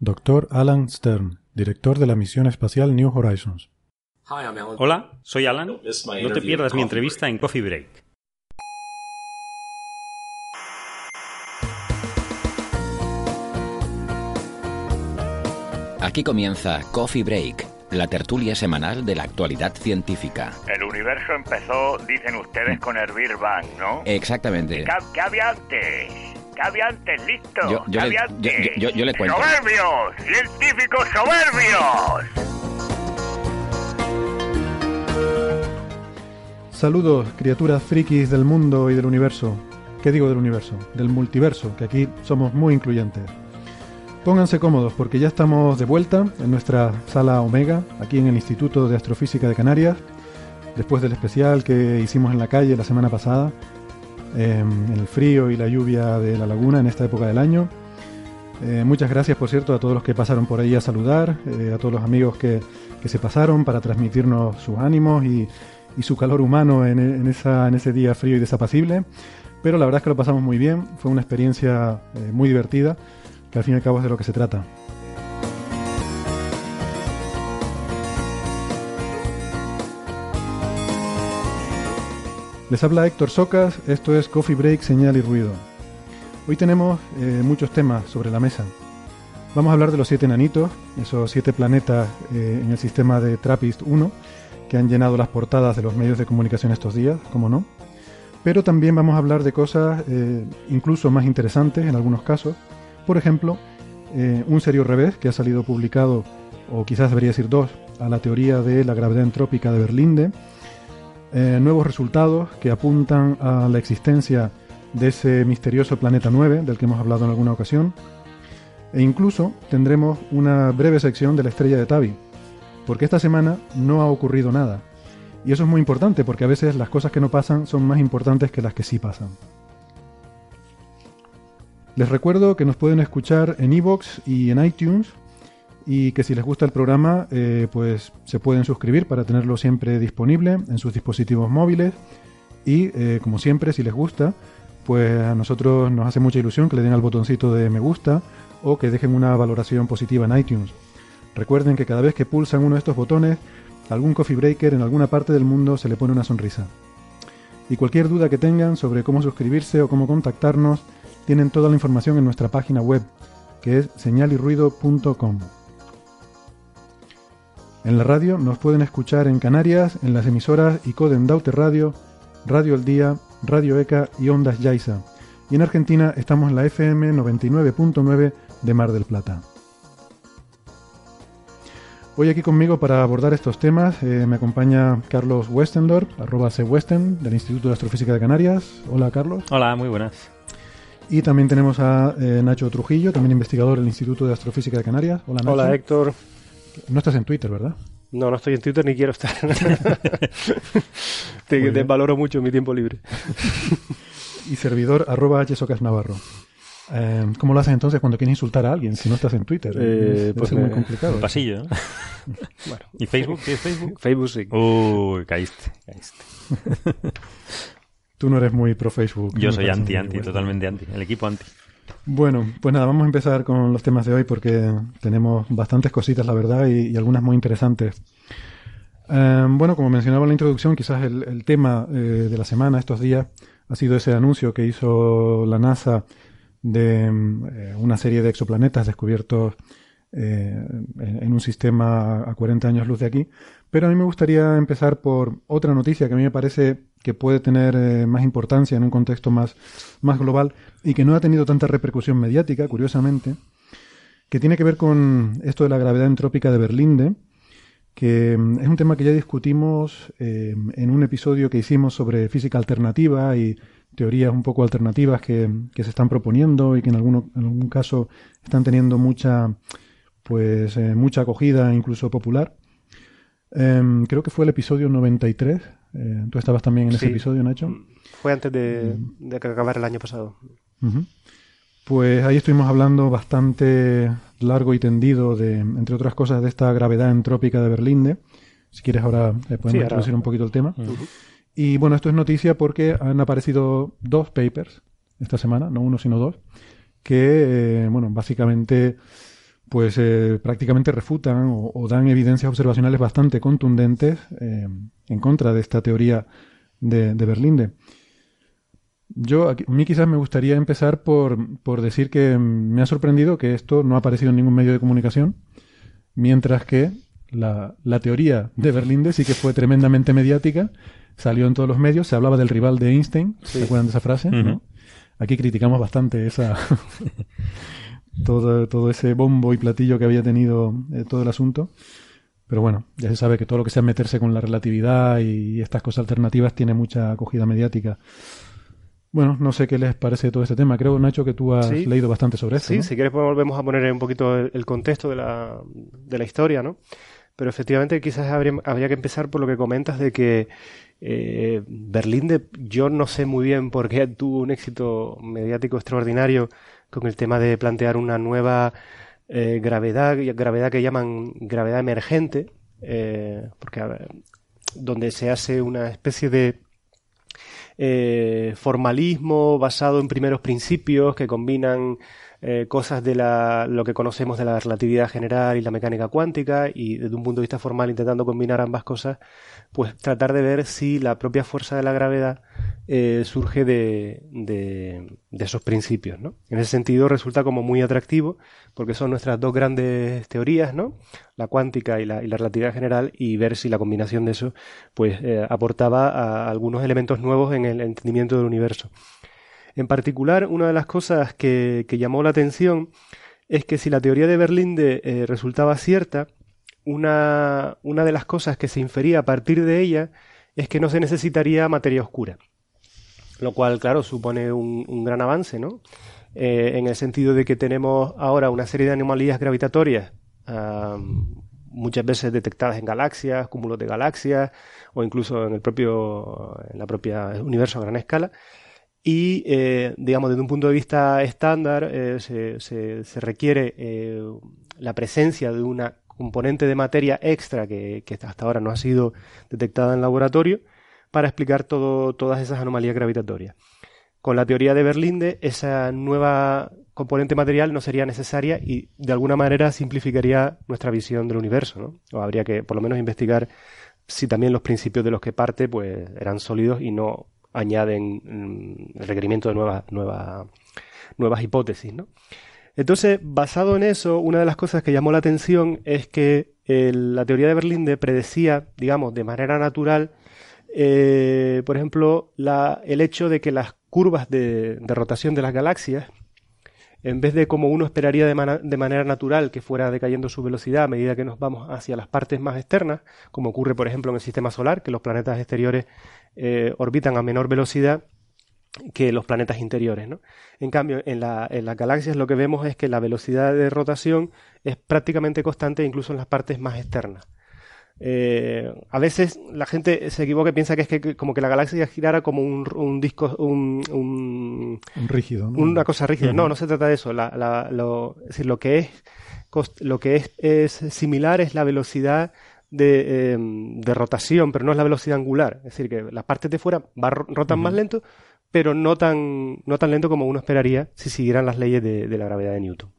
Dr. Alan Stern, director de la misión espacial New Horizons. Hola, soy Alan. No te pierdas mi entrevista en Coffee Break. Aquí comienza Coffee Break, la tertulia semanal de la actualidad científica. El universo empezó, dicen ustedes, con el Big Bang, ¿no? Exactamente. ¿Qué, qué había antes? ¿Qué había antes? Listo. Yo- yo ¿Qué le- había yo- antes? yo- yo- yo le cuento. ¡Soberbios! ¡Científicos soberbios! Saludos, criaturas frikis del mundo y del universo. ¿Qué digo del universo? Del multiverso, que aquí somos muy incluyentes. Pónganse cómodos porque ya estamos de vuelta en nuestra sala Omega, aquí en el Instituto de Astrofísica de Canarias, después del especial que hicimos en la calle la semana pasada, eh, el frío y la lluvia de la laguna en esta época del año. Eh, muchas gracias, por cierto, a todos los que pasaron por ahí a saludar, eh, a todos los amigos que, que se pasaron para transmitirnos sus ánimos y, y su calor humano en, en esa, en ese día frío y desapacible. Pero la verdad es que lo pasamos muy bien, fue una experiencia eh, muy divertida, que al fin y al cabo es de lo que se trata. Les habla Héctor Socas, esto es Coffee Break, Señal y Ruido. Hoy tenemos eh, muchos temas sobre la mesa. Vamos a hablar de los siete enanitos, esos siete planetas eh, en el sistema de TRAPPIST-1 que han llenado las portadas de los medios de comunicación estos días, como no. Pero también vamos a hablar de cosas eh, incluso más interesantes en algunos casos. Por ejemplo, un serio revés que ha salido publicado, o quizás debería decir dos, a la teoría de la gravedad entrópica de Berlinde. Eh, nuevos resultados que apuntan a la existencia de ese misterioso planeta 9 del que hemos hablado en alguna ocasión. E incluso tendremos una breve sección de la estrella de Tabi, porque esta semana no ha ocurrido nada. Y eso es muy importante porque a veces las cosas que no pasan son más importantes que las que sí pasan. Les recuerdo que nos pueden escuchar en iVoox y en iTunes y que si les gusta el programa eh, pues se pueden suscribir para tenerlo siempre disponible en sus dispositivos móviles y eh, como siempre si les gusta pues a nosotros nos hace mucha ilusión que le den al botoncito de me gusta o que dejen una valoración positiva en iTunes. Recuerden que cada vez que pulsan uno de estos botones, algún coffee breaker en alguna parte del mundo se le pone una sonrisa. Y cualquier duda que tengan sobre cómo suscribirse o cómo contactarnos, tienen toda la información en nuestra página web, que es señalirruido.com. En la radio nos pueden escuchar en Canarias, en las emisoras ICODEN Daute Radio, Radio El Día, Radio ECA y Ondas Yaiza. Y en Argentina estamos en la FM 99.9 de Mar del Plata. Hoy aquí conmigo para abordar estos temas eh, me acompaña Carlos Westendorp, arroba Westen, del Instituto de Astrofísica de Canarias. Hola Carlos. Hola, muy buenas. Y también tenemos a eh, Nacho Trujillo, también investigador del Instituto de Astrofísica de Canarias. Hola Nacho. Hola Héctor. No estás en Twitter, ¿verdad? No, no estoy en Twitter ni quiero estar. te, valoro mucho mi tiempo libre. Y servidor arroba Hsocas Navarro. Eh, ¿Cómo lo haces entonces cuando quieres insultar a alguien si no estás en Twitter? Eh, pues ser muy complicado. Pasillo, ¿no? Bueno, ¿Y Facebook? ¿Tienes Facebook? Facebook sí. Uy, caíste, caíste. Tú no eres muy pro Facebook. Yo soy anti, anti, bueno. totalmente anti. El equipo anti. Bueno, pues nada, vamos a empezar con los temas de hoy porque tenemos bastantes cositas, la verdad, y, algunas muy interesantes. Eh, bueno, como mencionaba en la introducción, quizás el, tema eh, de la semana, estos días, ha sido ese anuncio que hizo la NASA de mm, eh, una serie de exoplanetas descubiertos eh, en, en un sistema a 40 años luz de aquí. Pero a mí me gustaría empezar por otra noticia que a mí me parece que puede tener eh, más importancia en un contexto más, más global y que no ha tenido tanta repercusión mediática, curiosamente, que tiene que ver con esto de la gravedad entrópica de Berlinde, que mm, es un tema que ya discutimos eh, en un episodio que hicimos sobre física alternativa y teorías un poco alternativas que, que se están proponiendo y que en, alguno, en algún caso están teniendo mucha, pues, eh, mucha acogida, incluso popular. Em, creo que fue el episodio 93. Eh, Tú estabas también en ese episodio, Nacho. Fue antes de, de acabar el año pasado. Pues ahí estuvimos hablando bastante largo y tendido de, entre otras cosas, de esta gravedad entrópica de Berlinde. Si quieres ahora eh, podemos introducir un poquito el tema. Y bueno, esto es noticia porque han aparecido dos papers esta semana, no uno sino dos, que, eh, bueno, básicamente, pues eh, prácticamente refutan o, dan evidencias observacionales bastante contundentes en contra de esta teoría de, de Berlinde. Yo, a mí quizás me gustaría empezar por, por, decir que me ha sorprendido que esto no ha aparecido en ningún medio de comunicación, mientras que la, la teoría de Berlinde sí que fue tremendamente mediática, salió en todos los medios, se hablaba del rival de Einstein, ¿se acuerdan de esa frase? Aquí criticamos bastante esa todo, todo ese bombo y platillo que había tenido eh, todo el asunto. Pero bueno, ya se sabe que todo lo que sea meterse con la relatividad y estas cosas alternativas tiene mucha acogida mediática. Bueno, no sé qué les parece todo este tema. Creo, Nacho, que tú has leído bastante sobre esto. Sí, si quieres pues volvemos a poner un poquito el, contexto de la, de la, historia, ¿no? Pero efectivamente quizás habría, habría, que empezar por lo que comentas de que eh, Berlín, de, yo no sé muy bien por qué tuvo un éxito mediático extraordinario con el tema de plantear una nueva eh, gravedad, gravedad que llaman gravedad emergente, eh, porque donde se hace una especie de eh, formalismo basado en primeros principios que combinan eh, cosas de la, lo que conocemos de la relatividad general y la mecánica cuántica y desde un punto de vista formal intentando combinar ambas cosas, pues tratar de ver si la propia fuerza de la gravedad eh, surge de, de, esos principios. ¿no? En ese sentido resulta como muy atractivo porque son nuestras dos grandes teorías, ¿no? la cuántica y la, y la relatividad general y ver si la combinación de eso pues eh, aportaba a algunos elementos nuevos en el entendimiento del universo. En particular, una de las cosas que, llamó la atención es que si la teoría de Berlinde eh, resultaba cierta, una, una, de las cosas que se infería a partir de ella es que no se necesitaría materia oscura. Lo cual, claro, supone un, gran avance, ¿no? Eh, en el sentido de que tenemos ahora una serie de anomalías gravitatorias, muchas veces detectadas en galaxias, cúmulos de galaxias, o incluso en el propio, en la propia universo a gran escala, y, eh, digamos, desde un punto de vista estándar, eh, se, se, requiere la presencia de una componente de materia extra que, hasta ahora no ha sido detectada en laboratorio para explicar todo, todas esas anomalías gravitatorias. Con la teoría de Berlinde, esa nueva componente material no sería necesaria y de alguna manera simplificaría nuestra visión del universo, ¿no? O habría que por lo menos investigar si también los principios de los que parte pues eran sólidos y no añaden mm, el requerimiento de nuevas, nuevas, nuevas hipótesis, ¿no? Entonces, basado en eso, una de las cosas que llamó la atención es que la teoría de Berlinde predecía, digamos, de manera natural, eh, por ejemplo, el hecho de que las curvas de, rotación de las galaxias, en vez de como uno esperaría de, de, manera natural que fuera decayendo su velocidad a medida que nos vamos hacia las partes más externas, como ocurre, por ejemplo, en el sistema solar, que los planetas exteriores eh, orbitan a menor velocidad que los planetas interiores. ¿no? En cambio, en, la, en, las galaxias lo que vemos es que la velocidad de rotación es prácticamente constante incluso en las partes más externas. Eh, a veces la gente se equivoca y piensa que es que como que la galaxia girara como un, disco, un, un, rígido, una cosa rígida. No, no se trata de eso. lo, es decir, lo que es lo que es, es similar es la velocidad de, em, de, rotación, pero no es la velocidad angular. Es decir, que las partes de fuera rotan más lento, pero no tan, no tan lento como uno esperaría si siguieran las leyes de, la gravedad de Newton.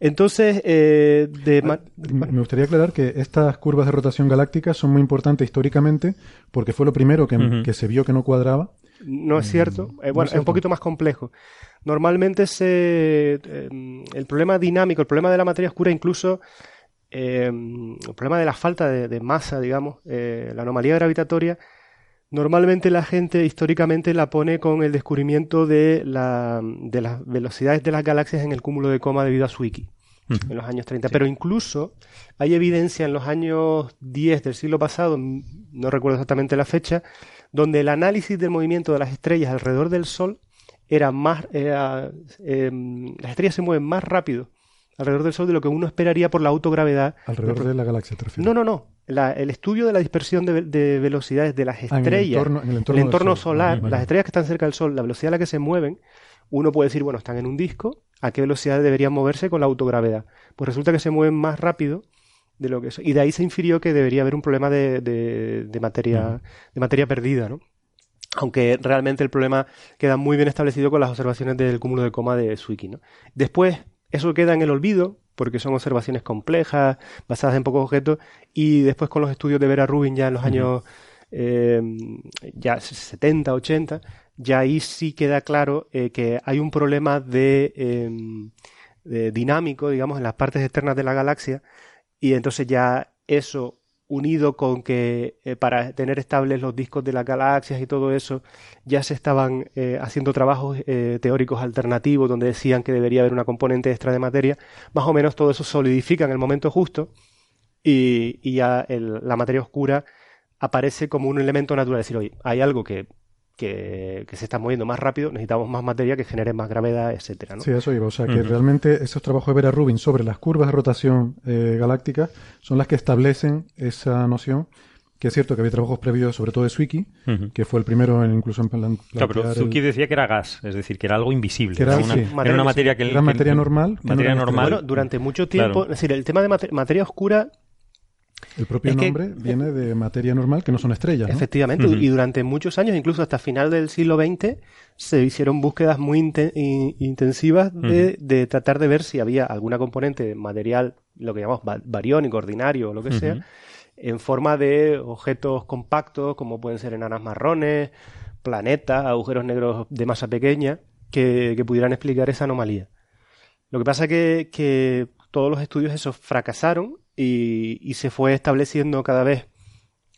Entonces, eh, de ah, me gustaría aclarar que estas curvas de rotación galáctica son muy importantes históricamente porque fue lo primero que, se vio que no cuadraba. No es cierto. Mm, eh, bueno, es, un poquito más complejo. Normalmente se, em, el problema dinámico, el problema de la materia oscura incluso Em, el problema de la falta de, masa, digamos, eh, la anomalía gravitatoria, normalmente la gente históricamente la pone con el descubrimiento de, la, de las velocidades de las galaxias en el cúmulo de coma debido a Zwicky en los años 30. Pero incluso hay evidencia en los años 10 del siglo pasado, no recuerdo exactamente la fecha, donde el análisis del movimiento de las estrellas alrededor del Sol era más... Em, las estrellas se mueven más rápido alrededor del Sol de lo que uno esperaría por la autogravedad. Alrededor de la galaxia, ¿te No, no, no. el estudio de la dispersión de, velocidades de las ah, estrellas, en el entorno, solar, las estrellas que están cerca del Sol, la velocidad a la que se mueven, uno puede decir, bueno, están en un disco, ¿a qué velocidad deberían moverse con la autogravedad? Pues resulta que se mueven más rápido de lo que es. Y de ahí se infirió que debería haber un problema de, de materia, de materia perdida, ¿no? aunque realmente el problema queda muy bien establecido con las observaciones del cúmulo de coma de Zwicky. ¿no? Después, eso queda en el olvido, porque son observaciones complejas, basadas en pocos objetos, y después con los estudios de Vera Rubin ya en los años eh, ya 70, 80, ya ahí sí queda claro eh, que hay un problema em, de, dinámico, digamos, en las partes externas de la galaxia, y entonces ya eso unido con que eh, para tener estables los discos de las galaxias y todo eso, ya se estaban eh, haciendo trabajos eh, teóricos alternativos donde decían que debería haber una componente extra de materia, más o menos todo eso solidifica en el momento justo y, ya la materia oscura aparece como un elemento natural, es decir, hay algo que que, se está moviendo más rápido, necesitamos más materia que genere más gravedad, etcétera. Sí, eso iba. O sea, que realmente esos trabajos de Vera Rubin sobre las curvas de rotación eh, galáctica son las que establecen esa noción que es cierto que había trabajos previos, sobre todo de Zwicky, que fue el primero en incluso en plan. Claro, pero Zwicky decía que era gas, es decir, que era algo invisible. era, una, materia que. Era materia normal. Materia normal. Bueno, durante mucho tiempo, es decir, el tema de materia oscura el propio nombre viene de materia normal, que no son estrellas. Efectivamente, y durante muchos años, incluso hasta final del siglo XX, se hicieron búsquedas muy intensivas de, tratar de ver si había alguna componente material, lo que llamamos bariónico, ordinario o lo que sea, en forma de objetos compactos, como pueden ser enanas marrones, planetas, agujeros negros de masa pequeña, que, pudieran explicar esa anomalía. Lo que pasa es que todos los estudios esos fracasaron y, se fue estableciendo cada vez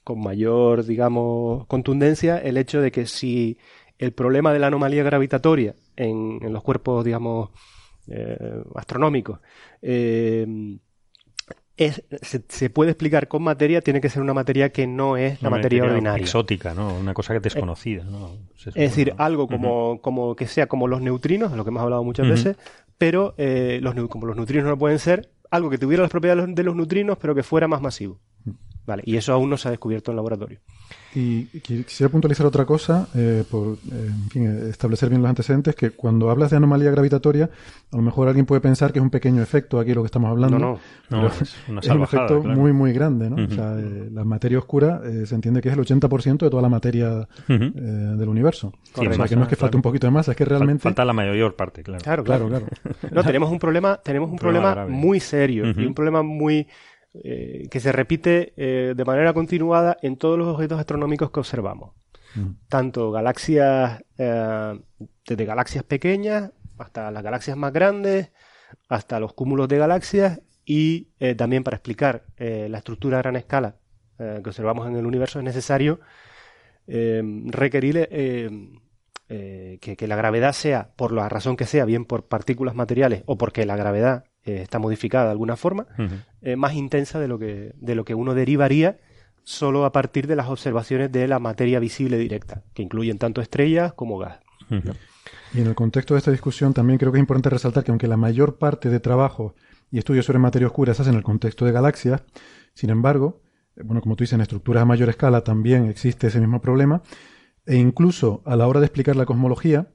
con mayor, digamos, contundencia el hecho de que si el problema de la anomalía gravitatoria en, los cuerpos, digamos, eh, astronómicos eh, se, puede explicar con materia, tiene que ser una materia que no es la materia, ordinaria. Exótica, ¿no? Una cosa que es desconocida, es decir, algo como, como que sea como los neutrinos, de lo que hemos hablado muchas veces, pero eh, los, como los neutrinos no pueden ser, algo que tuviera las propiedades de los neutrinos, pero que fuera más masivo. Vale, y eso aún no se ha descubierto en laboratorio. Y quisiera puntualizar otra cosa, eh, por eh, en fin, establecer bien los antecedentes, que cuando hablas de anomalía gravitatoria, a lo mejor alguien puede pensar que es un pequeño efecto aquí lo que estamos hablando. No, no, es, un efecto muy, muy grande. ¿no? O sea, eh, la materia oscura se entiende que es el 80% de toda la materia del universo. o sea, que no es que falte un poquito de masa, es que realmente... Falta la mayor parte, claro. Claro, claro. claro. no, tenemos un problema, tenemos un problema, muy serio y un problema muy eh, que se repite eh, de manera continuada en todos los objetos astronómicos que observamos. Mm. Tanto galaxias, eh, desde galaxias pequeñas hasta las galaxias más grandes, hasta los cúmulos de galaxias y también para explicar la estructura a gran escala que observamos en el universo es necesario requerir que, que, la gravedad sea, por la razón que sea, bien por partículas materiales o porque la gravedad eh, está modificada de alguna forma, eh, más intensa de lo, que, de lo que uno derivaría solo a partir de las observaciones de la materia visible directa, que incluyen tanto estrellas como gas. Y en el contexto de esta discusión también creo que es importante resaltar que aunque la mayor parte de trabajo y estudios sobre materia oscura se hacen en el contexto de galaxias, sin embargo, bueno, como tú dices, en estructuras a mayor escala también existe ese mismo problema, e incluso a la hora de explicar la cosmología,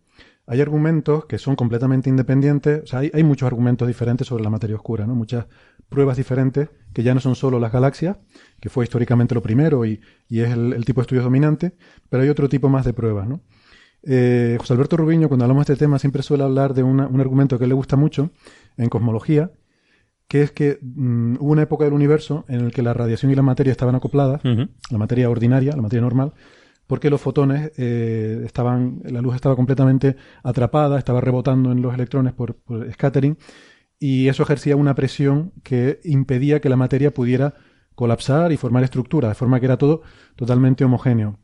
hay argumentos que son completamente independientes, o sea, hay, muchos argumentos diferentes sobre la materia oscura, ¿no? Muchas pruebas diferentes que ya no son solo las galaxias, que fue históricamente lo primero y, es el, tipo de estudio dominante, pero hay otro tipo más de pruebas, ¿no? Eh, José Alberto Rubiño, cuando hablamos de este tema, siempre suele hablar de un argumento que le gusta mucho en cosmología, que es que mm, hubo una época del universo en la que la radiación y la materia estaban acopladas, la materia ordinaria, la materia normal, porque los fotones eh, estaban, la luz estaba completamente atrapada, estaba rebotando en los electrones por, scattering, y eso ejercía una presión que impedía que la materia pudiera colapsar y formar estructura, de forma que era todo totalmente homogéneo.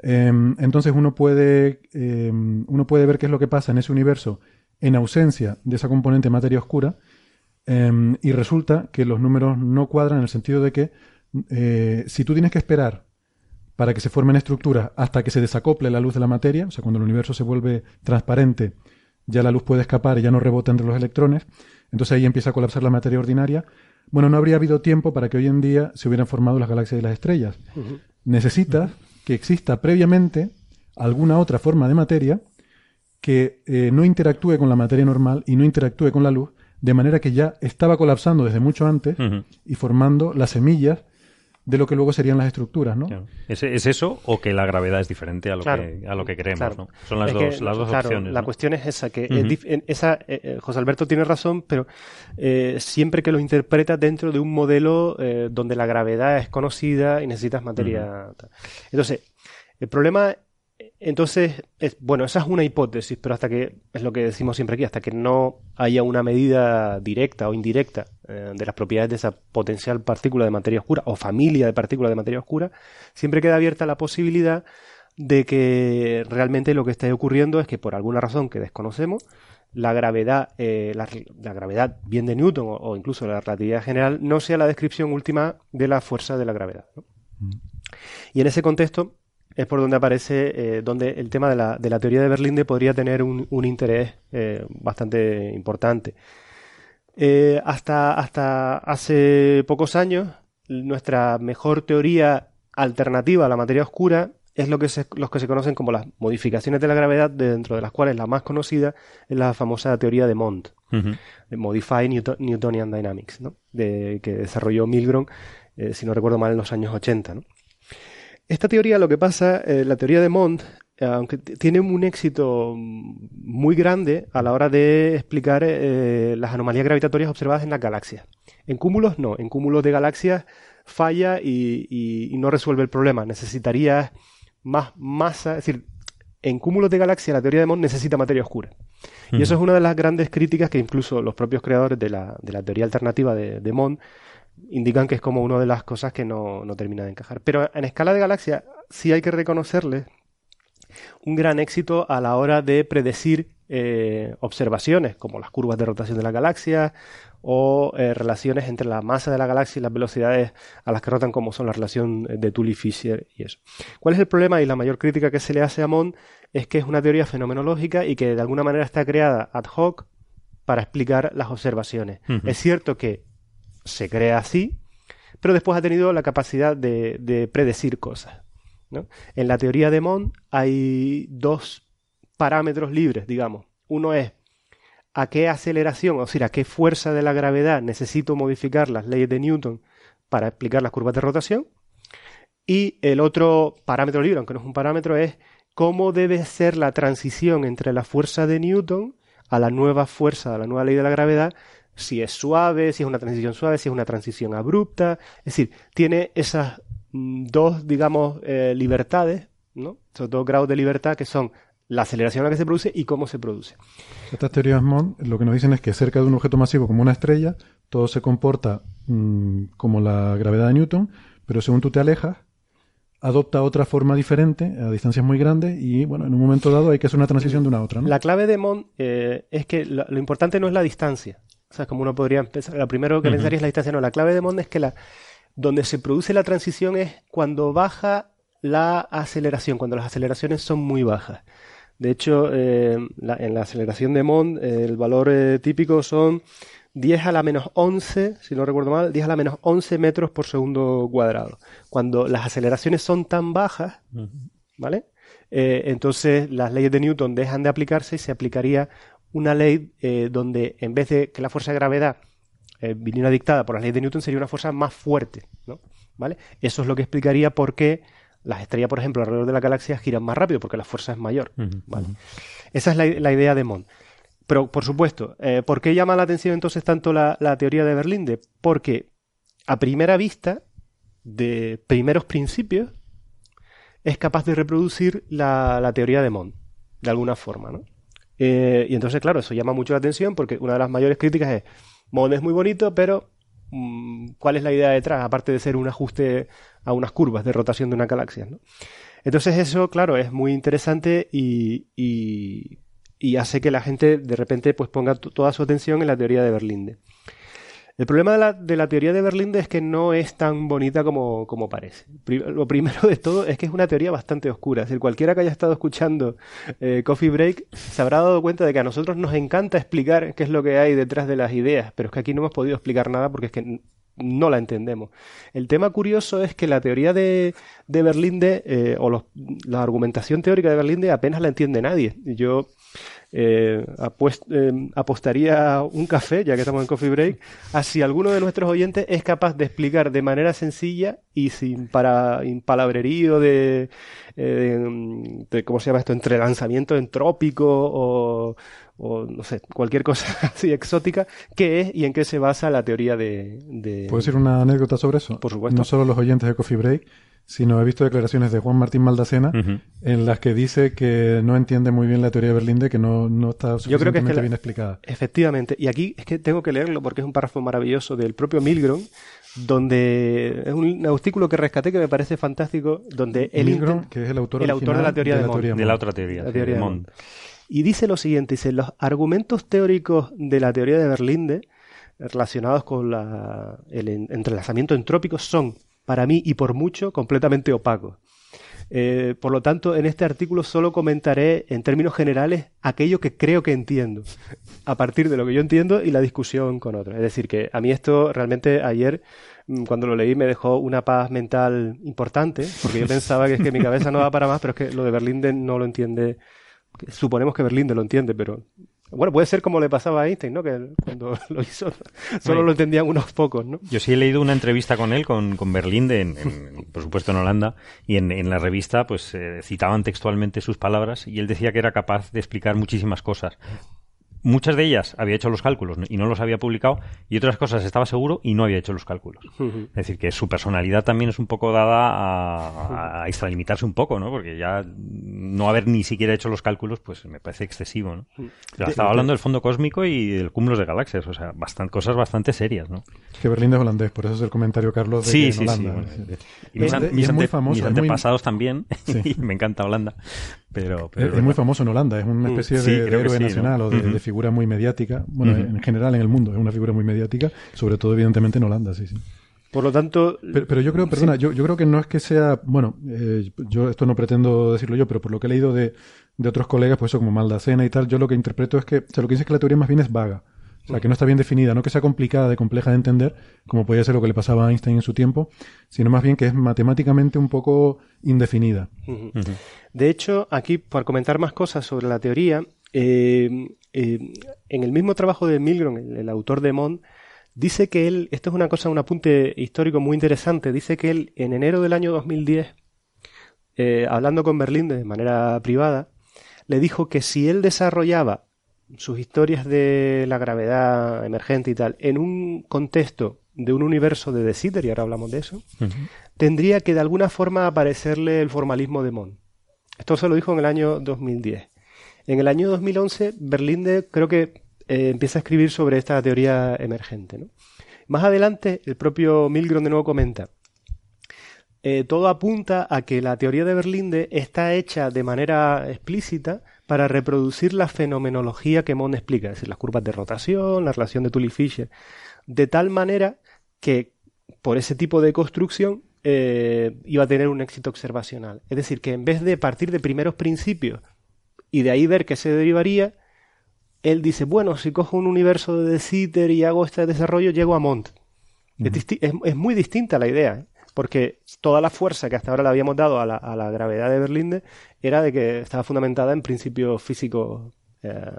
Em, entonces uno puede, em, uno puede ver qué es lo que pasa en ese universo en ausencia de esa componente materia oscura, em, y resulta que los números no cuadran en el sentido de que eh, si tú tienes que esperar para que se formen estructuras hasta que se desacople la luz de la materia, o sea, cuando el universo se vuelve transparente, ya la luz puede escapar y ya no rebota entre los electrones, entonces ahí empieza a colapsar la materia ordinaria. Bueno, no habría habido tiempo para que hoy en día se hubieran formado las galaxias y las estrellas. Necesita que exista previamente alguna otra forma de materia que eh, no interactúe con la materia normal y no interactúe con la luz, de manera que ya estaba colapsando desde mucho antes y formando las semillas de lo que luego serían las estructuras, ¿no? ¿Es, eso o que la gravedad es diferente a lo, que, a lo que queremos, ¿no? Son las dos, las dos opciones. La cuestión es esa, que esa, eh, eh, José Alberto tiene razón, pero eh, siempre que lo interpretas dentro de un modelo donde la gravedad es conocida y necesitas materia... Entonces, el problema entonces, es, bueno, esa es una hipótesis, pero hasta que, es lo que decimos siempre aquí, hasta que no haya una medida directa o indirecta eh, de las propiedades de esa potencial partícula de materia oscura o familia de partículas de materia oscura, siempre queda abierta la posibilidad de que realmente lo que está ocurriendo es que por alguna razón que desconocemos, la gravedad, eh, la, gravedad bien de Newton o, incluso la relatividad general no sea la descripción última de la fuerza de la gravedad. Mm. Y en ese contexto, es por donde aparece, eh, donde el tema de la, de la, teoría de Berlinde podría tener un, un interés eh, bastante importante. Eh, hasta, hasta hace pocos años, nuestra mejor teoría alternativa a la materia oscura es lo que se, los que se conocen como las modificaciones de la gravedad, dentro de las cuales la más conocida es la famosa teoría de Mond, de Modify Newtonian Dynamics, ¿no? de, que desarrolló Milgrom, si no recuerdo mal, en los años 80. ¿no? Esta teoría, lo que pasa, eh, la teoría de Mond, aunque tiene un éxito muy grande a la hora de explicar eh, las anomalías gravitatorias observadas en las galaxias. En cúmulos no, en cúmulos de galaxias falla y, no resuelve el problema. Necesitaría más masa, es decir, en cúmulos de galaxias la teoría de Mond necesita materia oscura. Y eso es una de las grandes críticas que incluso los propios creadores de la, teoría alternativa de, de Mond indican que es como una de las cosas que no, no termina de encajar. Pero en escala de galaxia sí hay que reconocerle un gran éxito a la hora de predecir eh, observaciones como las curvas de rotación de la galaxia o eh, relaciones entre la masa de la galaxia y las velocidades a las que rotan como son la relación de Tully-Fisher y eso. ¿Cuál es el problema y la mayor crítica que se le hace a Mond? Es que es una teoría fenomenológica y que de alguna manera está creada ad hoc para explicar las observaciones. Es cierto que se crea así, pero después ha tenido la capacidad de, predecir cosas. En la teoría de Mond hay dos parámetros libres, digamos. Uno es a qué aceleración, o sea, a qué fuerza de la gravedad necesito modificar las leyes de Newton para explicar las curvas de rotación. Y el otro parámetro libre, aunque no es un parámetro, es cómo debe ser la transición entre la fuerza de Newton a la nueva fuerza, a la nueva ley de la gravedad, si es suave, si es una transición suave, si es una transición abrupta. Es decir, tiene esas mm, dos, digamos, eh, libertades, ¿no? Esos dos grados de libertad que son la aceleración a la que se produce y cómo se produce. Estas teorías Mond lo que nos dicen es que cerca de un objeto masivo como una estrella, todo se comporta mm, como la gravedad de Newton, pero según tú te alejas, adopta otra forma diferente a distancias muy grandes y, bueno, en un momento dado hay que hacer una transición de una a otra. La clave de Mond eh, es que lo, importante no es la distancia, o sea, como uno podría empezar, lo primero que pensaría es la distancia, no, la clave de Mond es que la, donde se produce la transición es cuando baja la aceleración, cuando las aceleraciones son muy bajas. De hecho, eh, en la aceleración de Mond, eh, el valor eh, típico son 10 a la menos 11, si no recuerdo mal, 10 a la menos 11 metros por segundo cuadrado. Cuando las aceleraciones son tan bajas, ¿vale? entonces las leyes de Newton dejan de aplicarse y se aplicaría una ley eh, donde en vez de que la fuerza de gravedad eh, viniera dictada por las leyes de Newton sería una fuerza más fuerte, ¿no? ¿Vale? Eso es lo que explicaría por qué las estrellas, por ejemplo, alrededor de la galaxia giran más rápido, porque la fuerza es mayor. ¿vale? Esa es la, idea de Mond. Pero, por supuesto, eh, ¿por qué llama la atención entonces tanto la, teoría de Berlinde? Porque a primera vista, de primeros principios, es capaz de reproducir la, la teoría de Mond, de alguna forma, ¿no? Eh, y entonces, claro, eso llama mucho la atención porque una de las mayores críticas es, Mond es muy bonito, pero mm, ¿cuál es la idea detrás? Aparte de ser un ajuste a unas curvas de rotación de una galaxia. Entonces eso, claro, es muy interesante y, y, hace que la gente de repente pues ponga toda su atención en la teoría de Berlinde. El problema de la, de la, teoría de Berlín es que no es tan bonita como, como parece. lo primero de todo es que es una teoría bastante oscura. Es cualquiera que haya estado escuchando eh, Coffee Break se habrá dado cuenta de que a nosotros nos encanta explicar qué es lo que hay detrás de las ideas, pero es que aquí no hemos podido explicar nada porque es que no la entendemos. El tema curioso es que la teoría de, de Berlinde, eh, o la argumentación teórica de Berlinde apenas la entiende nadie. Yo eh, eh, apostaría un café, ya que estamos en Coffee Break, a si alguno de nuestros oyentes es capaz de explicar de manera sencilla y sin para palabrerío de, eh, de, ¿cómo se llama esto?, entre lanzamiento entrópico o, o no sé, cualquier cosa así exótica, qué es y en qué se basa la teoría de... de... ¿Puedo decir una anécdota sobre eso? Por supuesto. No solo los oyentes de Coffee Break, sino he visto declaraciones de Juan Martín Maldacena en las que dice que no entiende muy bien la teoría de Berlinde, que no, no está suficientemente bien explicada. Efectivamente, y aquí es que tengo que leerlo porque es un párrafo maravilloso del propio Milgrom, donde es un artículo que rescaté que me parece fantástico, donde él Milgrom, que es el autor, el autor de la teoría de, la, Mond, de la otra teoría, de Mond. Y dice lo siguiente, dice, los argumentos teóricos de la teoría de Berlinde relacionados con la, el entrelazamiento entrópico son para mí y por mucho completamente opaco. Eh, por lo tanto, en este artículo solo comentaré en términos generales aquello que creo que entiendo, a partir de lo que yo entiendo y la discusión con otros. Es decir, que a mí esto realmente ayer, mm, cuando lo leí, me dejó una paz mental importante, porque yo pensaba que es que mi cabeza no va para más, pero es que lo de Berlín no lo entiende. Suponemos que Berlín lo entiende, pero bueno, puede ser como le pasaba a Einstein, ¿no? Que cuando lo hizo solo lo entendían unos pocos, ¿no? Yo sí he leído una entrevista con él, con, con Berlín, en, por supuesto en Holanda, y en, en la revista pues eh, citaban textualmente sus palabras y él decía que era capaz de explicar muchísimas cosas muchas de ellas había hecho los cálculos y no los había publicado y otras cosas estaba seguro y no había hecho los cálculos. Es decir, que su personalidad también es un poco dada a, a, extralimitarse un poco, ¿no? Porque ya no haber ni siquiera hecho los cálculos, pues me parece excesivo, ¿no? estaba hablando del fondo cósmico y del cúmulo de galaxias, o sea, bastante, cosas bastante serias, ¿no? Que Berlín es holandés, por eso es el comentario, Carlos, de sí, sí, Holanda. Sí, Y mis, antepasados también, y me encanta Holanda. Pero, es, muy famoso en Holanda, es una mm, especie de, héroe nacional o de, figura muy mediática. Bueno, en general en el mundo es una figura muy mediática, sobre todo evidentemente en Holanda, sí, sí. Por lo tanto. Pero, yo creo, perdona, yo, yo, creo que no es que sea. Bueno, eh, yo esto no pretendo decirlo yo, pero por lo que he leído de, de otros colegas, pues eso como Maldacena y tal, yo lo que interpreto es que. O sea, lo que dice es que la teoría más bien es vaga. O sea, que no está bien definida, no que sea complicada, de compleja de entender, como podía ser lo que le pasaba a Einstein en su tiempo, sino más bien que es matemáticamente un poco indefinida. De hecho, aquí, por comentar más cosas sobre la teoría, eh, eh, en el mismo trabajo de Milgrom, el, autor de Mond, dice que él, esto es una cosa, un apunte histórico muy interesante, dice que él en enero del año 2010, eh, hablando con Berlín de manera privada, le dijo que si él desarrollaba sus historias de la gravedad emergente y tal, en un contexto de un universo de De Sitter, y ahora hablamos de eso, tendría que de alguna forma aparecerle el formalismo de Mond. Esto se lo dijo en el año 2010. En el año 2011, Berlinde creo que eh, empieza a escribir sobre esta teoría emergente. Más adelante, el propio Milgrom de nuevo comenta, eh, todo apunta a que la teoría de Berlinde está hecha de manera explícita para reproducir la fenomenología que Mond explica, es decir, las curvas de rotación, la relación de Tully-Fisher, de tal manera que por ese tipo de construcción eh, iba a tener un éxito observacional. Es decir, que en vez de partir de primeros principios y de ahí ver qué se derivaría, él dice, bueno, si cojo un universo de Sitter y hago este desarrollo, llego a Mont. es, muy distinta la idea. ¿eh? Porque toda la fuerza que hasta ahora le habíamos dado a la, gravedad de Berlinde era de que estaba fundamentada en principios físicos eh,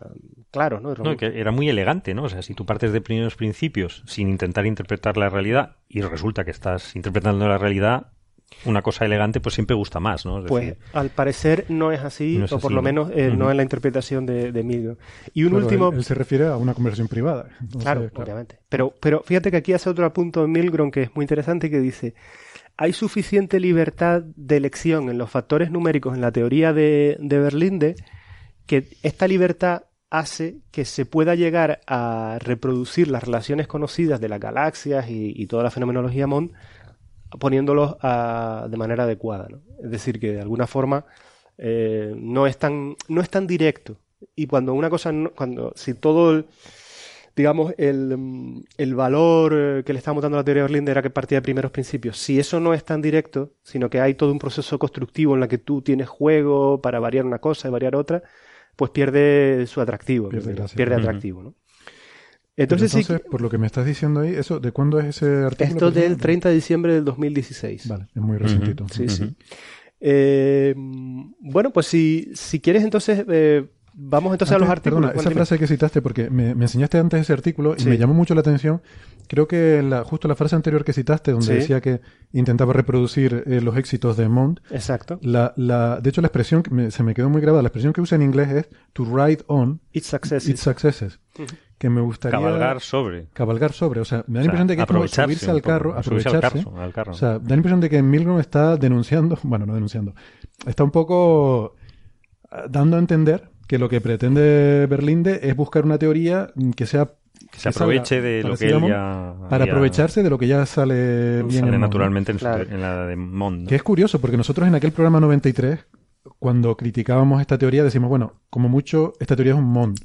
claros, ¿no? no que era muy elegante, ¿no? O sea, si tú partes de primeros principios sin intentar interpretar la realidad y resulta que estás interpretando la realidad, una cosa elegante pues siempre gusta más, ¿no? pues al parecer no es así, o por lo menos eh, no es la interpretación de, de Y un último... Él, se refiere a una conversión privada. claro, obviamente. Pero, pero fíjate que aquí hace otro punto en Milgrom que es muy interesante que dice hay suficiente libertad de elección en los factores numéricos en la teoría de, de Berlinde que esta libertad hace que se pueda llegar a reproducir las relaciones conocidas de las galaxias y, toda la fenomenología Mond poniéndolos de manera adecuada. Es decir, que de alguna forma eh, no, es tan, no es tan directo. Y cuando una cosa, cuando si todo digamos, el, el valor eh, que le estamos dando a la teoría de Berlín era que partía de primeros principios. Si eso no es tan directo, sino que hay todo un proceso constructivo en la que tú tienes juego para variar una cosa y variar otra, pues pierde su atractivo, Pierde pierde, gracia. pierde Ujú. atractivo, ¿no? Entonces, Entonces, sí, por lo que me estás diciendo ahí, eso, ¿de cuándo es ese artículo? esto del precisamente? 30 de diciembre del 2016. Vale, es muy recientito. Sí, sí. Eh, bueno, pues si, si quieres entonces, eh, vamos entonces a los Antes, artículos. Perdona, Bueno, esa dime. frase que citaste, porque me, me enseñaste antes ese artículo y Sí. me llamó mucho la atención. Creo que la, justo la frase anterior que citaste, donde Sí. decía que intentaba reproducir eh, los éxitos de Mond, Exacto. la, la, de hecho la expresión que me- se me quedó muy grabada, la expresión que usa en inglés es to ride on It's success. its successes, que me gustaría Cabalgar sobre. cabalgar sobre, o sea, me da la impresión de que es como aprovecharse subirse al un poco, carro, subirse al aprovecharse. carro, al carro. O sea, da la impresión de que Milgram está denunciando, bueno, no denunciando, está un poco ah, dando a entender que lo que pretende Berlinde es buscar una teoría mm, que sea Que se aproveche de lo que él ya. para había- aprovecharse de lo que ya sale bien sale en naturalmente en, Claro. en la de Mond. ¿no? Que es curioso, porque nosotros en aquel programa 93, cuando criticábamos esta teoría, decimos, bueno, como mucho, esta teoría es un Mond.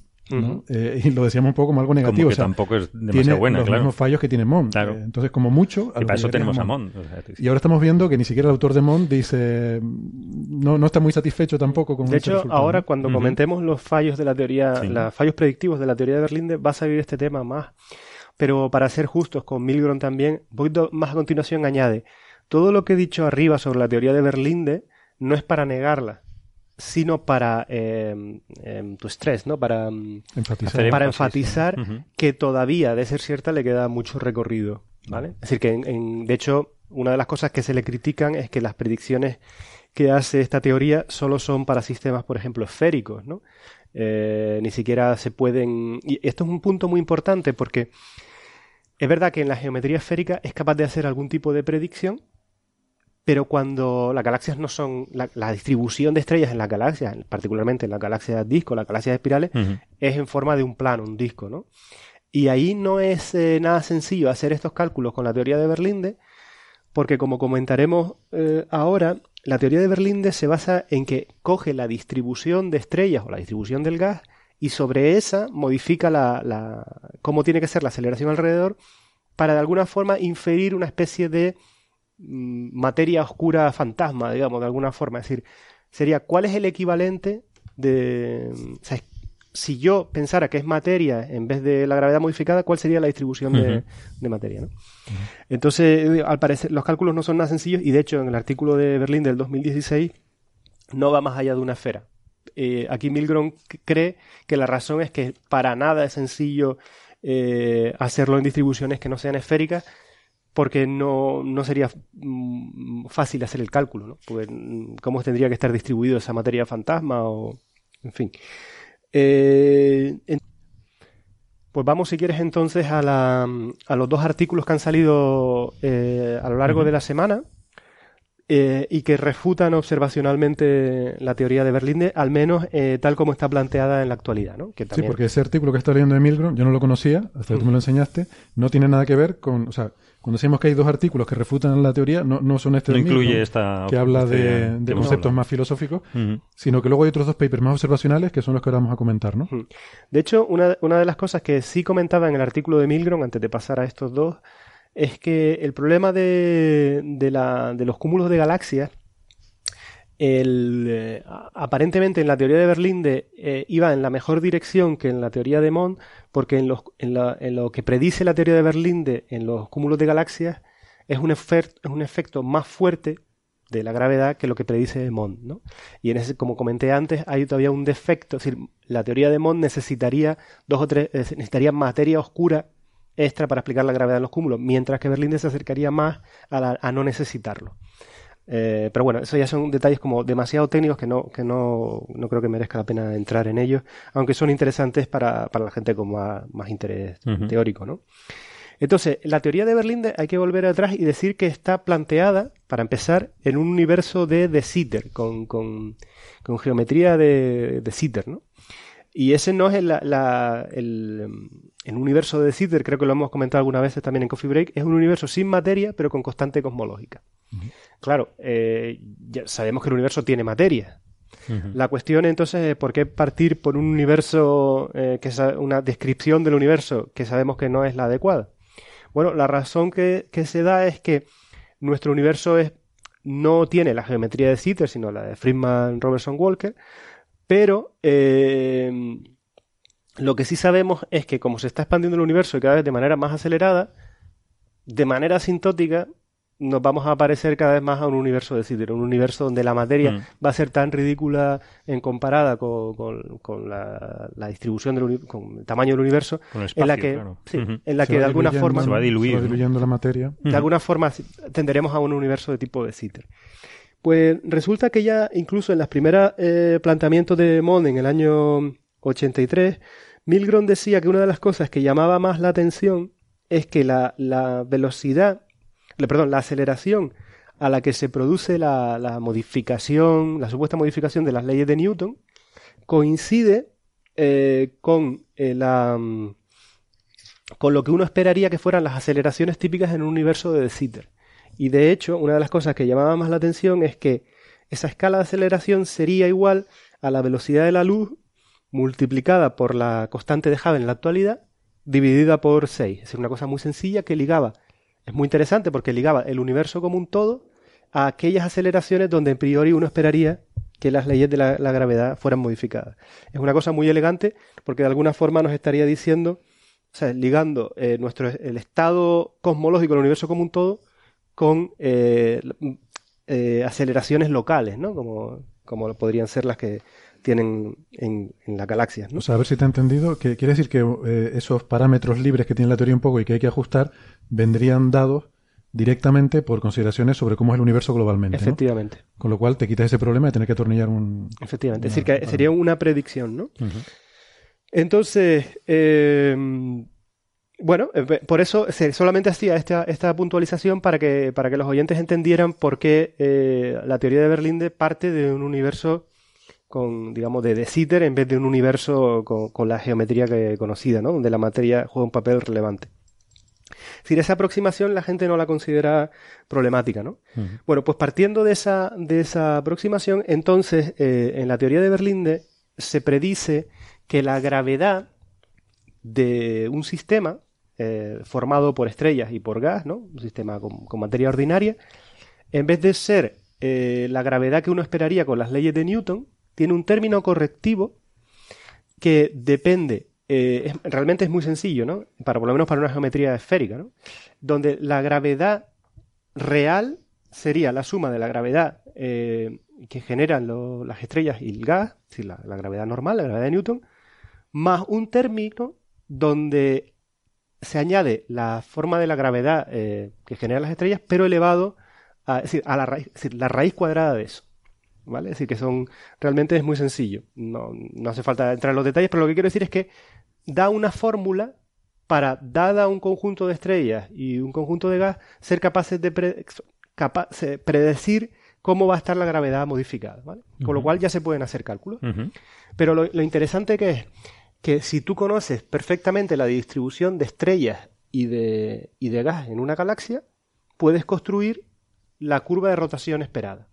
Eh, y lo decíamos un poco como algo negativo. Como que o sea, tampoco es tiene demasiado buena, los claro. mismos fallos que tiene Mond. Claro. Eh, entonces, como mucho... a Y para eso tenemos a Mond. Mond. o sea, Y ahora estamos viendo que ni siquiera el autor de Mond dice no, no está muy satisfecho tampoco con De hecho, resultado, ahora cuando comentemos los fallos de la teoría, Sí. los fallos predictivos de la teoría de Berlinde, va a salir este tema más. Pero para ser justos con Milgrom también, un poquito más a continuación añade, todo lo que he dicho arriba sobre la teoría de Berlinde no es para negarla, sino para eh, em, tu estrés, ¿no? Para, mm, Enfatizar. Para énfasis, enfatizar que todavía, de ser cierta, le queda mucho recorrido, ¿vale? Es decir, que en, en- de hecho, una de las cosas que se le critican es que las predicciones que hace esta teoría solo son para sistemas, por ejemplo, esféricos, ¿no? Eh, ni siquiera se pueden... Y esto es un punto muy importante porque es verdad que en la geometría esférica es capaz de hacer algún tipo de predicción, pero cuando las galaxias no son... La, la distribución de estrellas en las galaxias, particularmente en las galaxias disco, las galaxias espirales, es en forma de un plano, un disco, ¿no? Y ahí no es eh, nada sencillo hacer estos cálculos con la teoría de Berlinde, porque como comentaremos eh, ahora, la teoría de Berlinde se basa en que coge la distribución de estrellas o la distribución del gas y sobre esa modifica la, la- cómo tiene que ser la aceleración alrededor para de alguna forma inferir una especie de materia oscura fantasma, digamos, de alguna forma. Es decir, sería cuál es el equivalente de... o sea, si yo pensara que es materia en vez de la gravedad modificada, ¿cuál sería la distribución de, materia? ¿no? Entonces, eh, al parecer, los cálculos no son nada sencillos y de hecho en el artículo de Berlín del 2016 no va más allá de una esfera. Eh, aquí Milgrom cree que la razón es que para nada es sencillo eh, hacerlo en distribuciones que no sean esféricas porque no, no sería mm, fácil hacer el cálculo, ¿no? Porque mm, cómo tendría que estar distribuido esa materia fantasma o... en fin. Eh, en- pues vamos, si quieres, entonces a, la, a los dos artículos que han salido eh, a lo largo de la semana eh, y que refutan observacionalmente la teoría de Berlinde, al menos eh, tal como está planteada en la actualidad, ¿no? Que Sí, porque ese artículo que está leyendo de Milgrom, yo no lo conocía, hasta que tú me lo enseñaste, no tiene nada que ver con, o sea, cuando decimos que hay dos artículos que refutan la teoría, no, no son este No de incluye Milgrom, esta. que habla este- de, que hemos conceptos más filosóficos, sino que luego hay otros dos papers más observacionales que son los que ahora vamos a comentar, ¿no? De hecho, una, una de las cosas que sí comentaba en el artículo de Milgrom, antes de pasar a estos dos, es que el problema de, de, la, de los cúmulos de galaxias, el, eh, aparentemente en la teoría de Berlinde eh, iba en la mejor dirección que en la teoría de Mond, porque en, los, en, la- en lo que predice la teoría de Berlinde en los cúmulos de galaxias es un, es un efecto más fuerte de la gravedad que lo que predice Mond, ¿no? Y en ese, como comenté antes, hay todavía un defecto, es decir, la teoría de Mond necesitaría dos o tres, eh, necesitaría materia oscura extra para explicar la gravedad de los cúmulos, mientras que Berlinde se acercaría más a, la- a no necesitarlo. Eh, pero bueno, eso ya son detalles como demasiado técnicos que no, que no, no creo que merezca la pena entrar en ellos, aunque son interesantes para, para la gente con más, más interés teórico, ¿no? Entonces, la teoría de Berlinde hay que volver atrás y decir que está planteada, para empezar, en un universo de De Sitter, con, con, con geometría de, de Sitter, ¿no? Y ese no es el, la- el, el universo de Sitter, creo que lo hemos comentado algunas veces también en Coffee Break, es un universo sin materia, pero con constante cosmológica. Claro, eh, ya sabemos que el universo tiene materia, La cuestión entonces es por qué partir por un universo, eh, que es una descripción del universo que sabemos que no es la adecuada. Bueno, la razón que, se da es que nuestro universo es, no tiene la geometría de Sitter, sino la de Friedman Robertson Walker, pero eh, lo que sí sabemos es que como se está expandiendo el universo y cada vez de manera más acelerada, de manera asintótica, nos vamos a aparecer cada vez más a un universo de Sitter, un universo donde la materia mm. va a ser tan ridícula en comparada con, la, distribución del con el tamaño del universo, en la que, en la que de alguna forma se va, diluyendo la materia. De alguna forma tenderemos a un universo de tipo de Sitter. Pues resulta que ya incluso en las primeras eh, planteamientos de Mond en el año 83, Milgrom decía que una de las cosas que llamaba más la atención es que la, velocidad perdón, la aceleración a la que se produce la, modificación, la supuesta modificación de las leyes de Newton, coincide eh, con, eh, con lo que uno esperaría que fueran las aceleraciones típicas en un universo de De Sitter. Y de hecho, una de las cosas que llamaba más la atención es que esa escala de aceleración sería igual a la velocidad de la luz multiplicada por la constante de Hubble en la actualidad, dividida por 6. Es una cosa muy sencilla que ligaba es muy interesante porque ligaba el universo como un todo a aquellas aceleraciones donde en priori uno esperaría que las leyes de la, gravedad fueran modificadas. Es una cosa muy elegante porque de alguna forma nos estaría diciendo, o sea, ligando eh, nuestro, el estado cosmológico del universo como un todo con eh, eh, aceleraciones locales, ¿no? Como, como podrían ser las que tienen en, en las galaxias. ¿no? O sea, a ver si te he entendido, que quiere decir que eh, esos parámetros libres que tiene la teoría un poco y que hay que ajustar vendrían dados directamente por consideraciones sobre cómo es el universo globalmente. Efectivamente. Con lo cual te quitas ese problema de tener que atornillar un... Efectivamente. es decir, que sería una predicción, ¿no? Entonces, eh, bueno, eh, por eso solamente hacía esta, esta, puntualización para que, para que los oyentes entendieran por qué la teoría de Berlinde parte de un universo con, digamos, de De Sitter en vez de un universo con, la geometría que, conocida, ¿no? Donde la materia juega un papel relevante. Es decir, esa aproximación la gente no la considera problemática, ¿no? Bueno, pues partiendo de esa, de esa aproximación, entonces, eh, en la teoría de Berlinde se predice que la gravedad de un sistema eh, formado por estrellas y por gas, ¿no? Un sistema con, materia ordinaria, en vez de ser eh, la gravedad que uno esperaría con las leyes de Newton, tiene un término correctivo que depende, eh, realmente es muy sencillo, ¿no? Para, por lo menos para una geometría esférica, ¿no? Donde la gravedad real sería la suma de la gravedad que generan las estrellas y el gas, es decir, la, gravedad normal, la gravedad de Newton, más un término donde se añade la forma de la gravedad eh, que generan las estrellas, pero elevado a, a la raíz, es decir, la raíz cuadrada de eso. ¿vale? Es decir, que son, realmente es muy sencillo. No, no hace falta entrar en los detalles, pero lo que quiero decir es que da una fórmula para, dada un conjunto de estrellas y un conjunto de gas, ser capaces de predecir cómo va a estar la gravedad modificada, ¿vale? Con lo cual ya se pueden hacer cálculos. Pero lo, lo, interesante que es que si tú conoces perfectamente la distribución de estrellas y de, y de gas en una galaxia, puedes construir la curva de rotación esperada.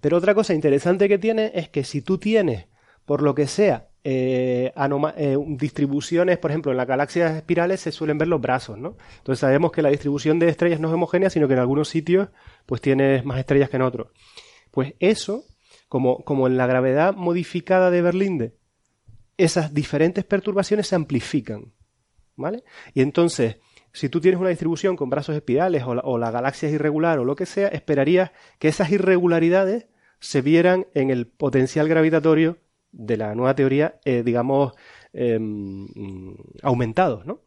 Pero otra cosa interesante que tiene es que si tú tienes, por lo que sea, eh, eh, distribuciones, por ejemplo, en las galaxias espirales se suelen ver los brazos, ¿no? Entonces sabemos que la distribución de estrellas no es homogénea, sino que en algunos sitios pues tienes más estrellas que en otros. Pues eso, como, como en la gravedad modificada de Berlinde, esas diferentes perturbaciones se amplifican, ¿vale? Y entonces, si tú tienes una distribución con brazos espirales o la, galaxia es irregular o lo que sea, esperarías que esas irregularidades se vieran en el potencial gravitatorio de la nueva teoría, eh, digamos, em, aumentados, ¿no?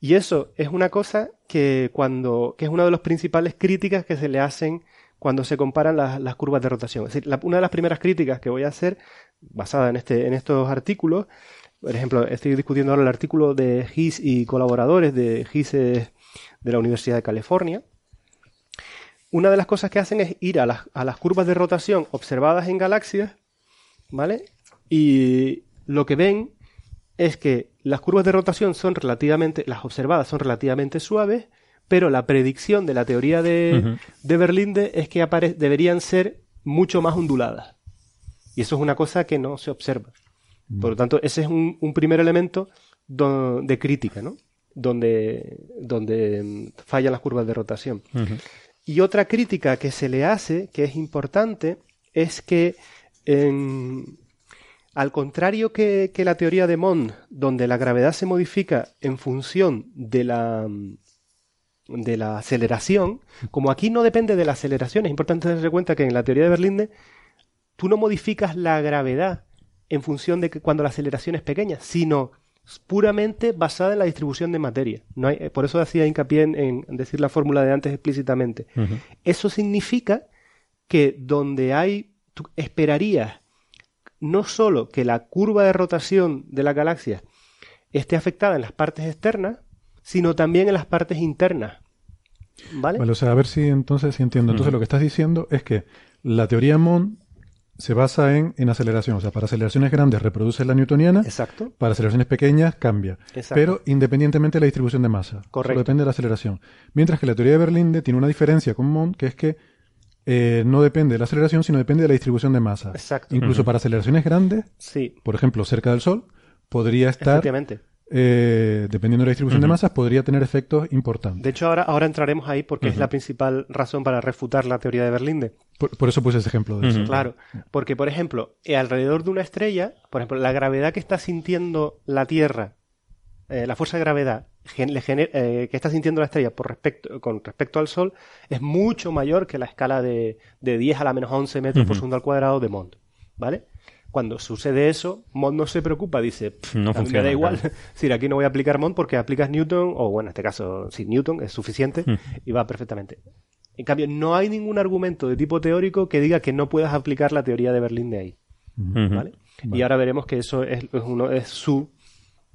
Y eso es una cosa que cuando, que es una de las principales críticas que se le hacen cuando se comparan las, curvas de rotación. Es decir, una de las primeras críticas que voy a hacer, basada en, este, en estos artículos, por ejemplo, estoy discutiendo ahora el artículo de GIS y colaboradores de GIS de la Universidad de California. Una de las cosas que hacen es ir a las, curvas de rotación observadas en galaxias, ¿vale? Y lo que ven es que las curvas de rotación son relativamente, las observadas son relativamente suaves, pero la predicción de la teoría de, de Berlinde es que deberían ser mucho más onduladas. Y eso es una cosa que no se observa. Por lo tanto, ese es un, un primer elemento de crítica, ¿no? Donde, donde mm, fallan las curvas de rotación. Y otra crítica que se le hace, que es importante, es que en- al contrario que, que la teoría de Mond, donde la gravedad se modifica en función de la, mm, de la aceleración, como aquí no depende de la aceleración, es importante en cuenta que en la teoría de Berlinde tú no modificas la gravedad en función de que cuando la aceleración es pequeña, sino puramente basada en la distribución de materia. No hay- por eso hacía hincapié en, en decir la fórmula de antes explícitamente. Eso significa que donde hay, tú esperarías no solo que la curva de rotación de la galaxia esté afectada en las partes externas, sino también en las partes internas. ¿Vale? Vale, o sea, a ver si entonces si entiendo. Entonces lo que estás diciendo es que la teoría Mond se basa en, en aceleración. O sea, para aceleraciones grandes reproduce la newtoniana, Exacto. para aceleraciones pequeñas cambia. Exacto. Pero independientemente de la distribución de masa. Correcto. Solo depende de la aceleración. Mientras que la teoría de Berlinde tiene una diferencia con Mond, que es que eh, no depende de la aceleración, sino depende de la distribución de masa. Exacto. Incluso para aceleraciones grandes, Sí, por ejemplo, cerca del Sol, podría estar, efectivamente. Eh, dependiendo de la distribución de masas, podría tener efectos importantes. De hecho, ahora, ahora entraremos ahí porque es la principal razón para refutar la teoría de Berlinde. Por, por eso puse ese ejemplo de eso. Claro, porque por ejemplo, eh, alrededor de una estrella, por ejemplo, la gravedad que está sintiendo la Tierra, eh, la fuerza de gravedad gen- le gener- eh, que está sintiendo la estrella por respecto, con respecto al Sol es mucho mayor que la escala de, de 10 a la menos 11 metros por segundo al cuadrado de Mond, ¿vale? Cuando sucede eso, Mond no se preocupa, dice, "Pff, No a mí me funciona, da igual, claro. es decir, aquí no voy a aplicar Mond porque aplicas Newton, o bueno, en este caso, sí, Newton es suficiente y va perfectamente. En cambio, no hay ningún argumento de tipo teórico que diga que no puedas aplicar la teoría de Berlín de ahí. ¿vale? Y ahora veremos que eso es, es uno, es su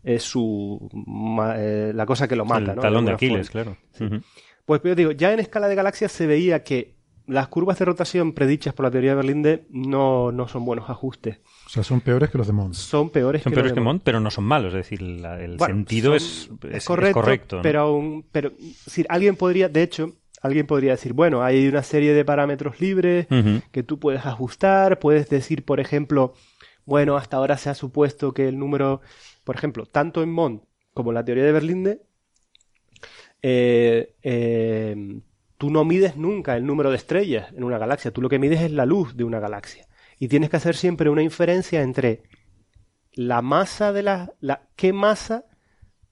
es su ma- eh, la cosa que lo mata, El ¿no? talón de Aquiles, forma. claro. Pues yo digo, ya en escala de galaxias se veía que las curvas de rotación predichas por la teoría de Berlinde no, no son buenos ajustes. O sea, son peores que los de Mons. Son peores Son que peores los que de Mont, pero no son malos. Es decir, la- el Bueno, sentido son- es, es- es correcto, correcto. ¿no? pero aún, pero es decir, alguien podría, de hecho, alguien podría decir, bueno, hay una serie de parámetros libres que tú puedes ajustar, puedes decir, por ejemplo, bueno, hasta ahora se ha supuesto que el número, por ejemplo, tanto en Mond como en la teoría de Berlinde, eh, eh, tú no mides nunca el número de estrellas en una galaxia, tú lo que mides es la luz de una galaxia. Y tienes que hacer siempre una inferencia entre la masa de la, la qué masa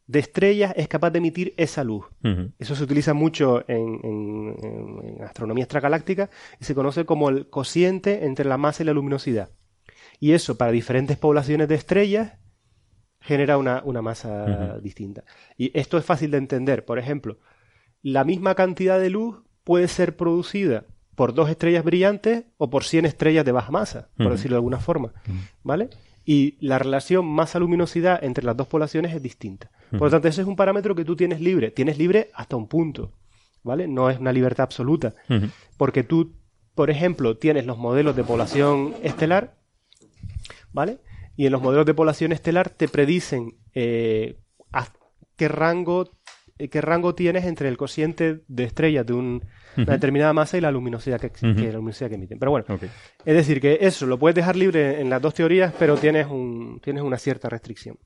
de estrellas es capaz de emitir esa luz. Eso se utiliza mucho en, en- en- astronomía extragaláctica y se conoce como el cociente entre la masa y la luminosidad. Y eso para diferentes poblaciones de estrellas genera una, una masa distinta. Y esto es fácil de entender. Por ejemplo, la misma cantidad de luz puede ser producida por dos estrellas brillantes o por 100 estrellas de baja masa, por decirlo de alguna forma. ¿Vale? Y la relación masa-luminosidad entre las dos poblaciones es distinta. Por lo tanto, ese es un parámetro que tú tienes libre. Tienes libre hasta un punto. ¿Vale? No es una libertad absoluta. Porque tú, por ejemplo, tienes los modelos de población estelar, ¿vale? Y en los modelos de población estelar te predicen eh, a qué rango qué rango tienes entre el cociente de estrellas de un- una determinada masa y la luminosidad que, la luminosidad que emiten. Pero bueno, es decir, que eso lo puedes dejar libre en las dos teorías, pero tienes, un, tienes una cierta restricción.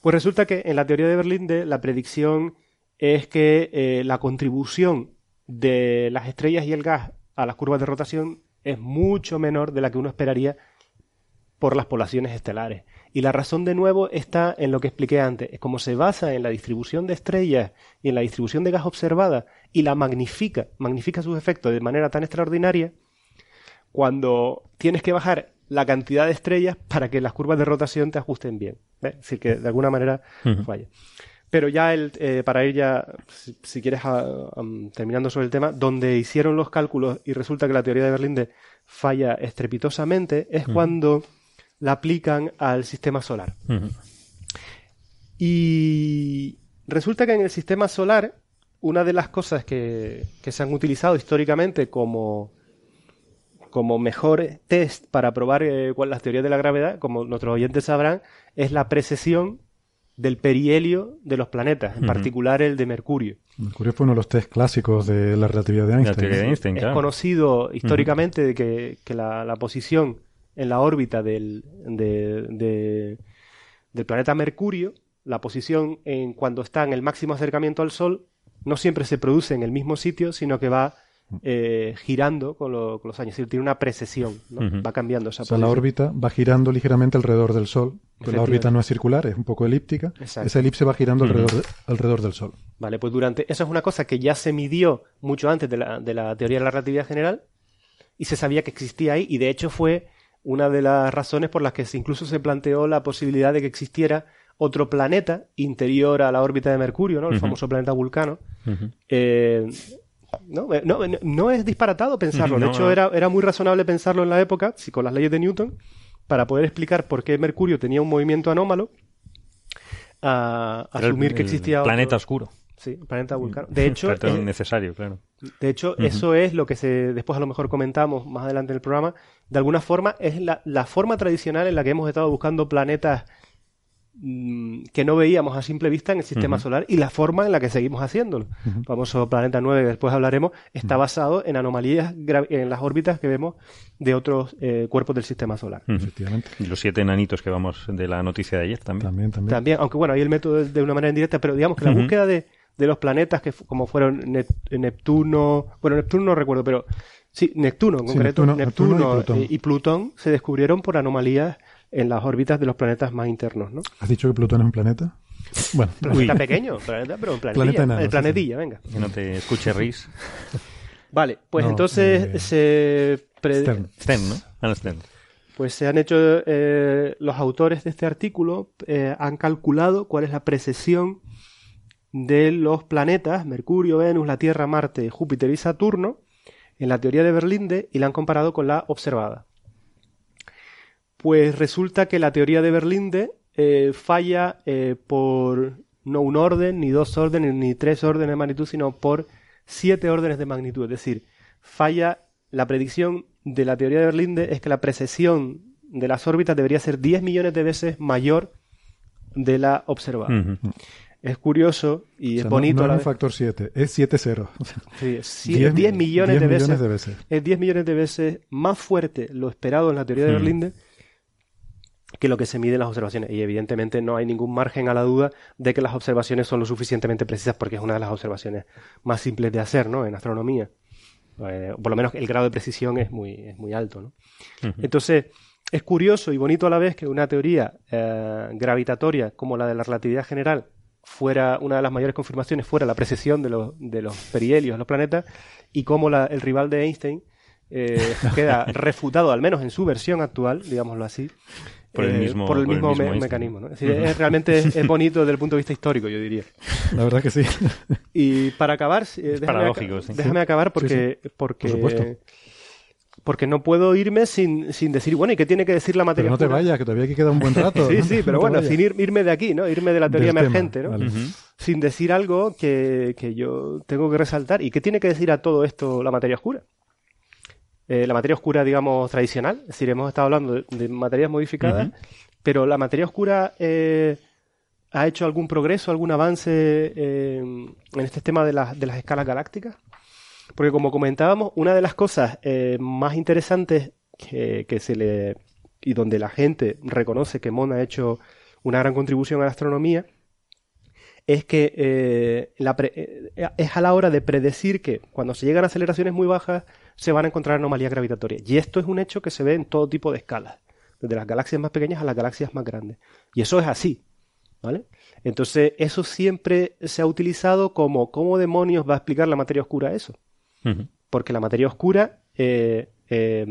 Pues resulta que en la teoría de Berlinde la predicción es que eh, la contribución de las estrellas y el gas a las curvas de rotación es mucho menor de la que uno esperaría por las poblaciones estelares. Y la razón de nuevo está en lo que expliqué antes. Es como se basa en la distribución de estrellas y en la distribución de gas observada y la magnifica, magnifica sus efectos de manera tan extraordinaria, cuando tienes que bajar la cantidad de estrellas para que las curvas de rotación te ajusten bien. Es decir, que de alguna manera falla. Pero ya el, eh, para ir ya, si, si quieres, ah, am, terminando sobre el tema, donde hicieron los cálculos y resulta que la teoría de Berlinde falla estrepitosamente, es cuando la aplican al sistema solar. Y resulta que en el sistema solar, una de las cosas que, que se han utilizado históricamente como, como mejor test para probar eh, cuál es la teoría de la gravedad, como nuestros oyentes sabrán, es la precesión del perihelio de los planetas, en particular el de Mercurio. Mercurio fue uno de los test clásicos de la relatividad de La Einstein. teoría de Einstein, Es claro. conocido históricamente de que, que la, la posición en la órbita del, de- de- del planeta Mercurio, la posición en cuando está en el máximo acercamiento al Sol no siempre se produce en el mismo sitio, sino que va eh, girando con, lo- con los años. Es decir, tiene una precesión, ¿no? Va cambiando esa O sea, la órbita va girando ligeramente alrededor del Sol. Pero la órbita no es circular, es un poco elíptica. Exacto. Esa elipse va girando alrededor, de- alrededor del Sol. Vale, pues durante. Eso es una cosa que ya se midió mucho antes de la, de la teoría de la relatividad general y se sabía que existía ahí, y de hecho fue una de las razones por las que incluso se planteó la posibilidad de que existiera otro planeta interior a la órbita de Mercurio, ¿no? El famoso planeta Vulcano. Eh, no, eh, no, no es disparatado pensarlo. No, de hecho. Era, era muy razonable pensarlo en la época, si con las leyes de Newton, para poder explicar por qué Mercurio tenía un movimiento anómalo, a el- asumir que el existía planeta otro- oscuro. Sí, el planeta Vulcano. De hecho, Planeta necesario, claro. de hecho, eso es lo que se después a lo mejor comentamos más adelante en el programa. De alguna forma, es la, la forma tradicional en la que hemos estado buscando planetas mm, que no veíamos a simple vista en el sistema solar y la forma en la que seguimos haciéndolo. El famoso planeta 9, que después hablaremos, está basado en anomalías en las órbitas que vemos de otros eh, cuerpos del sistema solar. Efectivamente. Y los siete enanitos que vamos de la noticia de ayer también. También, también. También, aunque bueno, ahí el método es de una manera indirecta, pero digamos que la búsqueda de, de los planetas que como fueron Nep- Neptuno, bueno, Neptuno no recuerdo, pero sí, Neptuno en Sí, concreto, Neptuno- Neptuno y Plutón. y Plutón se descubrieron por anomalías en las órbitas de los planetas más internos, ¿no? ¿Has dicho que Plutón es un planeta? Bueno, Planeta pequeño, planeta, pero un planetilla, Planeta enano, el sí, planetilla, venga. Que no te escuche Riz. Vale, pues No, entonces eh, se pre- Stern. Sten, ¿no? Stern. Pues se han hecho, eh, los autores de este artículo eh, han calculado cuál es la precesión de los planetas, Mercurio, Venus, la Tierra, Marte, Júpiter y Saturno, en la teoría de Berlinde y la han comparado con la observada. Pues resulta que la teoría de Berlinde eh, falla eh, por no un orden, ni dos órdenes, ni tres órdenes de magnitud, sino por siete órdenes de magnitud. Es decir, falla la predicción de la teoría de Berlinde es que la precesión de las órbitas debería ser 10 millones de veces mayor de la observada. Es curioso y o sea, es bonito. no, es un factor 7, es 7 ceros. Sí, es cie- 10 10, millones, 10 de, veces, de veces. Es 10 millones de veces más fuerte lo esperado en la teoría de Hmm. Berlinde que lo que se mide en las observaciones. Y evidentemente no hay ningún margen a la duda de que las observaciones son lo suficientemente precisas porque es una de las observaciones más simples de hacer ¿no? en astronomía. Eh, por lo menos el grado de precisión es muy, es muy alto. ¿no? Entonces, es curioso y bonito a la vez que una teoría eh, gravitatoria como la de la relatividad general fuera una de las mayores confirmaciones, fuera la precesión de los, de los perihelios, los planetas, y como la- el rival de Einstein eh, queda refutado, al menos en su versión actual, digámoslo así, Por el eh, mismo- por el por el mismo mismo me- Einstein. mecanismo. ¿no? Es decir, es- realmente es, es bonito desde el punto de vista histórico, yo diría. La verdad que sí. Y para acabar, eh, déjame, sí. acabar porque, porque, Por supuesto. Porque no puedo irme sin, sin decir, bueno, ¿y qué tiene que decir la materia Pero no te vayas, que todavía aquí queda un buen rato. Sí, No- sí, pero bueno, vayas sin ir- irme de aquí, ¿no? Irme de la teoría del tema. emergente, ¿no? Vale. Sin decir algo que, que yo tengo que resaltar. ¿Y qué tiene que decir a todo esto la materia oscura? Eh, la materia oscura, digamos, tradicional, es decir, hemos estado hablando de, de materias modificadas, pero la materia oscura eh, ha hecho algún progreso, algún avance eh, en este tema de, las de las escalas galácticas. Porque como comentábamos, una de las cosas eh, más interesantes que, se le y donde la gente reconoce que Mond ha hecho una gran contribución a la astronomía es que eh, eh, es a la hora de predecir que cuando se llegan a aceleraciones muy bajas se van a encontrar anomalías gravitatorias. Y esto es un hecho que se ve en todo tipo de escalas, desde las galaxias más pequeñas a las galaxias más grandes. Y eso es así. ¿Vale? Entonces, eso siempre se ha utilizado como cómo demonios va a explicar la materia oscura eso. Porque la materia oscura, eh, eh,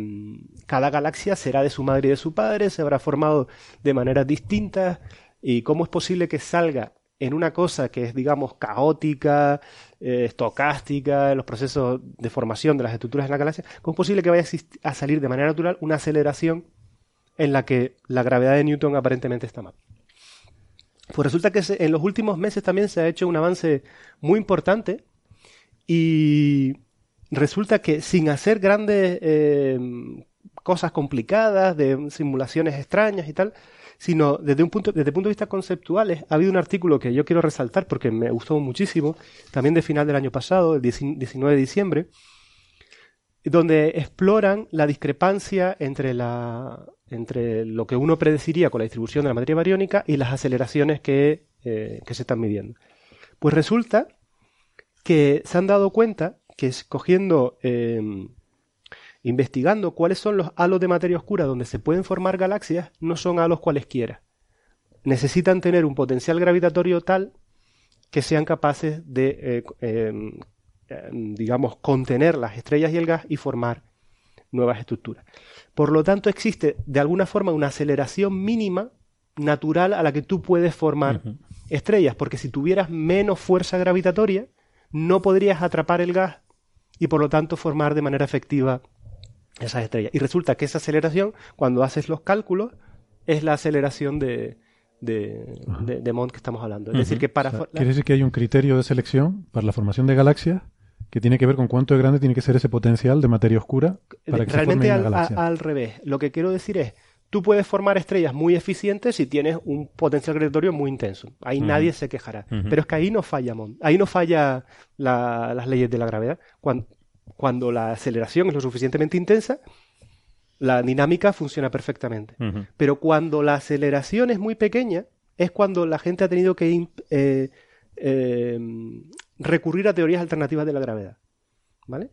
cada galaxia será de su madre y de su padre, se habrá formado de maneras distintas. ¿Y cómo es posible que salga en una cosa que es, digamos, caótica, eh, estocástica, en los procesos de formación de las estructuras de la galaxia? ¿Cómo es posible que vaya a, salir de manera natural una aceleración en la que la gravedad de Newton aparentemente está mal? Pues resulta que en los últimos meses también se ha hecho un avance muy importante y resulta que sin hacer grandes eh, cosas complicadas, de simulaciones extrañas y tal, sino desde un punto, desde el punto de vista conceptuales, ha habido un artículo que yo quiero resaltar porque me gustó muchísimo, también de final del año pasado, el 19 de diciembre, donde exploran la discrepancia entre, la, entre lo que uno predeciría con la distribución de la materia bariónica y las aceleraciones que, eh, que se están midiendo. Pues resulta que se han dado cuenta que escogiendo, em, investigando cuáles son los halos de materia oscura donde se pueden formar galaxias, no son halos cualesquiera. Necesitan tener un potencial gravitatorio tal que sean capaces de, eh, em, em, digamos, contener las estrellas y el gas y formar nuevas estructuras. Por lo tanto, existe de alguna forma una aceleración mínima natural a la que tú puedes formar estrellas, porque si tuvieras menos fuerza gravitatoria, no podrías atrapar el gas y por lo tanto formar de manera efectiva esas estrellas. Y resulta que esa aceleración, cuando haces los cálculos, es la aceleración de, de, de, Mond que estamos hablando. Es decir, que para... quiere decir que hay un criterio de selección para la formación de galaxias que tiene que ver con cuánto de grande tiene que ser ese potencial de materia oscura para que Realmente se forme una galaxia. al revés. Lo que quiero decir es, tú puedes formar estrellas muy eficientes si tienes un potencial gravitatorio muy intenso. Ahí nadie se quejará. Pero es que ahí no falla. Ahí no falla las leyes de la gravedad. Cuando, cuando la aceleración es lo suficientemente intensa, la dinámica funciona perfectamente. Pero cuando la aceleración es muy pequeña, es cuando la gente ha tenido que eh, eh, recurrir a teorías alternativas de la gravedad. ¿Vale?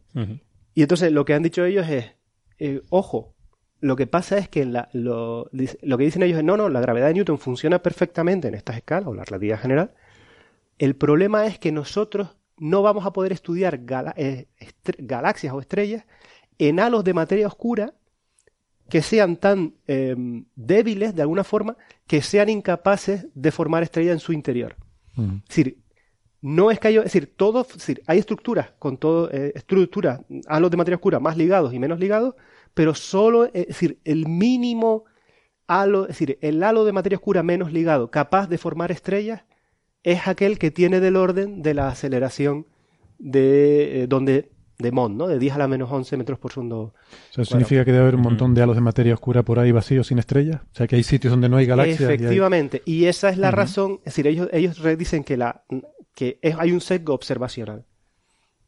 Y entonces lo que han dicho ellos es, eh, ojo, lo que pasa es que la, lo, lo, que dicen ellos es, no, no, la gravedad de Newton funciona perfectamente en estas escalas, o la relatividad general. El problema es que nosotros no vamos a poder estudiar galaxias o estrellas en halos de materia oscura que sean tan em, débiles de alguna forma que sean incapaces de formar estrellas en su interior. Es decir, no es que haya, es decir, todo, decir, hay estructuras con todo, eh, estructuras, halos de materia oscura más ligados y menos ligados, pero solo, es decir, el mínimo halo, es decir, el halo de materia oscura menos ligado capaz de formar estrellas es aquel que tiene del orden de la aceleración de eh, donde de Mond, ¿no? De 10 a la menos 11 metros por segundo. ¿Eso significa que debe haber un montón de halos de materia oscura por ahí vacíos sin estrellas? O sea, que hay sitios donde no hay galaxias. Efectivamente. Y, esa es la razón. Es decir, ellos, ellos dicen que, la, que hay un sesgo observacional.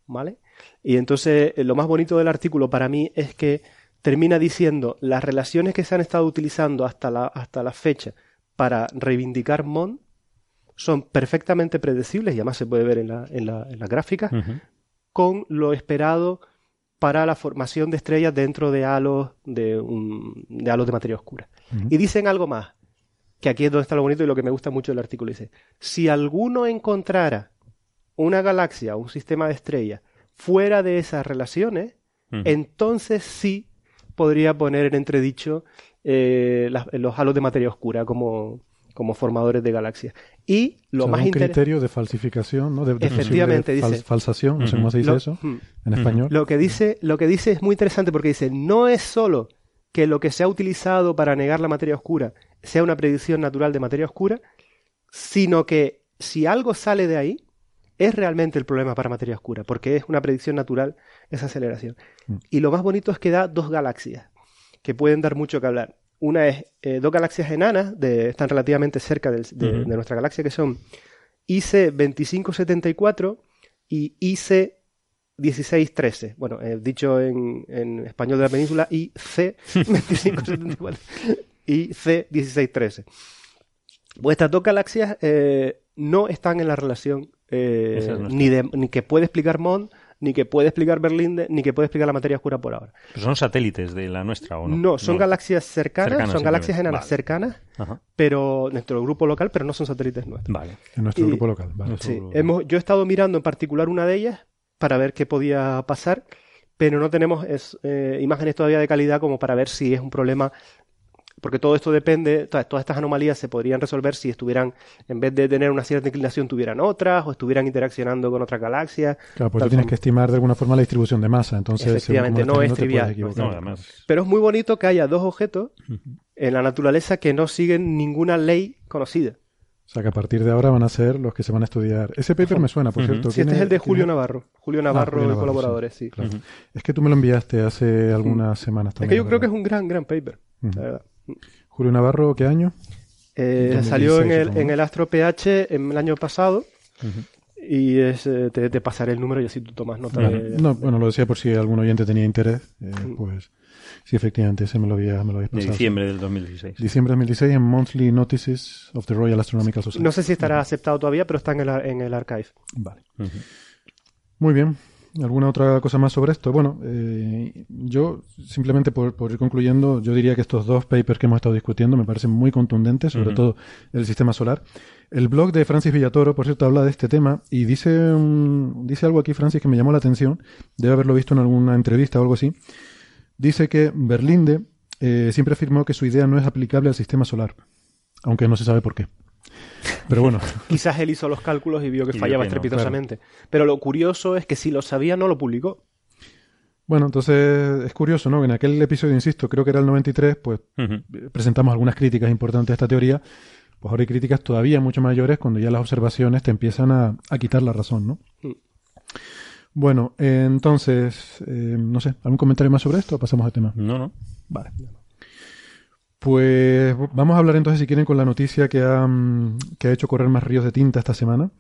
¿Vale? Y entonces, eh, lo más bonito del artículo para mí es que termina diciendo las relaciones que se han estado utilizando hasta la, hasta la fecha para reivindicar Mond son perfectamente predecibles, y además se puede ver en la, en la, en gráfica, con lo esperado para la formación de estrellas dentro de halos de, un, de, halos de materia oscura. Y dicen algo más, que aquí es donde está lo bonito y lo que me gusta mucho del artículo. Dice, si alguno encontrara una galaxia o un sistema de estrellas fuera de esas relaciones, entonces sí podría poner en entredicho eh, los halos de materia oscura como, como formadores de galaxias. Y lo más un criterio de falsificación, ¿no? De, Efectivamente, dice. falsación, no sé cómo se dice eso en español. Lo que, dice, lo que dice es muy interesante porque dice, no es solo que lo que se ha utilizado para negar la materia oscura sea una predicción natural de materia oscura, sino que si algo sale de ahí, es realmente el problema para materia oscura, porque es una predicción natural esa aceleración. Mm. Y lo más bonito es que da dos galaxias, que pueden dar mucho que hablar. Una es eh, dos galaxias enanas, de, están relativamente cerca de, nuestra galaxia, que son IC 2574 y IC 1613. Bueno, eh, dicho en, español de la península, IC 2574 y C 1613. Pues estas dos galaxias eh, no están en la relación ni, de, ni que puede explicar Mond ni que puede explicar Berlín, ni que puede explicar la materia oscura por ahora. Pero son satélites de la nuestra, ¿o no? No, son galaxias cercanas, son galaxias enanas cercanas, pero nuestro grupo local, pero no son satélites nuestros. Vale. En nuestro grupo local, vale. Sí, hemos, yo he estado mirando en particular una de ellas para ver qué podía pasar, pero no tenemos eh, imágenes todavía de calidad como para ver si es un problema porque todo esto depende, todas, estas anomalías se podrían resolver si estuvieran, en vez de tener una cierta inclinación, tuvieran otras o estuvieran interaccionando con otras galaxias. Claro, pues tú tienes que estimar de alguna forma la distribución de masa, entonces efectivamente no es trivial. Pero es muy bonito que haya dos objetos en la naturaleza que no siguen ninguna ley conocida. O sea, que a partir de ahora van a ser los que se van a estudiar. Ese paper me suena, por cierto. Sí, este es el de Julio Navarro. Julio ah, Navarro, de colaboradores, sí. Es que tú me lo enviaste hace algunas semanas también. Es que yo creo que es un gran, gran paper, la verdad. Julio Navarro, ¿qué año? Eh, salió en el, en el, Astro PH en el año pasado. y es, eh, te, te pasaré el número y así tú tomas nota de... No, bueno, lo decía por si algún oyente tenía interés. eh, Mm. pues sí, efectivamente, ese me lo había, me lo habéis De pasado. diciembre del 2016. Diciembre de 2016 en Monthly Notices of the Royal Astronomical Society. No sé si estará aceptado todavía, pero está en el, en el archive. Vale. Muy bien. ¿Alguna otra cosa más sobre esto? Bueno, eh, yo simplemente por, por ir concluyendo, yo diría que estos dos papers que hemos estado discutiendo me parecen muy contundentes, sobre todo el sistema solar. El blog de Francis Villatoro, por cierto, habla de este tema y dice, un- dice algo aquí, Francis, que me llamó la atención. Debe haberlo visto en alguna entrevista o algo así. Dice que Berlinde eh, siempre afirmó que su idea no es aplicable al sistema solar, aunque no se sabe por qué. Pero bueno, Quizás él hizo los cálculos y vio que Y vio fallaba que no, estrepitosamente. Pero lo curioso es que si lo sabía, no lo publicó. Bueno, entonces es curioso, ¿no? En aquel episodio, insisto, creo que era el 93, pues Ujú. eh, presentamos algunas críticas importantes a esta teoría. Pues ahora hay críticas todavía mucho mayores cuando ya las observaciones te empiezan a, a quitar la razón, ¿no? Mm. Bueno, eh, entonces, eh, no sé, ¿algún comentario más sobre esto o pasamos al tema? No, no. Vale. Pues vamos a hablar entonces, si quieren, con la noticia que ha, mm, que ha hecho correr más ríos de tinta esta semana,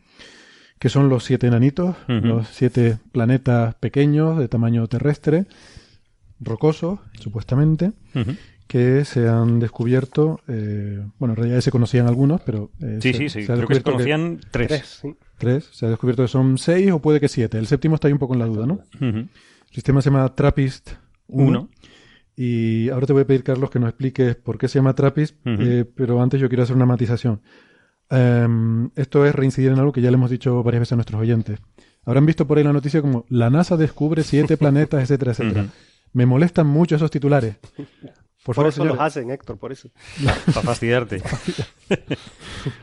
que son los siete enanitos, los siete planetas pequeños de tamaño terrestre, rocosos, supuestamente, que se han descubierto, eh, bueno, en realidad se conocían algunos, pero... eh, Sí, se- sí, se sí. ha Creo que se conocían tres. Tres, sí. Tres, se ha descubierto que son seis o puede que siete. El séptimo está ahí un poco en la duda, ¿no? El sistema se llama TRAPPIST 1. Uno. Y ahora te voy a pedir, Carlos, que nos expliques por qué se llama TRAPPIST, eh, pero antes yo quiero hacer una matización. Em, esto es reincidir en algo que ya le hemos dicho varias veces a nuestros oyentes. Habrán visto por ahí la noticia como la NASA descubre siete planetas, etcétera, etcétera. Me molestan mucho esos titulares. Por, Por, favor, eso los señores. hacen, Héctor, por eso. Para fastidiarte.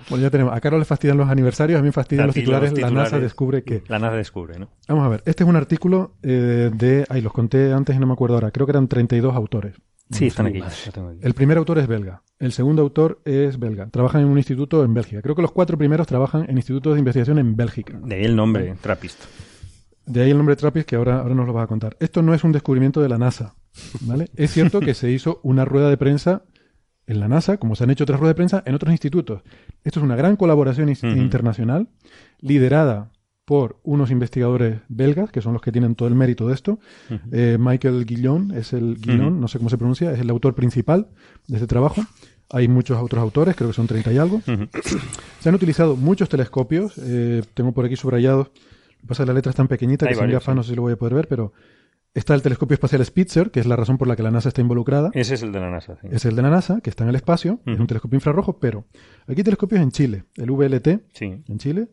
Bueno, ya tenemos. A Carlos le fastidian los aniversarios, a mí me fastidian los ti los titulares. La. NASA descubre que. La NASA descubre, ¿no? Vamos a ver. Este es un artículo eh, de. Ay, los conté antes y no me acuerdo ahora. Creo que eran 32 autores. Sí, están aquí. El primer autor es belga. El segundo autor es belga. Trabajan en un instituto en Bélgica. Creo que los cuatro primeros trabajan en institutos de investigación en Bélgica. De ahí el nombre, Trappist. De ahí el nombre Trappist que ahora, ahora nos lo vas a contar. Esto no es un descubrimiento de la NASA. ¿Vale? Es cierto que se hizo una rueda de prensa en la NASA, como se han hecho otras ruedas de prensa en otros institutos. Esto es una gran colaboración internacional liderada por unos investigadores belgas, que son los que tienen todo el mérito de esto. Eh, Michael Guillon es el Guillon, no sé cómo se pronuncia, es el autor principal de este trabajo. Hay muchos otros autores, creo que son 30 y algo. Se han utilizado muchos telescopios. eh, tengo por aquí subrayados. Lo que pasa es que la letra es tan pequeñita Hay que sin gafas no sé si lo voy a poder ver, pero está el telescopio espacial Spitzer, que es la razón por la que la NASA está involucrada. Ese es el de la NASA. sí. Es el de la NASA, que está en el espacio, es un telescopio infrarrojo, pero aquí hay telescopios en Chile, el VLT Sí. en Chile,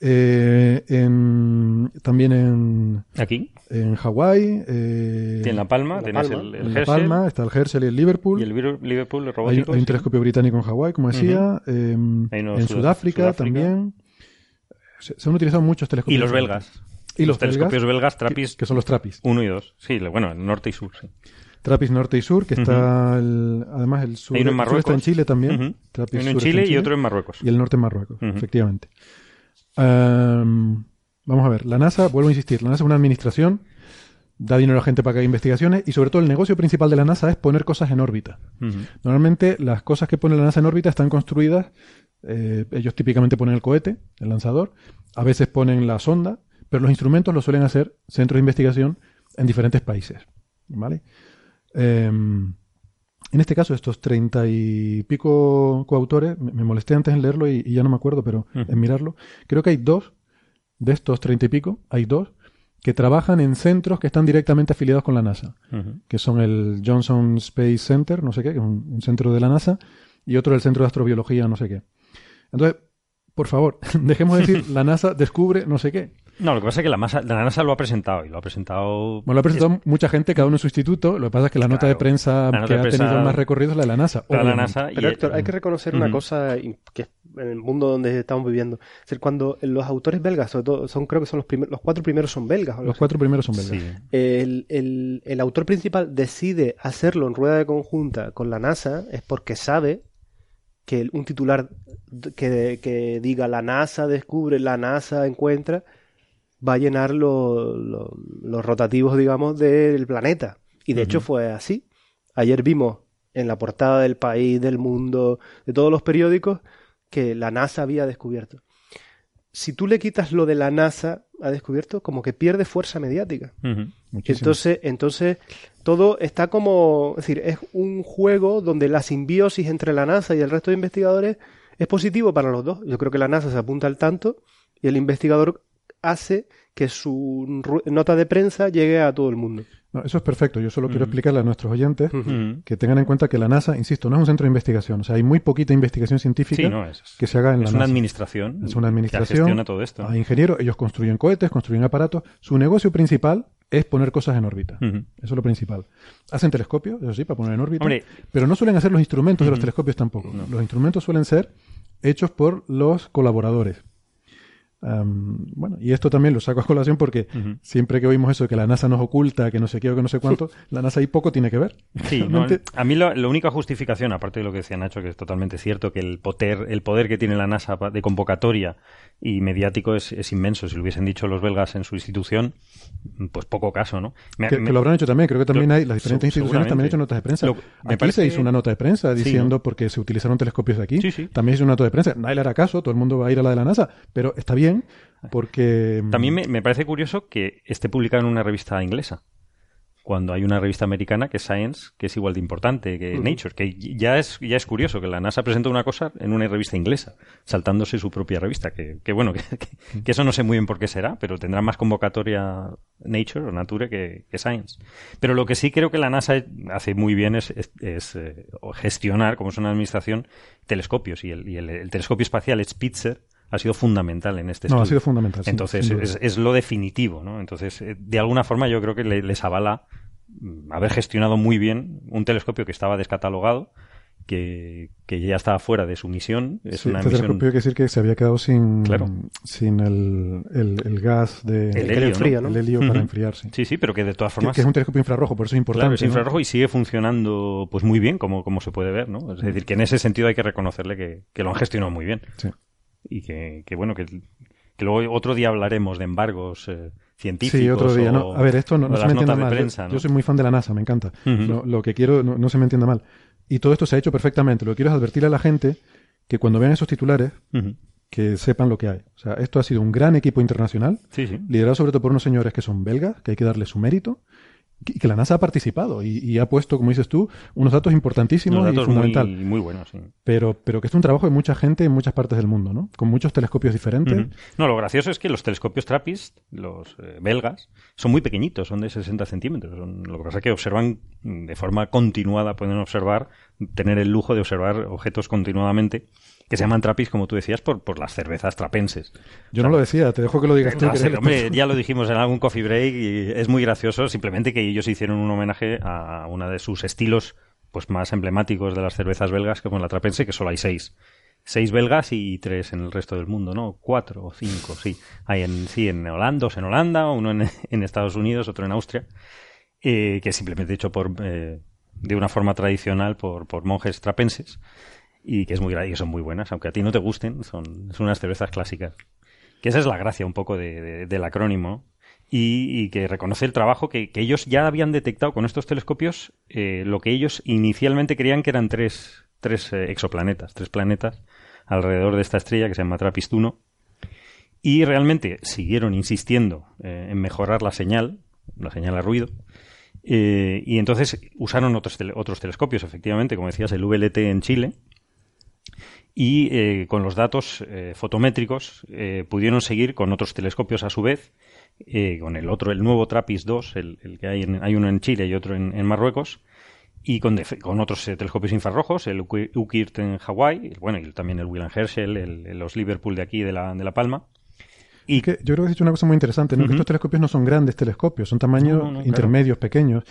eh, en- también en, Aquí. en Hawái, eh, En La Palma La Palma. el, el en La Palma, está el Herschel y el Liverpool. y el Liverpool el Hay, robótico. hay un sí. telescopio británico en Hawái, como decía. Hay uno en Sud- Sudáfrica, Sudáfrica. también. Se, se han utilizado muchos telescopios. Y los belgas. Y los telescopios belgas, Trappist que son los TRAPPIST. 1 y 2. Sí, bueno, norte y sur, sí. TRAPPIST norte y sur, que está el- además el sur, Hay uno en el sur está en Marruecos. Chile también. TRAPPIST Uno en Chile y otro en Marruecos. y el norte en Marruecos, efectivamente. Am, vamos a ver, la NASA, vuelvo a insistir, la NASA es una administración, da dinero a la gente para que haga investigaciones y sobre todo el negocio principal de la NASA es poner cosas en órbita. Normalmente las cosas que pone la NASA en órbita están construidas, eh, ellos típicamente ponen el cohete, el lanzador, a veces ponen la sonda, pero los instrumentos los suelen hacer centros de investigación en diferentes países. ¿Vale? Em, en este caso, estos treinta y pico coautores, me, me molesté antes en leerlo y, y ya no me acuerdo, pero Ujú. en mirarlo, creo que hay dos de estos treinta y pico, hay dos que trabajan en centros que están directamente afiliados con la NASA que son el Johnson Space Center, no sé qué, que es un, un centro de la NASA, y otro el Centro de Astrobiología, no sé qué. Entonces, por favor, dejemos de decir la NASA descubre no sé qué. No, lo que pasa es que la, masa- la NASA lo ha presentado y lo ha presentado. Bueno, lo ha presentado mucha gente, cada uno en su instituto. Lo que pasa es que la nota de prensa nota que de ha prensa- tenido más recorrido es la de la NASA. la. NASA. y- Pero Héctor, hay que reconocer una cosa que es en el mundo donde estamos viviendo. Es decir, cuando los autores belgas, sobre todo, son, creo que son los, primer- los cuatro primeros son belgas. Los así. cuatro primeros son belgas. Sí. El, el- el autor principal decide hacerlo en rueda de conjunta con la NASA es porque sabe que un titular que, que diga la NASA descubre, la NASA encuentra, va a llenar lo- lo- los rotativos, digamos, del planeta. Y de hecho fue así. Ayer vimos en la portada del país, del mundo, de todos los periódicos, que la NASA había descubierto. si tú le quitas lo de la NASA, ha descubierto, como que pierde fuerza mediática. Entonces, entonces, todo está como, es decir, es un juego donde la simbiosis entre la NASA y el resto de investigadores es positivo para los dos. Yo creo que la NASA se apunta al tanto y el investigador hace que su nota de prensa llegue a todo el mundo. No, eso es perfecto. Yo solo quiero Ujú. explicarle a nuestros oyentes Ujú. que tengan en cuenta que la NASA, insisto, no es un centro de investigación. O sea, hay muy poquita investigación científica Sí, no, es, que se haga en la es una NASA. administración. Es una administración. Que gestiona todo esto. Hay ingenieros, ellos construyen cohetes, construyen aparatos. Su negocio principal es poner cosas en órbita. Eso es lo principal. Hacen telescopios, eso sí, para poner en órbita. Hombre. pero no suelen hacer los instrumentos de los telescopios tampoco. Los instrumentos suelen ser hechos por los colaboradores. Bueno, y esto también lo saco a colación porque siempre que oímos eso de que la NASA nos oculta, que no sé qué o que no sé cuánto, la NASA ahí poco tiene que ver. Sí, no, a mí la, la única justificación, aparte de lo que decía Nacho, que es totalmente cierto, que el poder, el poder que tiene la NASA de convocatoria y mediático es, es inmenso. Si lo hubiesen dicho los belgas en su institución, pues poco caso, ¿no? Me- que, me- que lo habrán hecho también. Creo que también Lo- hay, las diferentes se- instituciones también han hecho notas de prensa. Lo- me Aquí parece se hizo una nota de prensa Sí, diciendo ¿no? porque se utilizaron telescopios de aquí. Sí, sí. También hizo una nota de prensa. Nadie le hará caso, todo el mundo va a ir a la de la NASA, pero está bien porque... mm, También me, me parece curioso que esté publicado en una revista inglesa. Cuando hay una revista americana que es Science, que es igual de importante que Nature, que ya es, ya es curioso que la NASA presente una cosa en una revista inglesa, saltándose su propia revista. Que, que bueno, que, que- que eso no sé muy bien por qué será, pero tendrá más convocatoria Nature o Nature que, que Science. Pero lo que sí creo que la NASA hace muy bien es, es- es, eh, gestionar, como es una administración, telescopios. Y el, y el- el telescopio espacial Spitzer ha sido fundamental en este No, ha estudio. sido fundamental. sí, Entonces es, es lo definitivo, ¿no? Entonces, eh, de alguna forma yo creo que le- les avala mm, haber gestionado muy bien un telescopio que estaba descatalogado, que, que ya estaba fuera de su misión. Es Sí, una este misión... telescopio hay que decir que se había quedado sin, Claro. sin el, el- el gas de El helio, enfría, ¿no? el helio para enfriarse. Sí, sí, pero que de todas formas... que es un telescopio infrarrojo, por eso es importante. Claro, es ¿no? infrarrojo y sigue funcionando pues muy bien, como, como se puede ver, ¿no? Es decir, que en ese sentido hay que reconocerle que, que lo han gestionado muy bien. Sí. Y que, que bueno, que, que luego otro día hablaremos de embargos eh, científicos. Sí, otro día. o- No, a ver, esto no, no se me entienda mal. Yo- prensa, yo, ¿no? soy muy fan de la NASA, me encanta. Lo, lo que quiero, no, se me entienda mal. Y todo esto se ha hecho perfectamente. Lo que quiero es advertirle a la gente que cuando vean esos titulares, que sepan lo que hay. O sea, esto ha sido un gran equipo internacional, Sí, sí. liderado sobre todo por unos señores que son belgas, que hay que darle su mérito, que la NASA ha participado y, y ha puesto, como dices tú, unos datos importantísimos Unos y datos fundamental. muy, muy buenos, sí. Pero, pero que es un trabajo de mucha gente en muchas partes del mundo, ¿no? Con muchos telescopios diferentes. No, lo gracioso es que los telescopios TRAPPIST, los eh, belgas, son muy pequeñitos, son de 60 centímetros. Son- lo que pasa es que observan mm, de forma continuada, pueden observar, tener el lujo de observar objetos continuadamente, que se llaman TRAPPIST, como tú decías, por, por las cervezas trapenses. Yo no lo decía, te dejo que lo digas tú. Que sí, eres el hombre, ya lo dijimos en algún coffee break y es muy gracioso simplemente que ellos hicieron un homenaje a uno de sus estilos pues más emblemáticos de las cervezas belgas, como la trapense, que solo hay seis. Seis belgas y tres en el resto del mundo, ¿no? Cuatro o cinco, sí. Hay en, sí, en Holanda, dos en Holanda, uno en, en Estados Unidos, otro en Austria, eh, que simplemente hecho por, eh, de una forma tradicional por, por monjes trapenses y que es muy y son muy buenas, aunque a ti no te gusten, son, unas cervezas clásicas. Que esa es la gracia un poco de- de- del acrónimo y, que reconoce el trabajo que, ellos ya habían detectado con estos telescopios, eh, lo que ellos inicialmente creían que eran tres, tres eh, exoplanetas, tres planetas alrededor de esta estrella que se llama TRAPPIST 1 y realmente siguieron insistiendo eh, en mejorar la señal, la señal a ruido, eh, y entonces usaron otros, otros telescopios, efectivamente, como decías, el VLT en Chile, y eh, con los datos eh, fotométricos eh, pudieron seguir con otros telescopios a su vez, eh, con el otro, el nuevo TRAPPIST 2, el, el que hay, en- hay uno en Chile y otro en, en Marruecos, y con, con otros eh, telescopios infrarrojos, el Uki- UKIRT en Hawái, bueno, y también el William Herschel, el, los Liverpool de aquí de la, de la Palma. Y Que yo creo que has dicho una cosa muy interesante, ¿no? Que Ujú. estos telescopios no son grandes telescopios, son tamaños No, no, no, claro. intermedios, pequeños.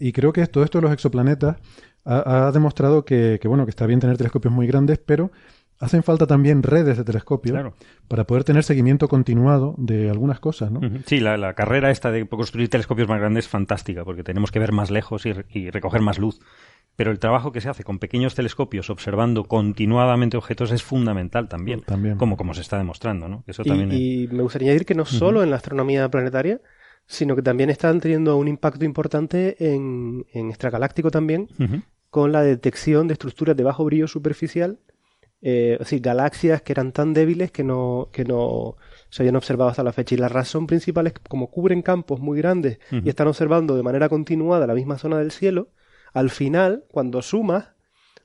Y creo que todo esto de los exoplanetas ha, ha demostrado que, que, bueno, que está bien tener telescopios muy grandes, pero hacen falta también redes de telescopios Claro. para poder tener seguimiento continuado de algunas cosas, ¿no? Sí, la, la carrera esta de construir telescopios más grandes es fantástica, porque tenemos que ver más lejos y, re- y recoger más luz. Pero el trabajo que se hace con pequeños telescopios observando continuadamente objetos es fundamental también, También. como, como se está demostrando, ¿no? Eso Y, también es- y me gustaría añadir que no solo en la astronomía planetaria, sino que también están teniendo un impacto importante en, en extragaláctico también, con la detección de estructuras de bajo brillo superficial eh, es decir, galaxias que eran tan débiles que no, que no se habían observado hasta la fecha. Y la razón principal es que como cubren campos muy grandes y están observando de manera continuada la misma zona del cielo, al final, cuando sumas,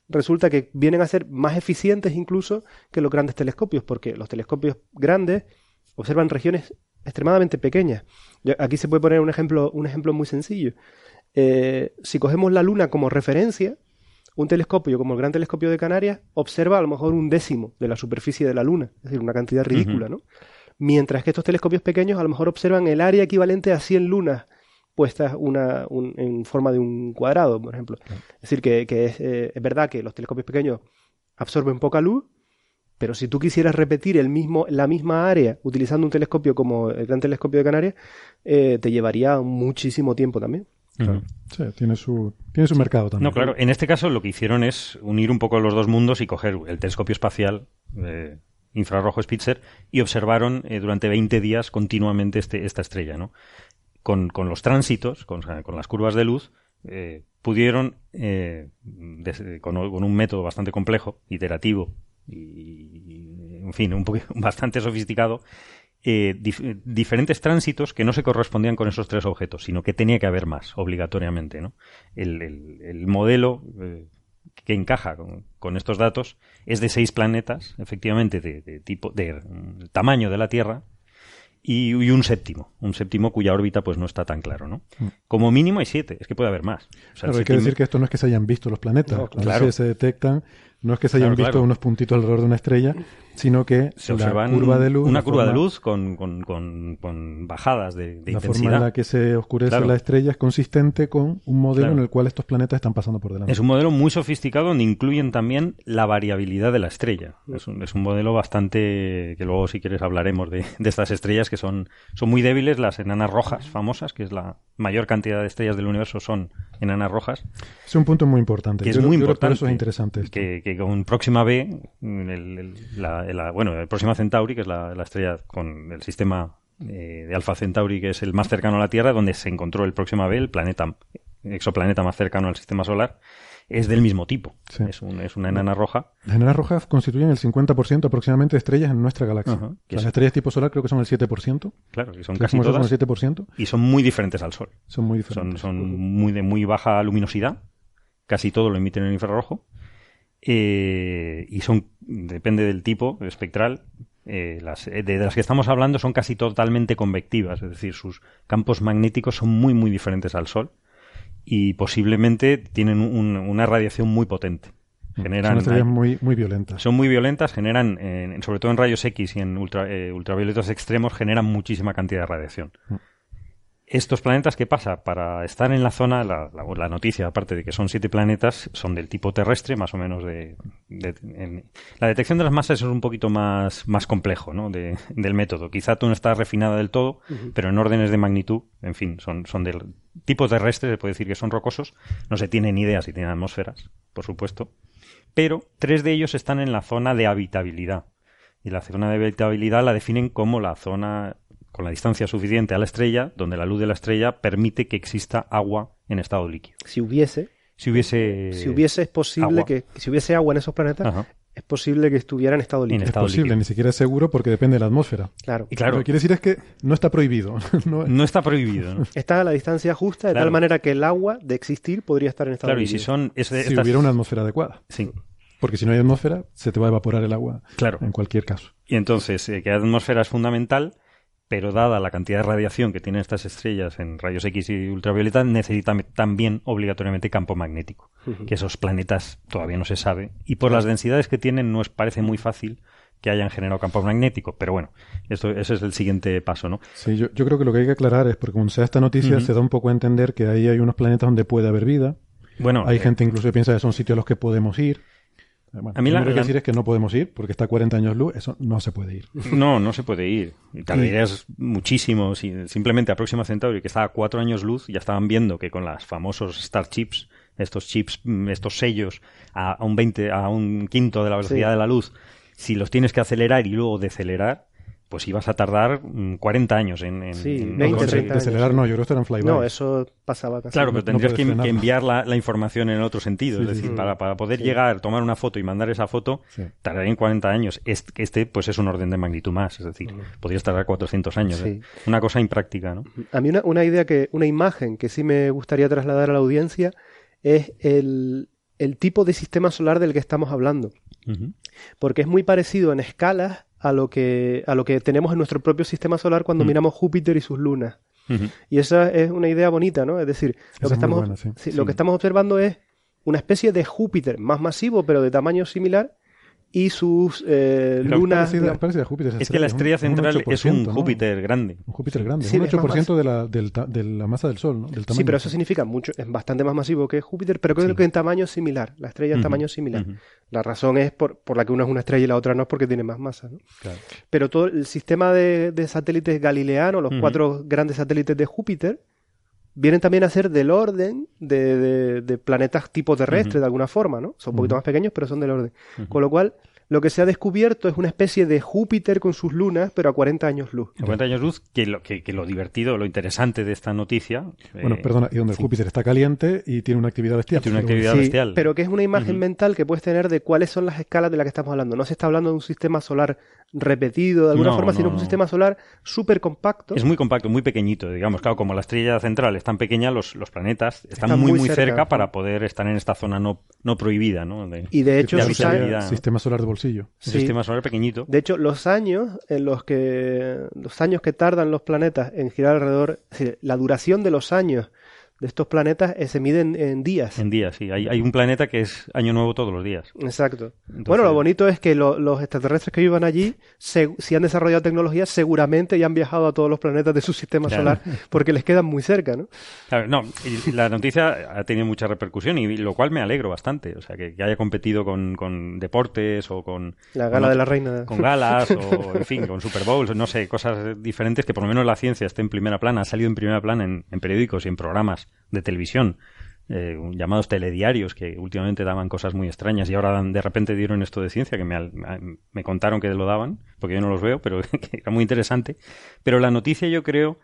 resulta que vienen a ser más eficientes incluso que los grandes telescopios, porque los telescopios grandes observan regiones extremadamente pequeñas. Aquí se puede poner un ejemplo, un ejemplo muy sencillo. Eh, si cogemos la Luna como referencia, un telescopio como el Gran Telescopio de Canarias observa a lo mejor un décimo de la superficie de la Luna, es decir, una cantidad ridícula, ¿no? Mientras que estos telescopios pequeños a lo mejor observan el área equivalente a 100 lunas puestas una, en forma de un cuadrado, por ejemplo. Es decir, que, eh, es, verdad que los telescopios pequeños absorben poca luz, pero si tú quisieras repetir el mismo, la misma área utilizando un telescopio como el Gran Telescopio de Canarias, eh, te llevaría muchísimo tiempo también. Sí, tiene su, tiene su mercado también. No, claro, en este caso lo que hicieron es unir un poco los dos mundos y coger el telescopio espacial eh, infrarrojo Spitzer y observaron eh, durante 20 días continuamente este, esta estrella, ¿no? Con, con los tránsitos, con, con, las curvas de luz, eh, pudieron, eh, con, con, un método bastante complejo, iterativo y, en fin, un poco, bastante sofisticado, eh, diferentes tránsitos que no se correspondían con esos tres objetos, sino que tenía que haber más, obligatoriamente. ¿no? El, el, el modelo eh, que encaja con, estos datos es de seis planetas, efectivamente, de, tipo, de mm, tamaño de la Tierra, y, un séptimo, un séptimo cuya órbita pues no está tan claro, ¿no? Mm. Como mínimo hay siete, es que puede haber más. hay que decir que esto no es que se hayan visto los planetas, claro. se detectan no es que se hayan visto unos puntitos alrededor de una estrella, sino que se observan curva de luz, una curva de luz con, con, con, bajadas de, de la forma en la que se oscurece la estrella es consistente con un modelo en el cual estos planetas están pasando por delante. Es un modelo muy sofisticado donde incluyen también la variabilidad de la estrella. Es un, es un modelo bastante que luego si quieres hablaremos de, de, estas estrellas que son, son muy débiles, las enanas rojas famosas, que es la mayor cantidad de estrellas del universo son enanas rojas. Es un punto muy importante. Que es muy importante. eso es interesante. Que, que con Próxima B, el, la, bueno, el Próxima Centauri, que es la, estrella con el sistema eh, de Alfa Centauri, que es el más cercano a la Tierra, donde se encontró el Próxima B, el planeta, exoplaneta más cercano al sistema solar, es del mismo tipo. Es, es, una enana roja. Las enanas rojas constituyen el 50% aproximadamente de estrellas en nuestra galaxia. Las estrellas tipo solar creo que son el 7%. Claro, y son casi todas. el 7%. Y son muy diferentes al Sol. Son muy diferentes. Son, son muy de muy baja luminosidad. Casi todo lo emiten en infrarrojo. Eh, y son, depende del tipo espectral, eh, las, eh, de las que estamos hablando son casi totalmente convectivas, es decir, sus campos magnéticos son muy, muy diferentes al Sol y posiblemente tienen una radiación muy potente. Mm, generan, son muy, muy violentas. Son muy violentas, generan, sobre todo en rayos X y en ultra, ultravioletas extremos, generan muchísima cantidad de radiación. Mm estos planetas, ¿qué pasa? Para estar en la zona, la, la, noticia, aparte de que son siete planetas, son del tipo terrestre, más o menos de... la detección de las masas es un poquito más, más complejo, ¿no? De, del método. Quizá tú no estás refinada del todo, pero en órdenes de magnitud, en fin, son, son del tipo terrestre, se puede decir que son rocosos. No se tiene ni idea si tienen atmósferas, por supuesto. Pero tres de ellos están en la zona de habitabilidad. Y la zona de habitabilidad la definen como la zona con la distancia suficiente a la estrella, donde la luz de la estrella permite que exista agua en estado líquido. Si hubiese, si hubiese, si hubiese es posible que si hubiese agua en esos planetas, es posible que estuviera en estado líquido. es posible, ni siquiera es seguro porque depende de la atmósfera. Claro. Y claro. Lo que quiere decir es que no está prohibido. no, está prohibido. Está a la distancia justa de tal manera que el agua de existir podría estar en estado líquido. Claro, y si son si hubiera una atmósfera adecuada. Sí. Porque si no hay atmósfera, se te va a evaporar el agua. Claro. En cualquier caso. Y entonces, eh, que la atmósfera es fundamental pero dada la cantidad de radiación que tienen estas estrellas en rayos X y ultravioleta, necesitan también obligatoriamente campo magnético, que esos planetas todavía no se sabe, y por las densidades que tienen no es parece muy fácil que hayan generado campo magnético, pero bueno, esto, ese es el siguiente paso, ¿no? Sí, yo, creo que lo que hay que aclarar es, porque cuando se da esta noticia se da un poco a entender que ahí hay unos planetas donde puede haber vida, bueno, hay eh, gente incluso que piensa que son sitios a los que podemos ir, a mí lo que decir es que no podemos ir porque está a 40 años luz, eso no se puede ir. No, no se puede ir. Tardarías muchísimo. simplemente a Próxima Centauri, que está a 4 años luz, ya estaban viendo que con las famosos Star Chips, estos chips, estos sellos a, un 20, a un quinto de la velocidad de la luz, si los tienes que acelerar y luego decelerar, pues ibas a tardar mm, 40 años en, en- Sí, en 20, de, conseguir- 30 de acelerar años, no, yo creo que esto eran flyby. No, eso pasaba casi. Claro, pero tendrías que, enviar la, la información en otro sentido. Sí, es decir, sí. para, para poder Sí. llegar, tomar una foto y mandar esa foto, Sí. tardarían 40 años. Este, este, pues es un orden de magnitud más. Es decir, podrías tardar 400 años. Sí. ¿eh? Una cosa impráctica, ¿no? A mí una, una idea que, una imagen que sí me gustaría trasladar a la audiencia es el, el tipo de sistema solar del que estamos hablando. Porque es muy parecido en escalas a lo que, a lo que tenemos en nuestro propio sistema solar cuando Mm. miramos Júpiter y sus lunas. Y esa es una idea bonita, ¿no? Es decir, lo que, estamos, buena, sí. sí, Sí. lo que estamos observando es una especie de Júpiter más masivo, pero de tamaño similar, y sus eh, lunas. parecida- es parecida a Júpiter. esa Es que la estrella un- un central es un 8%, ¿no? Júpiter grande. Un Júpiter grande, Sí, un es más 8% de la, del de la masa del Sol, ¿no? Del tamaño Sí, pero eso significa mucho, es bastante más masivo que Júpiter, pero creo Sí. que en tamaño es similar. La estrella en tamaño es similar. La razón es por, por la que una es una estrella y la otra no es porque tiene más masa. ¿no? Claro. Pero todo el sistema de, de satélites galileanos, los cuatro grandes satélites de Júpiter, vienen también a ser del orden de, de- de planetas tipo terrestre, de alguna forma, ¿no? Son un poquito más pequeños, pero son del orden. Con lo cual, lo que se ha descubierto es una especie de Júpiter con sus lunas, pero a 40 años luz. A 40 años luz, que lo, que, que lo divertido, lo interesante de esta noticia. Bueno, eh, perdona, y donde el. Júpiter está caliente y tiene una actividad bestial. Tiene una actividad Sí, bestial. pero que es una imagen mental que puedes tener de cuáles son las escalas de las que estamos hablando. No se está hablando de un sistema solar repetido de alguna No, forma, no, sino no. un sistema solar súper compacto. Es muy compacto, muy pequeñito, digamos. Claro, como la estrella central es tan pequeña, los, los planetas están, Están muy, muy cerca, cerca. para poder estar en esta zona no, no prohibida, ¿no? De, Y de hecho, de Sistema- solar de bolsillo. Sí. sistema solar pequeñito. De hecho, los años en los que los años que tardan los planetas en girar alrededor, es decir, la duración de los años de estos planetas eh, se mide en, días. En días, sí. Hay, hay un planeta que es año nuevo todos los días. Exacto. Entonces- bueno, lo bonito es que lo- los extraterrestres que vivan allí, se- si han desarrollado tecnología, seguramente ya han viajado a todos los planetas de su sistema Claro. solar, porque les quedan muy cerca, ¿no? Claro, no, y la noticia ha tenido mucha repercusión y lo cual me alegro bastante. O sea, que, que haya competido con, con deportes o con, La con gala de la reina. con galas o, en fin, con Super Bowls, no sé, cosas diferentes que por lo menos la ciencia esté en primera plana, ha salido en primera plana en, en periódicos y en programas de televisión. eh, llamados telediarios que últimamente daban cosas muy extrañas y ahora dan- de repente dieron esto de ciencia que me, al- me- contaron que lo daban porque yo no los veo pero que era muy interesante pero la noticia yo creo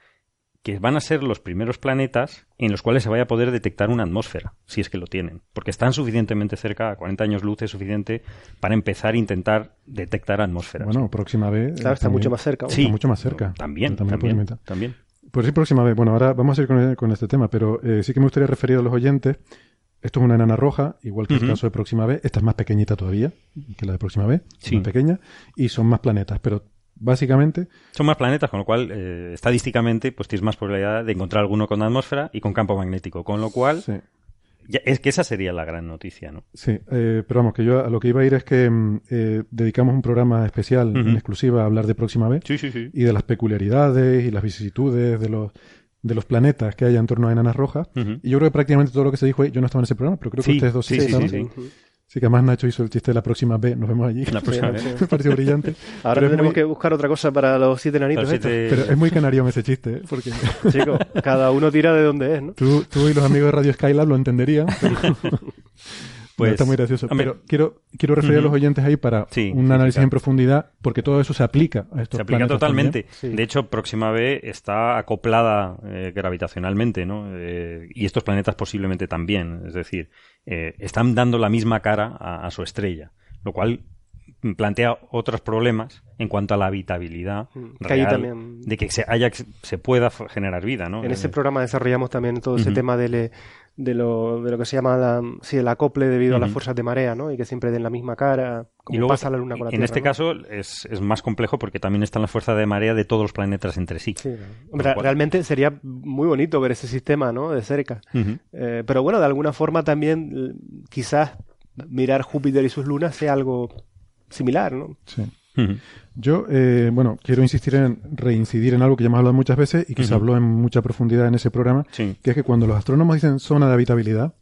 que van a ser los primeros planetas en los cuales se vaya a poder detectar una atmósfera, si es que lo tienen, porque están suficientemente cerca, a 40 años luz es suficiente para empezar a intentar detectar atmósferas. Bueno, próxima vez. Claro, está mucho más cerca. Sí. mucho más cerca. También, También también. Pues sí, próxima vez. Bueno, ahora vamos a ir con, con este tema, pero eh, sí que me gustaría referir a los oyentes. Esto es una enana roja, igual que el caso de Próxima vez. Esta es más pequeñita todavía que la de Próxima vez. es Sí. Más pequeña. Y son más planetas. Pero básicamente, Son más planetas, con lo cual, eh, estadísticamente, pues tienes más probabilidad de encontrar alguno con atmósfera y con campo magnético, con lo cual, sí. Ya- es que esa sería la gran noticia, ¿no? Sí, eh, pero vamos, que yo a lo que iba a ir es que mm, eh, dedicamos un programa especial en exclusiva a hablar de Próxima vez Sí, sí, sí. y de las peculiaridades y las vicisitudes de los, de los planetas que hay en torno a enanas rojas. Y yo creo que prácticamente todo lo que se dijo, yo no estaba en ese programa, pero creo que ustedes dos sí, sí, sí, estaban. Sí, que además Nacho hizo el chiste de la próxima vez, nos vemos allí. La próxima Sí, sí. Me pareció brillante. Ahora tenemos muy- que buscar otra cosa para los siete enanitos. Pero es muy canarión ese chiste, ¿eh? porque Chicos, cada uno tira de donde es, ¿no? tú, tú y los amigos de Radio Skylab lo entenderían. Pero Pues, está muy gracioso. hombre, pero quiero, quiero referir a los oyentes ahí para Sí, un sí, análisis claro. en profundidad, porque todo eso se aplica a estos Se aplica planetas totalmente. Sí. De hecho, Próxima B está acoplada eh, gravitacionalmente, ¿no? Eh, y estos planetas posiblemente también. Es decir, eh, están dando la misma cara a, a su estrella, lo cual plantea otros problemas en cuanto a la habitabilidad Mm, que real también- de que se haya se pueda generar vida, ¿no? En ese programa desarrollamos también todo ese Ujú. tema del, de, lo, de lo que se llama la, sí, el acople debido a las fuerzas de marea, ¿no? Y que siempre den la misma cara, como y luego, pasa la Luna con la en Tierra. este ¿no? caso es, es más complejo porque también están las fuerzas de marea de todos los planetas entre sí. Sí, claro. Con Hombre, lo cual- realmente sería muy bonito ver ese sistema, ¿no? De cerca. Eh, pero bueno, de alguna forma también quizás mirar Júpiter y sus lunas sea algo similar, ¿no? Sí. Yo, eh, bueno, quiero insistir en reincidir en algo que ya hemos hablado muchas veces y que se habló en mucha profundidad en ese programa, Sí. que es que cuando los astrónomos dicen zona de habitabilidad,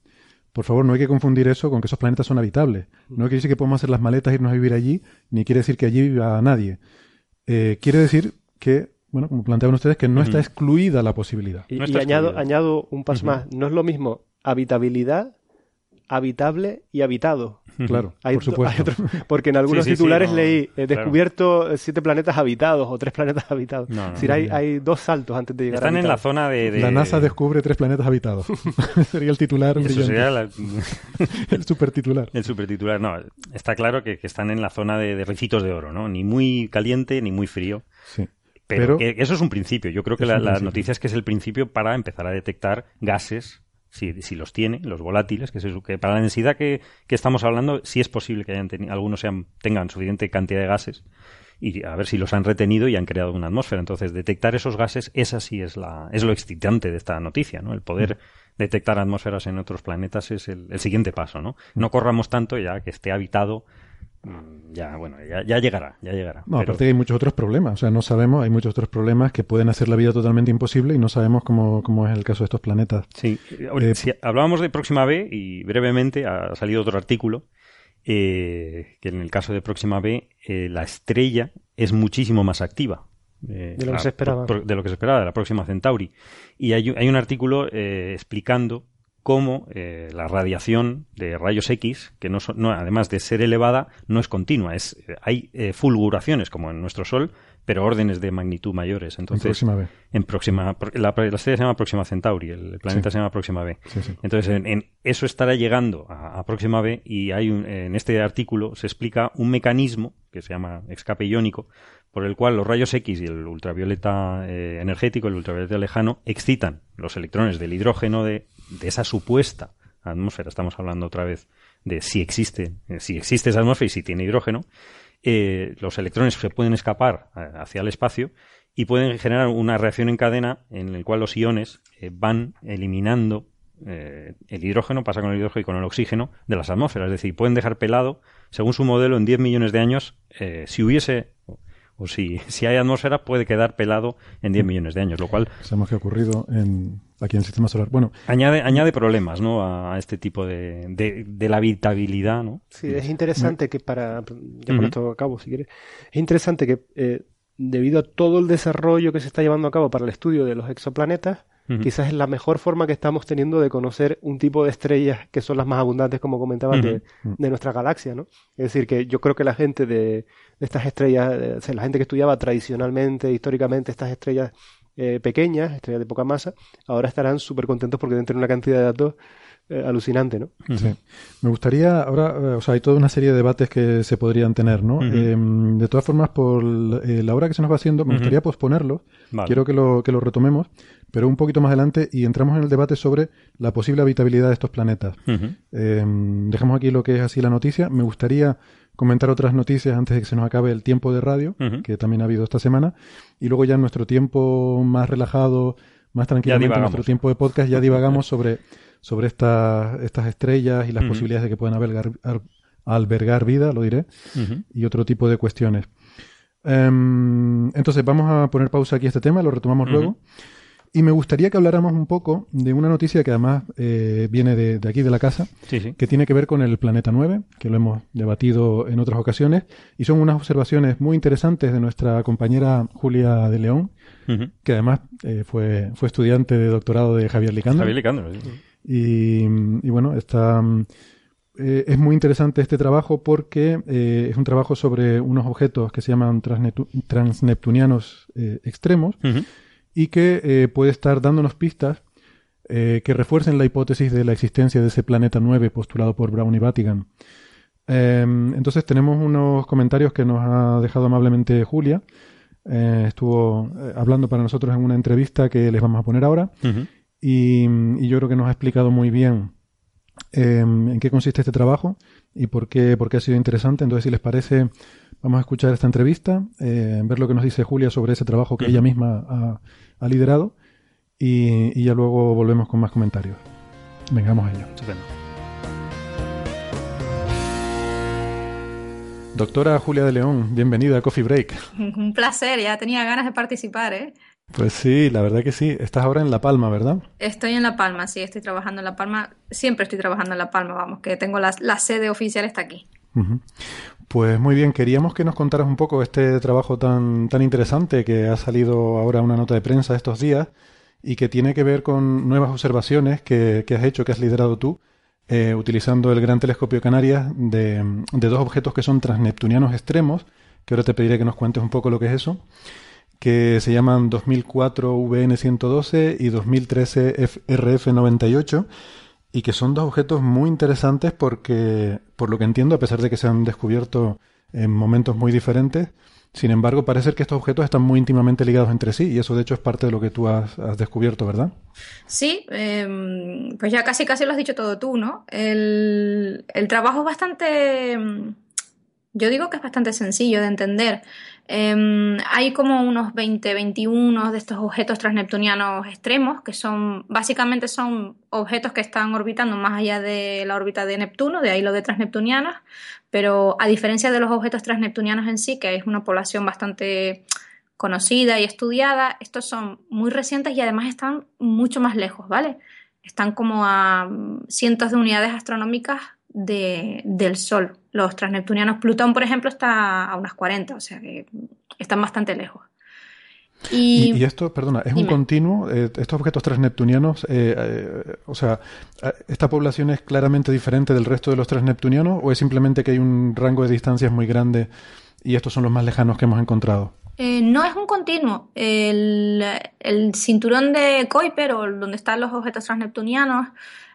por favor, no hay que confundir eso con que esos planetas son habitables. No quiere decir que podemos hacer las maletas e irnos a vivir allí, ni quiere decir que allí viva nadie. Eh, quiere decir que, bueno, como planteaban ustedes, que no está excluida la posibilidad. Y, No y está añado, añado un paso más. No es lo mismo habitabilidad habitable y habitado. Claro, Hay por supuesto. hay otro- porque en algunos Sí, sí, sí, titulares no, leí he claro. descubierto siete planetas habitados o tres planetas habitados. No, no, es decir, no, hay, no. hay dos saltos antes de llegar Están a en la zona de... de- La NASA descubre tres planetas habitados. sería el titular Eso brillante. sería la- El supertitular. el supertitular. No, está claro que, que están en la zona de, de ricitos de oro, ¿no? Ni muy caliente ni muy frío. Sí. Pero, Pero- que eso es un principio. Yo creo que la, noticia es que es el principio para empezar a detectar gases, si, si los tiene, los volátiles, que, se- que para la densidad que, que estamos hablando, sí es posible que hayan teni- algunos sean, tengan suficiente cantidad de gases y a ver si los han retenido y han creado una atmósfera. Entonces, detectar esos gases, esa sí es, la, es lo excitante de esta noticia, ¿no? El poder detectar atmósferas en otros planetas es el, el siguiente paso, ¿no? No corramos tanto ya que esté habitado, mm, ya, bueno, ya, ya llegará, ya llegará. No, Pero- aparte que hay muchos otros problemas. O sea, no sabemos, hay muchos otros problemas que pueden hacer la vida totalmente imposible y no sabemos cómo, cómo es el caso de estos planetas. Sí, Eh, si hablábamos de Próxima B y brevemente ha salido otro artículo eh, que en el caso de Próxima B eh, la estrella es muchísimo más activa. eh, De lo que la- se esperaba. de lo que se esperaba, de la próxima Centauri. Y hay, un- hay un artículo eh, explicando cómo eh, la radiación de rayos X, que no, son- no, además de ser elevada, no es continua. Es, eh, hay eh, fulguraciones, como en nuestro Sol, pero órdenes de magnitud mayores. En Entonces, próxima en próxima, la, la estrella se llama Próxima Centauri, el planeta Sí. se llama Próxima B. Sí, sí. Entonces, en, en- eso estará llegando a, a Próxima B y hay un- en este artículo se explica un mecanismo que se llama escape iónico por el cual los rayos X y el ultravioleta eh, energético, el ultravioleta lejano, excitan los electrones del hidrógeno de, esa supuesta atmósfera. Estamos hablando otra vez de si existe, eh, si existe esa atmósfera y si tiene hidrógeno. eh, los electrones se pueden escapar hacia el espacio y pueden generar una reacción en cadena en la cual los iones van eliminando el hidrógeno, pasa con el hidrógeno y con el oxígeno de las atmósferas. Es decir, pueden dejar pelado, según su modelo, en 10 millones de años, si hubiese o si, si hay atmósfera, puede quedar pelado en 10 millones de años, lo cual Sabemos que ha ocurrido en, aquí en el sistema solar. Bueno, añade, añade problemas ¿no? a, a este tipo de, de, de la habitabilidad. ¿no? Sí, es interesante que para, ya con Ujú. esto acabo si quieres, es interesante que eh, debido a todo el desarrollo que se está llevando a cabo para el estudio de los exoplanetas, Quizás es la mejor forma que estamos teniendo de conocer un tipo de estrellas que son las más abundantes, como comentabas, de, de nuestra galaxia, ¿no? Es decir, que yo creo que la gente de, de estas estrellas, o sea, la gente que estudiaba tradicionalmente, históricamente, estas estrellas eh, pequeñas, estrellas de poca masa, ahora estarán súper contentos porque deben tener una cantidad de datos eh, alucinante, ¿no? Sí. Me gustaría, ahora, eh, o sea, hay toda una serie de debates que se podrían tener, ¿no? Eh, de todas formas, por eh, la hora que se nos va haciendo, me gustaría posponerlo. Vale. Quiero que lo, que lo retomemos, pero un poquito más adelante y entramos en el debate sobre la posible habitabilidad de estos planetas. Eh, dejamos aquí lo que es así la noticia. Me gustaría comentar otras noticias antes de que se nos acabe el tiempo de radio, que también ha habido esta semana. Y luego ya en nuestro tiempo más relajado, más tranquilamente, en nuestro tiempo de podcast, ya divagamos sobre, sobre estas estas estrellas y las posibilidades de que puedan albergar, al- albergar vida, lo diré, y otro tipo de cuestiones. Em, entonces, vamos a poner pausa aquí a este tema, lo retomamos luego. Y me gustaría que habláramos un poco de una noticia que además eh, viene de, de aquí, de la casa, Sí, sí. que tiene que ver con el planeta 9, que lo hemos debatido en otras ocasiones, y son unas observaciones muy interesantes de nuestra compañera Julia de León, que además eh, fue, fue estudiante de doctorado de Javier Licandro. Javier Licandro, sí. Y, y bueno, está, eh, es muy interesante este trabajo porque eh, es un trabajo sobre unos objetos que se llaman transneptunianos eh, extremos. Y que eh, puede estar dándonos pistas eh, que refuercen la hipótesis de la existencia de ese planeta 9 postulado por Brown y Vatican. Eh, entonces tenemos unos comentarios que nos ha dejado amablemente Julia. Eh, estuvo hablando para nosotros en una entrevista que les vamos a poner ahora y, y yo creo que nos ha explicado muy bien eh, en qué consiste este trabajo y por qué, por qué ha sido interesante. Entonces, si les parece, vamos a escuchar esta entrevista, eh, ver lo que nos dice Julia sobre ese trabajo que ella misma ha, ha liderado y, y ya luego volvemos con más comentarios. Vengamos a ello. Estupendo. Doctora Julia de León, bienvenida a Coffee Break. Un placer, ya tenía ganas de participar, ¿eh? Pues sí, la verdad que sí. Estás ahora en La Palma, ¿verdad? Estoy en La Palma, sí, estoy trabajando en La Palma. Siempre estoy trabajando en La Palma, vamos, que tengo la, la sede oficial está aquí. Pues muy bien, queríamos que nos contaras un poco este trabajo tan, tan interesante que ha salido ahora una nota de prensa estos días y que tiene que ver con nuevas observaciones que, que has hecho, que has liderado tú eh, utilizando el Gran Telescopio Canarias de, de, dos objetos que son transneptunianos extremos, que ahora te pediré que nos cuentes un poco lo que es eso, que se llaman 2004 VN112 y 2013 RF98 y que son dos objetos muy interesantes porque, por lo que entiendo, a pesar de que se han descubierto en momentos muy diferentes, sin embargo, parece que estos objetos están muy íntimamente ligados entre sí y eso de hecho es parte de lo que tú has, descubierto, ¿verdad? Sí, em, pues ya casi casi lo has dicho todo tú, ¿no? El, el trabajo es bastante, yo digo que es bastante sencillo de entender. Em, hay como unos 20, 21 de estos objetos transneptunianos extremos, que son básicamente son objetos que están orbitando más allá de la órbita de Neptuno, de ahí lo de transneptunianos, pero a diferencia de los objetos transneptunianos en sí, que es una población bastante conocida y estudiada, estos son muy recientes y además están mucho más lejos, ¿vale? Están como a cientos de unidades astronómicas del Sol. Los transneptunianos, Plutón, por ejemplo, está a unas 40, o sea que están bastante lejos. Y, esto, perdona, es un continuo, eh, estos objetos transneptunianos, eh, eh, o sea, ¿esta población es claramente diferente del resto de los transneptunianos o es simplemente que hay un rango de distancias muy grande y estos son los más lejanos que hemos encontrado? no es un continuo. El, el, cinturón de Kuiper, o donde están los objetos transneptunianos,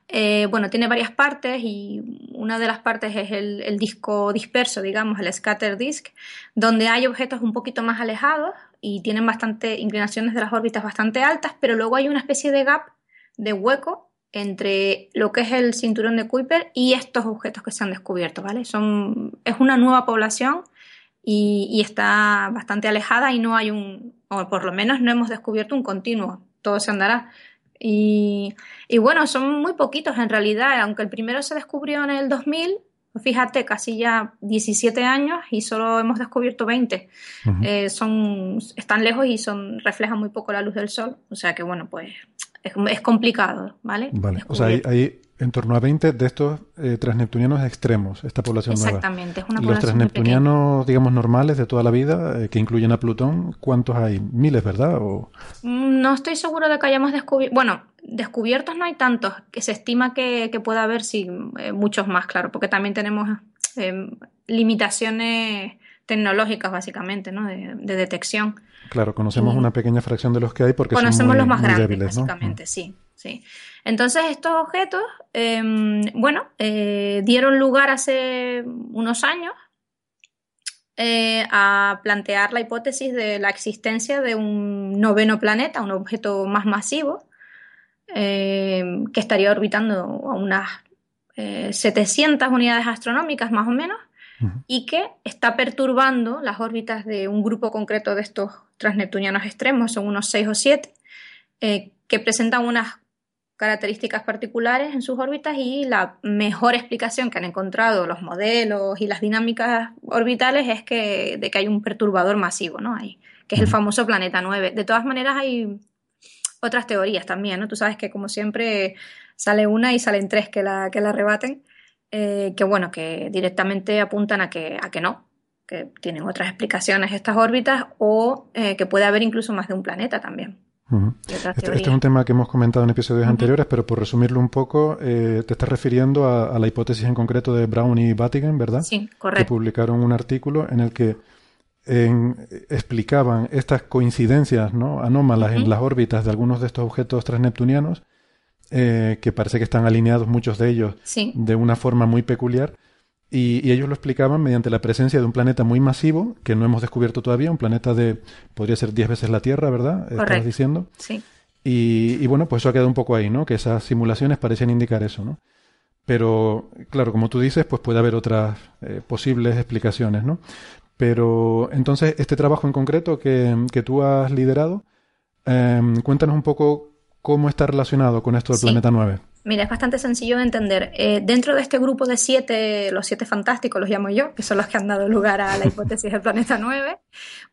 eh, bueno, tiene varias partes y una de las partes es el, disco disperso, digamos, el scatter disk, donde hay objetos un poquito más alejados y tienen bastante inclinaciones de las órbitas bastante altas, pero luego hay una especie de gap, de hueco entre lo que es el cinturón de Kuiper y estos objetos que se han descubierto, ¿vale? Son, es una nueva población y, y está bastante alejada y no hay un, o por lo menos no hemos descubierto un continuo, todo se andará. Y, bueno, son muy poquitos en realidad, aunque el primero se descubrió en el 2000, fíjate, casi ya 17 años y solo hemos descubierto 20. Eh, son, están lejos y son, reflejan muy poco la luz del sol, o sea que bueno, pues es, complicado, ¿vale? Vale, o sea, hay, en torno a 20 de estos eh, transneptunianos extremos, esta población Exactamente, es una población Los transneptunianos, digamos, normales de toda la vida, eh, que incluyen a Plutón, ¿cuántos hay? Miles, ¿verdad? O... Mm, no estoy seguro de que hayamos descubierto. Bueno, descubiertos no hay tantos, que se estima que, pueda haber, sí, eh, muchos más, claro, porque también tenemos limitaciones tecnológicas, básicamente, ¿no? De, detección. Claro, conocemos una pequeña fracción de los que hay porque conocemos son muy, los más grandes, débiles, básicamente, sí, sí. Entonces estos objetos, em, bueno, eh, dieron lugar hace unos años eh, a plantear la hipótesis de la existencia de un noveno planeta, un objeto más masivo, em, que estaría orbitando a unas 700 eh, unidades astronómicas más o menos, y que está perturbando las órbitas de un grupo concreto de estos transneptunianos extremos, son unos 6 o 7, que presentan unas características particulares en sus órbitas y la mejor explicación que han encontrado los modelos y las dinámicas orbitales es que, de que hay un perturbador masivo, ¿no? Hay, que es el famoso planeta 9. De todas maneras hay otras teorías también, ¿no? Tú sabes que como siempre sale una y salen tres que la, que la rebaten, eh, que bueno, que directamente apuntan a que, a que no, que tienen otras explicaciones estas órbitas o eh, que puede haber incluso más de un planeta también. Este, este, es un tema que hemos comentado en episodios anteriores, pero por resumirlo un poco, eh, te estás refiriendo a, la hipótesis en concreto de Brown y Vatigan, ¿verdad? Sí, correcto. Que publicaron un artículo en el que explicaban estas coincidencias ¿no? anómalas en las órbitas de algunos de estos objetos transneptunianos, eh, que parece que están alineados muchos de ellos de una forma muy peculiar y, ellos lo explicaban mediante la presencia de un planeta muy masivo, que no hemos descubierto todavía, un planeta de, podría ser 10 veces la Tierra, ¿verdad? Estás diciendo. Sí. Y, bueno, pues eso ha quedado un poco ahí, ¿no? Que esas simulaciones parecen indicar eso, ¿no? Pero, claro, como tú dices, pues puede haber otras eh, posibles explicaciones, ¿no? Pero entonces, este trabajo en concreto que, que tú has liderado, em, cuéntanos un poco cómo está relacionado con esto del planeta 9. Mira, es bastante sencillo de entender. Eh, dentro de este grupo de siete, los siete fantásticos los llamo yo, que son los que han dado lugar a la hipótesis del planeta 9,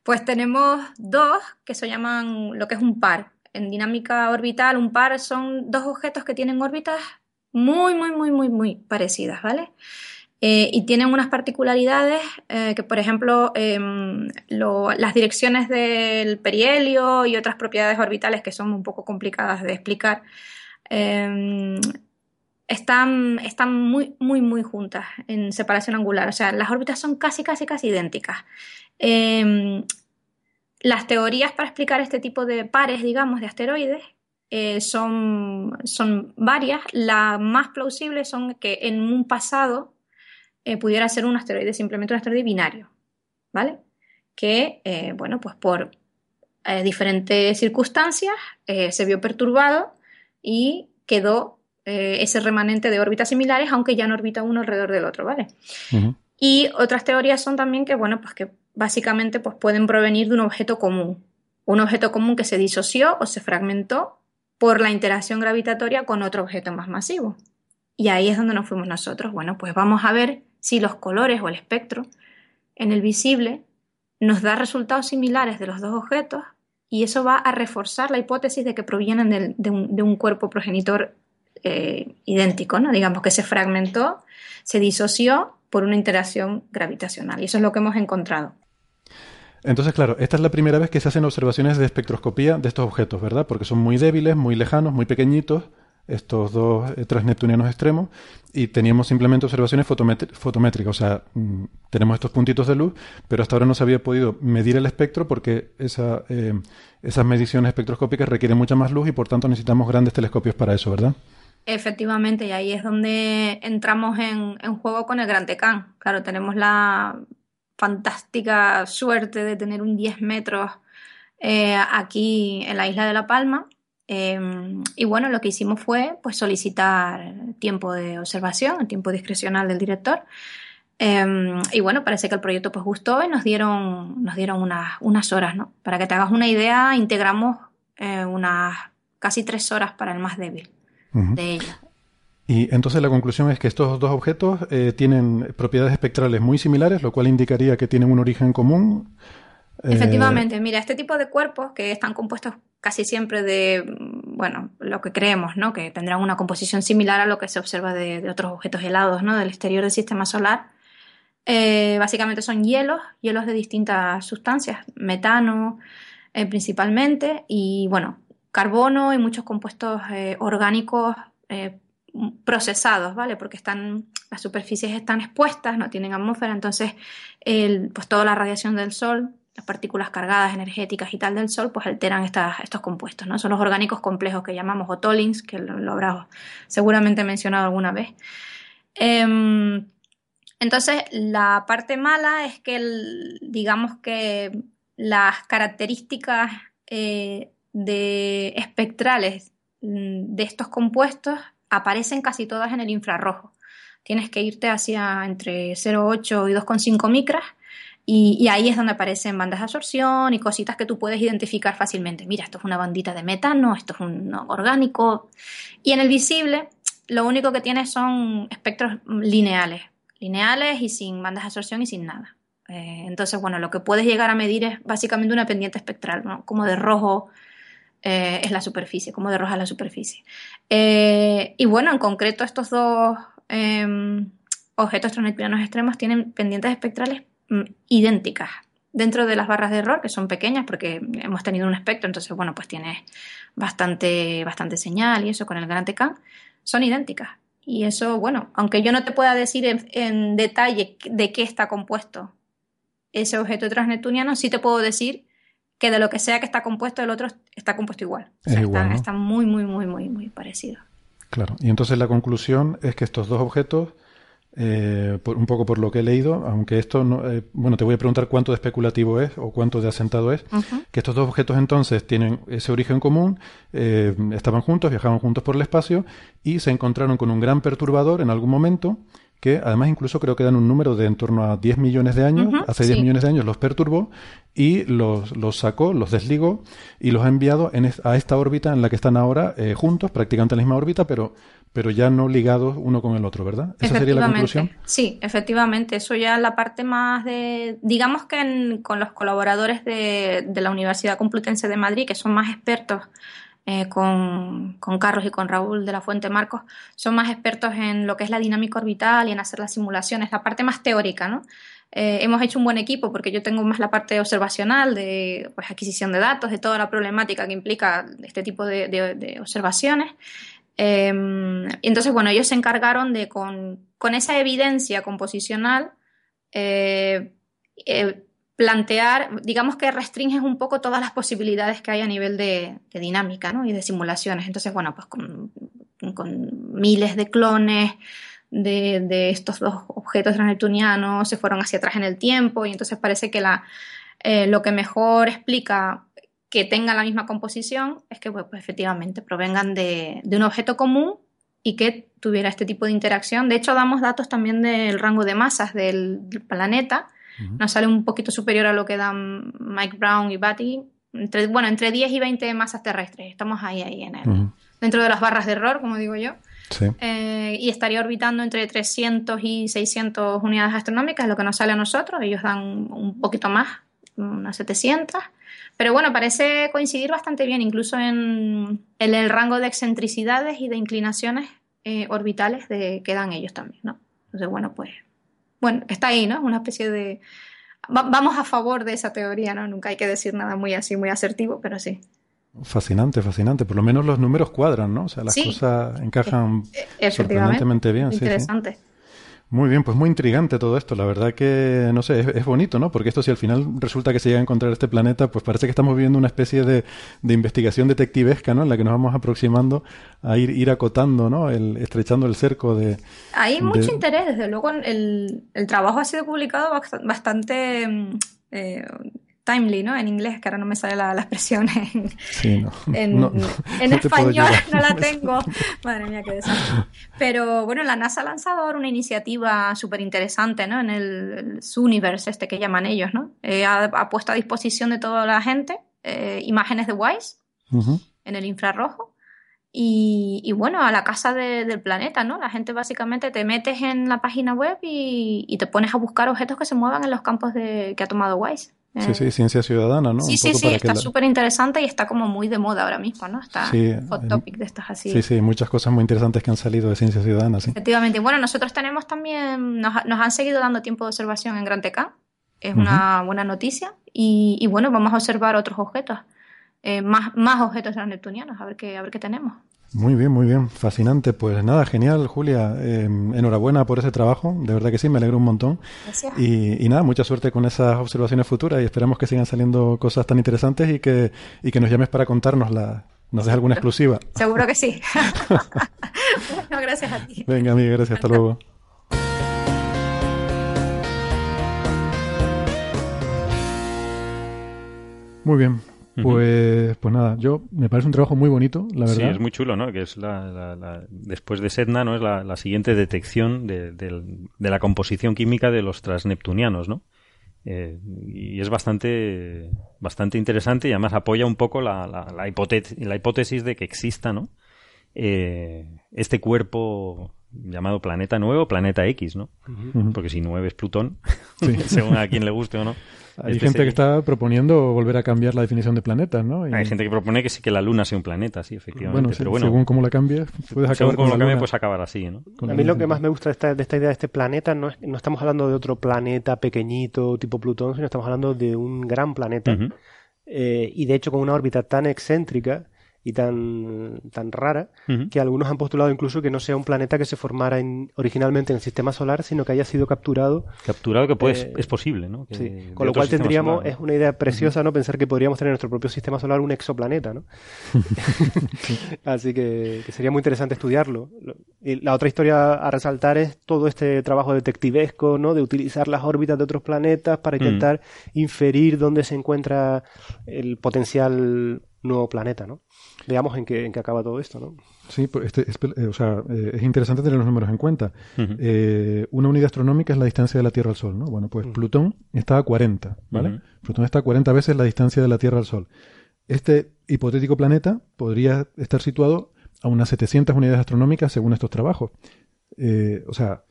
pues tenemos dos que se llaman lo que es un par. En dinámica orbital, un par son dos objetos que tienen órbitas muy, muy, muy, muy, muy parecidas, ¿vale? Eh, y tienen unas particularidades eh, que, por ejemplo, em, las direcciones del perihelio y otras propiedades orbitales que son un poco complicadas de explicar, Em, están, están muy, muy, muy juntas en separación angular. O sea, las órbitas son casi, casi, casi idénticas. Em, las teorías para explicar este tipo de pares, digamos, de asteroides eh, son, son varias. La más plausible son que en un pasado eh, pudiera ser un asteroide, simplemente un asteroide binario, ¿vale? Que, eh, bueno, pues por diferentes circunstancias se vio perturbado y quedó ese remanente de órbitas similares, aunque ya no orbita uno alrededor del otro, ¿vale? Y otras teorías son también que, bueno, pues que básicamente pues pueden provenir de un objeto común. Un objeto común que se disoció o se fragmentó por la interacción gravitatoria con otro objeto más masivo. Y ahí es donde nos fuimos nosotros. Bueno, pues vamos a ver si los colores o el espectro en el visible nos da resultados similares de los dos objetos y eso va a reforzar la hipótesis de que provienen de, un, cuerpo progenitor eh, idéntico, ¿no? Digamos que se fragmentó, se disoció por una interacción gravitacional y eso es lo que hemos encontrado. Entonces, claro, esta es la primera vez que se hacen observaciones de espectroscopía de estos objetos, ¿verdad? Porque son muy débiles, muy lejanos, muy pequeñitos, estos dos eh, transneptunianos extremos, y teníamos simplemente observaciones fotométricas, o sea, mm, tenemos estos puntitos de luz, pero hasta ahora no se había podido medir el espectro porque eh, esas mediciones espectroscópicas requieren mucha más luz y por tanto necesitamos grandes telescopios para eso, ¿verdad? Efectivamente, y ahí es donde entramos en, en juego con el Gran Tecán. Claro, tenemos la fantástica suerte de tener un 10 metros eh, aquí en la isla de La Palma. Em, y bueno, lo que hicimos fue pues, solicitar tiempo de observación, el tiempo discrecional del director. Em, y bueno, parece que el proyecto pues gustó y nos dieron, nos dieron unas, unas horas, ¿no? Para que te hagas una idea, integramos eh, unas casi tres horas para el más débil de ella. Y entonces la conclusión es que estos dos objetos eh, tienen propiedades espectrales muy similares, lo cual indicaría que tienen un origen común. Eh, Efectivamente, mira, este tipo de cuerpos que están compuestos casi siempre de, mm, bueno, lo que creemos, ¿no? Que tendrán una composición similar a lo que se observa de, otros objetos helados, ¿no? Del exterior del sistema solar. Eh, básicamente son hielos, hielos de distintas sustancias, metano principalmente, y bueno, carbono y muchos compuestos orgánicos procesados, ¿vale? Porque están, las superficies están expuestas, no tienen atmósfera, entonces el, pues toda la radiación del Sol, las partículas cargadas energéticas y tal del Sol, pues alteran estos compuestos, ¿no? Son los orgánicos complejos que llamamos otolins, que lo, lo seguramente mencionado alguna vez. Em, entonces, la parte mala es que, digamos que las características eh, de espectrales mm, de estos compuestos aparecen casi todas en el infrarrojo. Tienes que irte hacia entre 0,8 y 2,5 micras y, ahí es donde aparecen bandas de absorción y cositas que tú puedes identificar fácilmente. Mira, esto es una bandita de metano, esto es un orgánico. Y en el visible, lo único que tienes son espectros lineales, lineales y sin bandas de absorción y sin nada. Eh, entonces, bueno, lo que puedes llegar a medir es básicamente una pendiente espectral, ¿no? como de rojo, eh, es la superficie, cómo derroja la superficie. Eh, y bueno, en concreto estos dos em, objetos transneptunianos extremos tienen pendientes espectrales idénticas dentro de las barras de error, que son pequeñas porque hemos tenido un espectro, entonces bueno, pues tiene bastante, bastante señal y eso con el Gran Tecan, son idénticas. Y eso, bueno, aunque yo no te pueda decir en, detalle de qué está compuesto ese objeto transneptuniano, sí te puedo decir que de lo que sea que está compuesto, el otro está compuesto igual. está, muy, muy, muy, muy, muy parecido. Claro, y entonces la conclusión es que estos dos objetos, eh, un poco por lo que he leído, aunque esto no, eh, bueno, te voy a preguntar cuánto de especulativo es o cuánto de asentado es, que estos dos objetos entonces tienen ese origen común, eh, estaban juntos, viajaban juntos por el espacio y se encontraron con un gran perturbador en algún momento que además incluso creo que dan un número de en torno a 10 millones de años, hace 10 millones de años los perturbó y los, los, sacó, los desligó y los ha enviado en a esta órbita en la que están ahora eh, juntos, prácticamente en la misma órbita, pero, pero ya no ligados uno con el otro, ¿verdad? ¿Esa sería la conclusión? Sí, efectivamente. Eso ya es la parte más de... Digamos que con los colaboradores de, de la Universidad Complutense de Madrid, que son más expertos eh, con, Carlos y con Raúl de la Fuente Marcos, son más expertos en lo que es la dinámica orbital y en hacer las simulaciones, la parte más teórica, ¿no? Eh, hemos hecho un buen equipo porque yo tengo más la parte observacional de pues, adquisición de datos, de toda la problemática que implica este tipo de, observaciones. Y entonces, bueno, ellos se encargaron de, con, con esa evidencia composicional, eh, eh, plantear, digamos que restringes un poco todas las posibilidades que hay a nivel de, dinámica ¿no? y de simulaciones. Entonces, bueno, pues con, miles de clones de, estos dos objetos transneptunianos se fueron hacia atrás en el tiempo y entonces parece que la, eh, lo que mejor explica que tengan la misma composición es que pues, pues efectivamente provengan de, de, un objeto común y que tuviera este tipo de interacción. De hecho, damos datos también del rango de masas del, planeta. Nos sale un poquito superior a lo que dan Mike Brown y Batty. Entre, bueno, entre 10 y 20 masas terrestres. Estamos ahí, ahí en el, dentro de las barras de error, como digo yo. Sí. Eh, y estaría orbitando entre 300 y 600 unidades astronómicas, lo que nos sale a nosotros. Ellos dan un poquito más, unas 700. Pero bueno, parece coincidir bastante bien, incluso en, el rango de excentricidades y de inclinaciones eh, orbitales de, que dan ellos también, ¿no? Entonces, bueno, pues, bueno, está ahí, ¿no? Una especie de... vamos a favor de esa teoría, ¿no? Nunca hay que decir nada muy así, muy asertivo, pero sí. Fascinante, fascinante. Por lo menos los números cuadran, ¿no? O sea, las cosas encajan e-, sorprendentemente bien. Interesante. Muy bien, pues muy intrigante todo esto. La verdad que, no sé, es, bonito, ¿no? Porque esto si al final resulta que se llega a encontrar este planeta, pues parece que estamos viviendo una especie de, de investigación detectivesca, ¿no? En la que nos vamos aproximando a ir, ir acotando, ¿no? El, estrechando el cerco de... Hay mucho interés, desde luego el, el, trabajo ha sido publicado bastante... Mm, eh, timely, ¿no? En inglés, que ahora no me sale la, expresión en, sí, en, español, no la tengo. Madre mía, qué desastre. Pero bueno, la NASA ha lanzado ahora una iniciativa súper interesante, ¿no? En el, Universe, este que llaman ellos, ¿no? Eh, ha, puesto a disposición de toda la gente eh, imágenes de WISE en el infrarrojo. Y, bueno, a la casa del planeta, ¿no? La gente básicamente te metes en la página web y, y, te pones a buscar objetos que se muevan en los campos de, que ha tomado WISE. Sí, sí, ciencia ciudadana, ¿no? Sí, sí, sí, está súper interesante y está como muy de moda ahora mismo, ¿no? Está hot topic de estas así. Sí, sí, muchas cosas muy interesantes que han salido de ciencia ciudadana, sí. Efectivamente. Bueno, nosotros tenemos también, nos, han seguido dando tiempo de observación en Gran TK, es una buena noticia, y, bueno, vamos a observar otros objetos, eh, más, más objetos neptunianos, a ver qué, a ver qué tenemos. Muy bien, muy bien, fascinante. Pues nada, genial, Julia. Em, enhorabuena por ese trabajo, de verdad que sí, me alegro un montón. Gracias. Y, nada, mucha suerte con esas observaciones futuras y esperamos que sigan saliendo cosas tan interesantes y que, y que nos llames para contarnos la, nos des alguna exclusiva. Seguro que sí. bueno, gracias a ti. Venga, amiga, gracias, hasta luego. Muy bien, pues, pues nada, yo me parece un trabajo muy bonito, la verdad. Sí, es muy chulo, ¿no? Que es la, después de Sedna, ¿no? Es la, siguiente detección de, la composición química de los transneptunianos, ¿no? Eh, y es bastante, bastante interesante y además apoya un poco la, la, hipótesis de que exista, ¿no? Eh, este cuerpo llamado planeta nuevo, planeta X, ¿no? Porque si nueve es Plutón, según a quien le guste o no. Hay este gente que está proponiendo volver a cambiar la definición de planetas, ¿no? Hay gente que propone que sí que la Luna sea un planeta, sí, efectivamente. pero bueno, según cómo la cambies, puedes acabar según cómo la cambie, puedes acabar así, ¿no? a mí lo que más me gusta de esta, de esta idea de este planeta no, es, no estamos hablando de otro planeta pequeñito tipo Plutón, sino estamos hablando de un gran planeta. Eh, y de hecho con una órbita tan excéntrica y tan, tan rara que algunos han postulado incluso que no sea un planeta que se formara originalmente en el sistema solar, sino que haya sido capturado. Capturado que puede, eh, es posible, ¿no? sí. Con lo cual tendríamos, es una idea preciosa, ¿no? Pensar que podríamos tener en nuestro propio sistema solar un exoplaneta, ¿no? Así que, sería muy interesante estudiarlo. Y la otra historia a resaltar es todo este trabajo detectivesco, ¿no? De utilizar las órbitas de otros planetas para intentar inferir dónde se encuentra el potencial nuevo planeta, ¿no? Veamos en qué, en qué acaba todo esto, ¿no? Sí, pues este, es, eh, o sea, eh, es interesante tener los números en cuenta. Eh, una unidad astronómica es la distancia de la Tierra al Sol, ¿no? Bueno, pues Plutón está a 40, ¿vale? Plutón está a 40 veces la distancia de la Tierra al Sol. Este hipotético planeta podría estar situado a unas 700 unidades astronómicas según estos trabajos. o sea,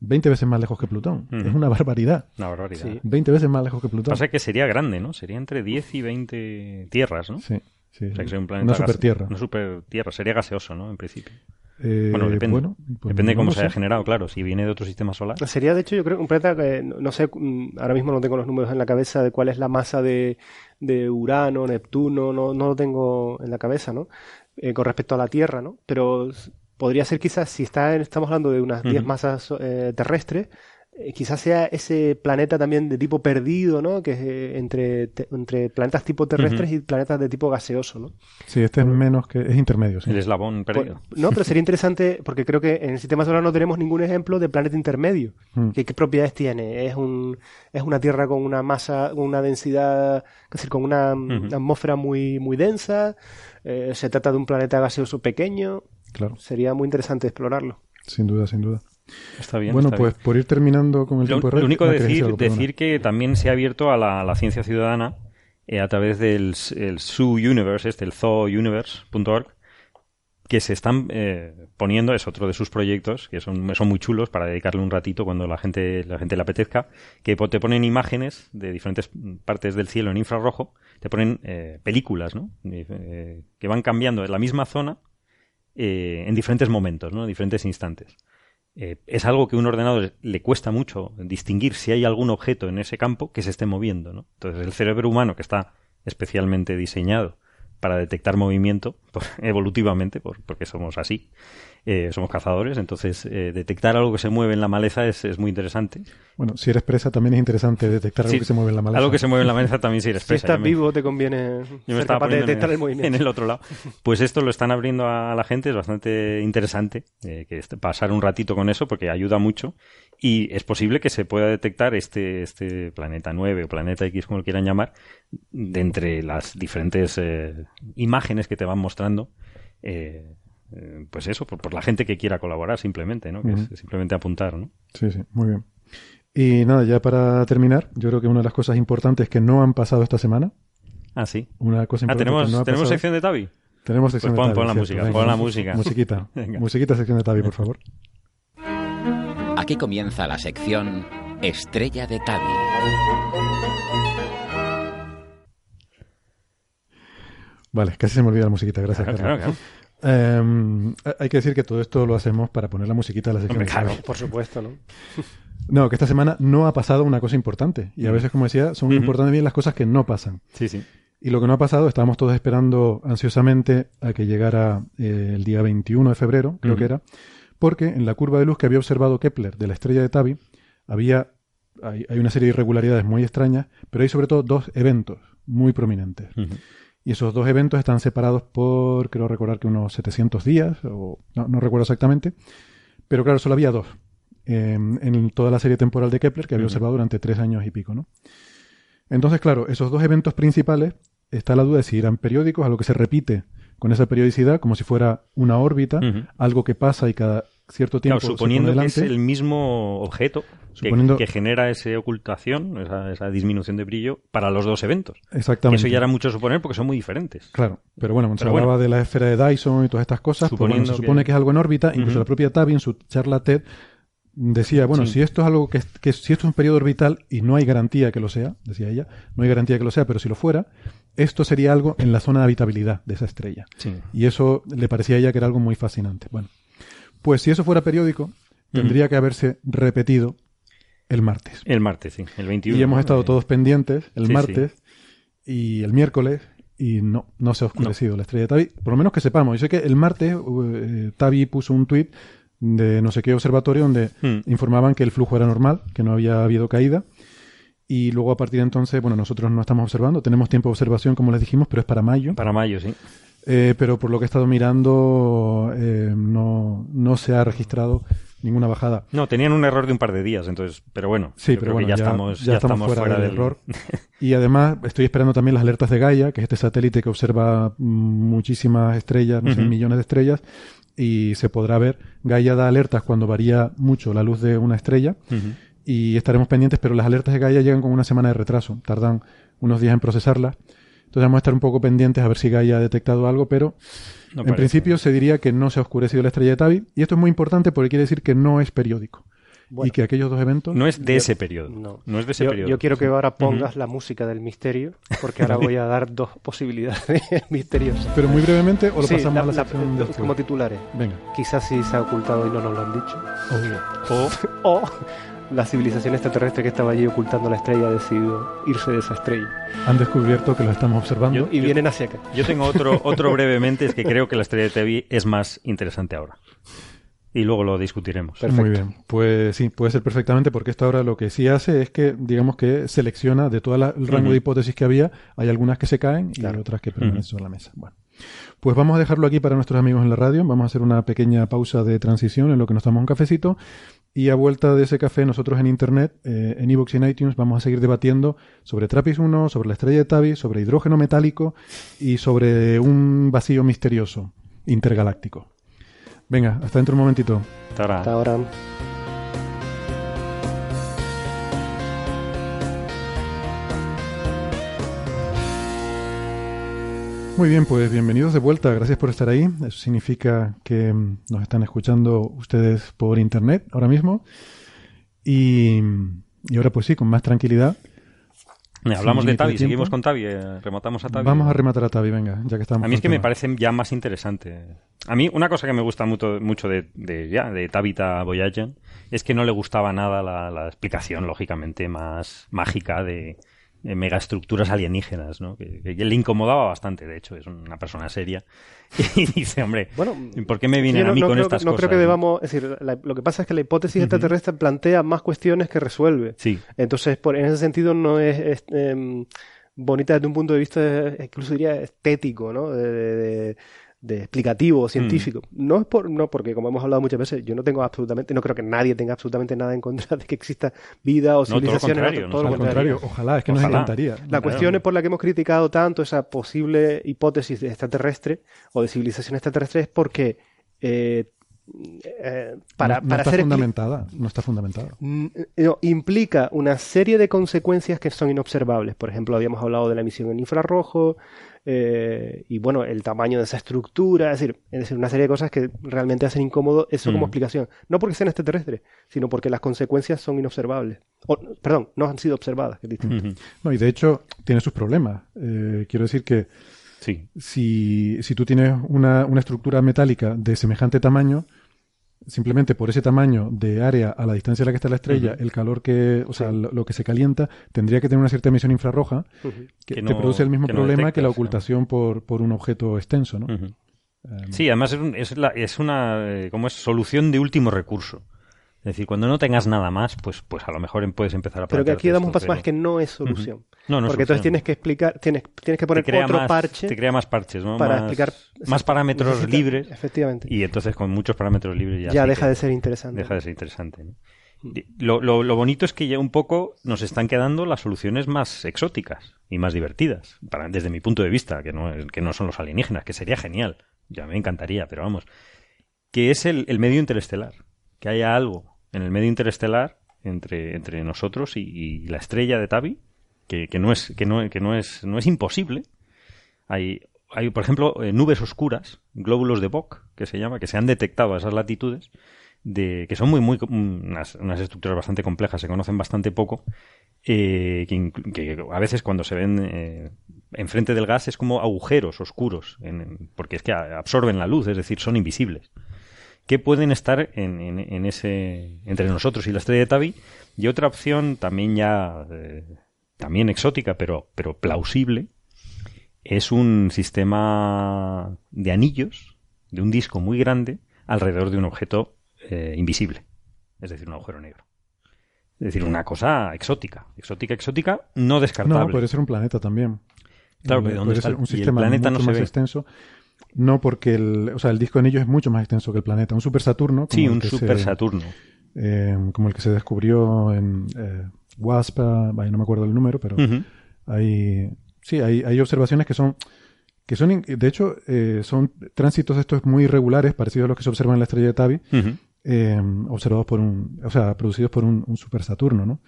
20 veces más lejos que Plutón. Es una barbaridad. Una barbaridad. 20 veces más lejos que Plutón. Pasa que sería grande, ¿no? Sería entre 10 y 20 tierras, ¿no? Sí. Sí, un planeta una supertierra. Una supertierra. Sería gaseoso, ¿no? En principio. Eh, bueno, depende. Pues depende de cómo se haya generado, claro. Si viene de otro sistema solar. Sería, de hecho, yo creo un planeta que no sé, mm, ahora mismo no tengo los números en la cabeza de cuál es la masa de, de Urano, Neptuno, no, no lo tengo en la cabeza, ¿no? eh, con respecto a la Tierra, ¿no? Pero podría ser quizás, si está estamos hablando de unas 10 masas eh, terrestres, quizás sea ese planeta también de tipo perdido, ¿no? Que es eh, entre, entre planetas tipo terrestres y planetas de tipo gaseoso, ¿no? Sí, este es menos que es intermedio. Sí. El eslabón perdido. Pues, no, pero sería interesante porque creo que en el sistema solar no tenemos ningún ejemplo de planeta intermedio. Mm. ¿Qué, qué propiedades tiene? Es un es una Tierra con una masa, con una densidad, es decir, con una, una atmósfera muy muy densa. Eh, se trata de un planeta gaseoso pequeño. Claro, Sería muy interesante explorarlo. sin duda, sin duda. Está bien. bueno, está pues bien. por ir terminando con el Lo, tiempo de lo red, único de querías decir, que también se ha abierto a la, a la ciencia ciudadana eh, a través del el Zoo Universe, este, el zoouniverse.org, que se están eh, poniendo, es otro de sus proyectos, que son, son muy chulos para dedicarle un ratito cuando la gente, la gente le apetezca, que te ponen imágenes de diferentes partes del cielo en infrarrojo, te ponen eh, películas, ¿no? Eh, que van cambiando en la misma zona en diferentes momentos, ¿no? En diferentes instantes. Eh, es algo que a un ordenador le cuesta mucho distinguir si hay algún objeto en ese campo que se esté moviendo. Entonces el cerebro humano, que está especialmente diseñado para detectar movimiento, por- evolutivamente, por- porque somos así, eh, somos cazadores, entonces eh, detectar algo que se mueve en la maleza es, es muy interesante. Bueno, si eres presa también es interesante detectar algo Sí, que se mueve en la maleza. Algo que se mueve en la maleza también Si expresa. estás Yo me- vivo, te conviene yo me ser capaz de detectar en, el movimiento. en el otro lado. Pues esto lo están abriendo a la gente, es bastante interesante eh, que este- pasar un ratito con eso porque ayuda mucho y es posible que se pueda detectar este, este planeta 9 o planeta X, como lo quieran llamar, de entre las diferentes eh, imágenes que te van mostrando. eh, eh, pues eso, por, por la gente que quiera colaborar simplemente, ¿no? Que Ujú. es simplemente apuntar, ¿no? Sí, sí, muy bien. Y nada, ya para terminar, yo creo que una de las cosas importantes que no han pasado esta semana, Ah, sí. una cosa Ah, importante tenemos, que no ha tenemos pasado- sección de Tabi. Tenemos sección Pues pon- de Tabi, pon la cierto, música, venga. pon la música. Musiquita. Venga. Musiquita, sección de Tabi, por favor. Aquí comienza la sección Estrella de Tabi. Vale, casi se me olvida la musiquita, gracias. Claro, claro. Eh, hay que decir que todo esto lo hacemos para poner la musiquita de la sección claro. Por supuesto, ¿no? No, que esta semana no ha pasado una cosa importante. Y a veces, como decía, son Ujú. importantes bien las cosas que no pasan. Sí, sí. Y lo que no ha pasado, estábamos todos esperando ansiosamente a que llegara eh, el día 21 de febrero, creo que era, porque en la curva de luz que había observado Kepler de la estrella de Tabi, había, hay, hay una serie de irregularidades muy extrañas, pero hay sobre todo dos eventos muy prominentes. Y esos dos eventos están separados por, creo recordar que unos 700 días, o no, no recuerdo exactamente, pero claro, solo había dos eh, en toda la serie temporal de Kepler que había observado durante tres años y pico, ¿no? Entonces, claro, esos dos eventos principales, está la duda de si eran periódicos, algo que se repite con esa periodicidad, como si fuera una órbita, algo que pasa y cada cierto tiempo Claro, suponiendo que es el mismo objeto que- Suponiendo- que, genera esa ocultación, esa, esa disminución de brillo para los dos eventos. Que Exactamente. eso ya era mucho suponer porque son muy diferentes. Claro, pero bueno, cuando se bueno. hablaba de la esfera de Dyson y todas estas cosas, pues bueno, Suponiendo se supone que- que... es algo en órbita, incluso la propia Tabi en su charla TED decía, bueno, Sí. si esto es algo que, que si esto es un periodo orbital y no hay garantía que lo sea, decía ella, no hay garantía que lo sea, pero si lo fuera, esto sería algo en la zona de habitabilidad de esa estrella. Sí. Y eso le parecía a ella que era algo muy fascinante. Bueno, pues si eso fuera periódico, tendría que haberse repetido el martes. El martes, sí. El 21. Y hemos estado Eh, todos pendientes el sí, martes y el miércoles y no, no se ha oscurecido la estrella de Tabi. Por lo menos que sepamos. Yo sé que el martes eh, Tabi puso un tuit de no sé qué observatorio donde Hmm. informaban que el flujo era normal, que no había habido caída. Y luego a partir de entonces, bueno, nosotros no estamos observando, tenemos tiempo de observación como les dijimos, pero es para mayo. Para mayo, sí. Eh, pero por lo que he estado mirando, eh, no, no se ha registrado ninguna bajada. No, tenían un error de un par de días, entonces, pero bueno, Sí, pero creo bueno, que ya, ya, estamos, ya estamos fuera, del, error. Y además estoy esperando también las alertas de Gaia, que es este satélite que observa muchísimas estrellas, no sé, millones de estrellas, y se podrá ver. Gaia da alertas cuando varía mucho la luz de una estrella, y estaremos pendientes, pero las alertas de Gaia llegan con una semana de retraso, tardan unos días en procesarlas. Entonces vamos a estar un poco pendientes a ver si Gaia ha detectado algo, pero No en principio se diría que no se ha oscurecido la estrella de Tabi, y esto es muy importante porque quiere decir que no es periódico. Bueno. y que aquellos dos eventos... No es de Yo- ese periodo. no. No, es de ese Yo, periodo. yo quiero que ahora pongas la música del misterio, porque ahora voy a dar dos posibilidades misteriosas. Pero muy brevemente, o lo Sí, pasamos la- a la la- sección después? como titulares. Venga. Quizás sí se ha ocultado y no nos lo han dicho. O O la civilización extraterrestre que estaba allí ocultando la estrella ha decidido irse de esa estrella. Han descubierto que lo estamos observando. y vienen hacia acá. Yo tengo otro, otro brevemente, es que creo que la estrella de Tevi es más interesante ahora. Y luego lo discutiremos. Muy bien. Pues sí, puede ser perfectamente, porque esto ahora lo que sí hace es que, digamos que selecciona de todo el rango de hipótesis que había, hay algunas que se caen y otras que permanecen sobre la mesa. Bueno. Pues vamos a dejarlo aquí para nuestros amigos en la radio. Vamos a hacer una pequeña pausa de transición en lo que nos tomamos un cafecito. Y a vuelta de ese café, nosotros en Internet, eh, en iVoox y en iTunes, vamos a seguir debatiendo sobre Trappist 1, sobre la estrella de Tabi, sobre hidrógeno metálico y sobre un vacío misterioso intergaláctico. Venga, hasta dentro un momentito. Hasta ahora. Muy bien, pues bienvenidos de vuelta. Gracias por estar ahí. Eso significa que mm, nos están escuchando ustedes por internet ahora mismo. Y, ahora pues sí, con más tranquilidad. Hablamos de Tavi, seguimos con Tavi, eh, rematamos a Tavi. Vamos a rematar a Tavi, venga, ya que estamos. A mí es que me parece ya más interesante. A mí una cosa que me gusta mucho, mucho de, de, ya, de Tabitha Voyager es que no le gustaba nada la explicación, lógicamente, más mágica de, megaestructuras alienígenas, ¿no? Que, le incomodaba bastante, de hecho, es una persona seria. Y dice, hombre, bueno, ¿por qué me vienen a mí con estas cosas? No creo que debamos, es decir, lo que pasa es que la hipótesis extraterrestre plantea más cuestiones que resuelve. Sí. Entonces, por, en ese sentido, no es, em, bonita desde un punto de vista, incluso diría estético, ¿no? de, de explicativo científico. Mm. No es por, no porque, como hemos hablado muchas veces, yo no tengo absolutamente, no creo que nadie tenga absolutamente nada en contra de que exista vida o civilización. No, todo lo contrario, ojalá, es que nos encantaría. La cuestión es por la que hemos criticado tanto esa posible hipótesis de extraterrestre o de civilización extraterrestre es porque eh, eh, para, no, está fundamentada, no está fundamentada. implica una serie de consecuencias que son inobservables. Por ejemplo, habíamos hablado de la emisión en infrarrojo, eh, y bueno, el tamaño de esa estructura, es decir, es decir, una serie de cosas que realmente hacen incómodo eso como mm. explicación. No porque sean extraterrestres, sino porque las consecuencias son inobservables. O, perdón, no han sido observadas, que No, y de hecho tiene sus problemas. Eh, quiero decir que sí. si, si tú tienes una, una estructura metálica de semejante tamaño, simplemente por ese tamaño de área a la distancia a la que está la estrella, el calor que, o sea, lo, que se calienta, tendría que tener una cierta emisión infrarroja que, te produce el mismo problema que la ocultación por, por, un objeto extenso, ¿no? Em, sí, además es, es, la, es una eh, como es solución de último recurso. Es decir, cuando no tengas nada más, pues, pues a lo mejor puedes empezar a Pero que aquí damos un paso más que no es solución. no, no Porque entonces tienes que explicar, tienes, tienes que poner otro parche. Te crea más parches, ¿no? Para explicar. Más parámetros libres. Efectivamente. Y entonces con muchos parámetros libres ya. Ya deja de ser interesante. Deja de ser interesante. Lo, lo, lo, bonito es que ya un poco nos están quedando las soluciones más exóticas y más divertidas, para, desde mi punto de vista, que no, que no son los alienígenas, que sería genial, ya me encantaría, pero vamos, que es el, el medio interestelar, que haya algo en el medio interestelar entre, entre nosotros y, la estrella de Tabi, que, no es, que, no, es, no es imposible. Hay, hay, por ejemplo, eh, nubes oscuras, glóbulos de Bock, que se llama, que se han detectado a esas latitudes, de, que son muy, muy, unas, unas estructuras bastante complejas, se conocen bastante poco, eh, que, a veces cuando se ven eh, enfrente del gas es como agujeros oscuros, porque es que absorben la luz, es decir, son invisibles que pueden estar en, en, ese entre nosotros y la estrella de Tabi. Y otra opción también ya eh, también exótica pero pero plausible es un sistema de anillos de un disco muy grande alrededor de un objeto eh, invisible. Es decir un agujero negro. Es decir una cosa exótica. Exótica exótica no descartable. No puede ser un planeta también. Claro pero ¿dónde está? un sistema planeta mucho no más extenso no porque el, o sea, el disco de anillos es mucho más extenso que el planeta. Un super Saturno. Sí, un super Saturno. Eh, como el que se descubrió en eh, WASP, no me acuerdo el número, pero hay, sí, hay, hay observaciones que son, que son, de hecho, eh, son tránsitos estos muy irregulares, parecidos a los que se observan en la estrella de Tabi, eh, observados por un, o sea, producidos por un, un super Saturno, ¿no?